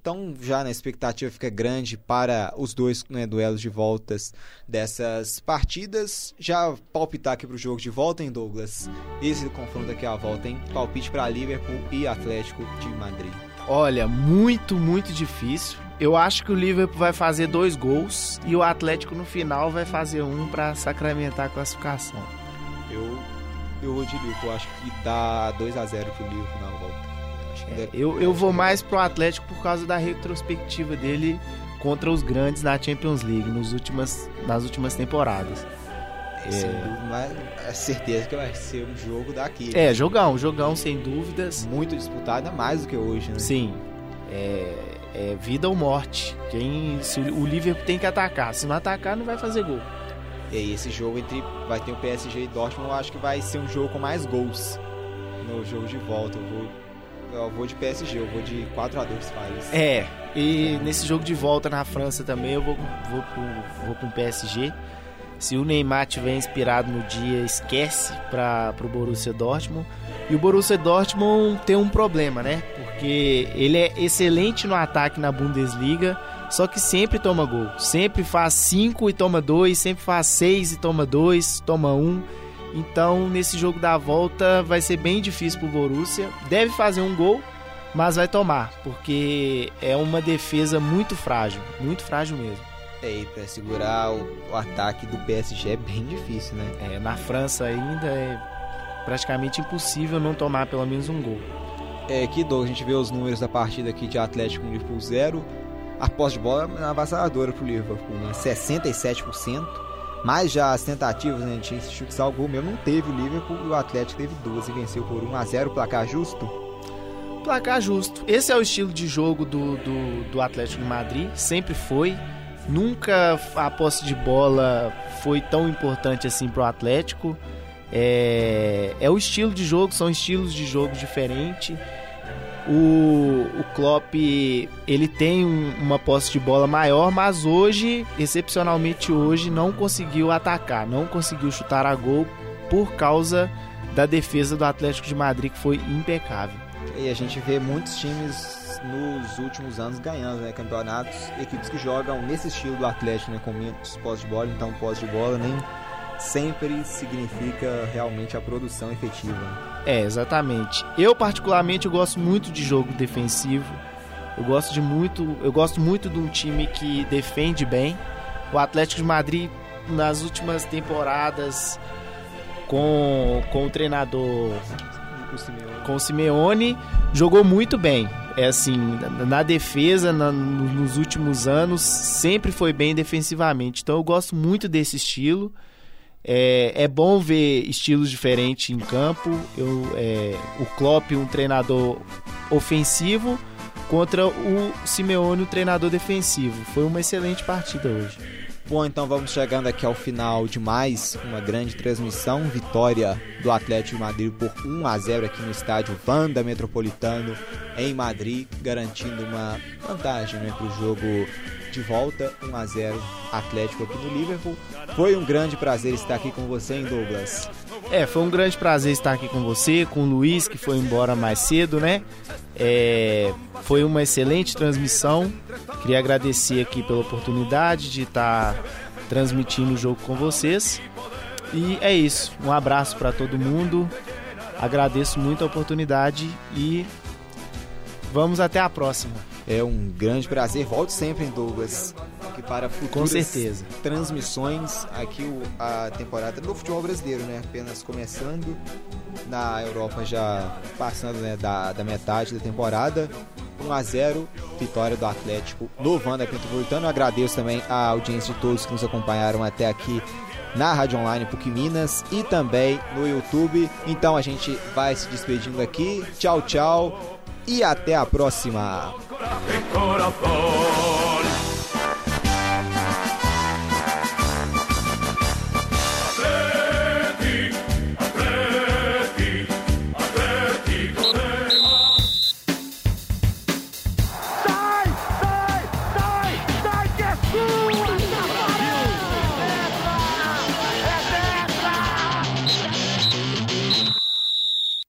Então, já na expectativa fica grande para os dois né, duelos de voltas dessas partidas. Já palpitar aqui para o jogo de volta, hein, Douglas? Esse confronto aqui à volta, hein? Palpite para Liverpool e Atlético de Madrid. Olha, muito, muito difícil. Eu acho que o Liverpool vai fazer dois gols e o Atlético no final vai fazer um para sacramentar a classificação. Eu, eu vou de Liverpool, acho que dá 2 a 0 pro Liverpool na volta. É, eu, eu vou mais pro Atlético por causa da retrospectiva dele contra os grandes na Champions League nos últimas, nas últimas temporadas. Sem dúvida, mas é certeza que vai ser um jogo daqui. É, jogão, jogão sem dúvidas. Muito disputado, mais do que hoje, né? Sim, é, é vida ou morte. Quem, se o o Liverpool tem que atacar, se não atacar não vai fazer gol. E aí, esse jogo entre vai ter o PSG e Dortmund, eu acho que vai ser um jogo com mais gols no jogo de volta. Eu vou, eu vou de PSG, eu vou de 4 a 2 Paris. É, e nesse jogo de volta na França também eu vou, vou, pro, vou pro PSG. Se o Neymar tiver inspirado no dia, esquece para pro Borussia Dortmund. E o Borussia Dortmund tem um problema, né? Porque ele é excelente no ataque na Bundesliga, só que sempre toma gol. Sempre faz 5 e toma 2, sempre faz 6 e toma 2, toma 1. Um. Então, nesse jogo da volta vai ser bem difícil pro Borussia. Deve fazer um gol, mas vai tomar, porque é uma defesa muito frágil, muito frágil mesmo. É, e pra segurar o, o ataque do PSG é bem difícil, né? É, na França ainda é praticamente impossível não tomar pelo menos um gol. É, aqui, a gente vê os números da partida aqui de Atlético com Liverpool 0. A posse de bola é avassaladora pro Liverpool, né? 67%. Mas já as tentativas, né, de chutar o gol mesmo não teve o Liverpool e o Atlético teve duas e venceu por 1 a 0 placar justo. Placar justo. Esse é o estilo de jogo do, do, do Atlético de Madrid, sempre foi. Nunca a posse de bola foi tão importante assim pro Atlético. É, é o estilo de jogo, são estilos de jogo diferentes. O, o Klopp ele tem um- uma posse de bola maior, mas hoje, excepcionalmente hoje, não conseguiu atacar, não conseguiu chutar a gol por causa da defesa do Atlético de Madrid que foi impecável. E a gente vê muitos times nos últimos anos ganhando né, campeonatos, equipes que jogam nesse estilo do Atlético, né, com menos posse de bola, então posse de bola nem sempre significa realmente a produção efetiva. É, exatamente. Eu particularmente eu gosto muito de jogo defensivo. Eu gosto de muito, eu gosto muito de um time que defende bem. O Atlético de Madrid nas últimas temporadas com, com o treinador O Simeone. com o Simeone jogou muito bem. É assim, na, defesa, na- no- nos últimos anos, sempre foi bem defensivamente. Então eu gosto muito desse estilo. É, é bom ver estilos diferentes em campo. Eu, é, o Klopp, um treinador ofensivo, contra o Simeone, um treinador defensivo. Foi uma excelente partida hoje. Bom, então vamos chegando aqui ao final de mais uma grande transmissão. Vitória do Atlético de Madrid por 1 a 0 aqui no estádio Vanda Metropolitano em Madrid, garantindo uma vantagem né, para o jogo de volta. 1 a 0 Atlético aqui no Liverpool. Foi um grande prazer estar aqui com você, hein, Douglas? É, foi um grande prazer estar aqui com você, com o Luiz, que foi embora mais cedo, né? É, foi uma excelente transmissão. Queria agradecer aqui pela oportunidade de estar transmitindo o jogo com vocês. E é isso. Um abraço para todo mundo. Agradeço muito a oportunidade e vamos até a próxima. É um grande prazer. Volte sempre, em Douglas, aqui para futuras Com certeza. transmissões. Aqui o- a temporada do futebol brasileiro, né? Apenas começando. Na Europa já passando né, da, da metade da temporada. 1 a 0 vitória do Atlético no Wanda Metropolitano. Eu agradeço também a audiência de todos que nos acompanharam até aqui na Rádio Online PUC Minas e também no YouTube. Então a gente vai se despedindo aqui. Tchau, tchau e até a próxima. corazón.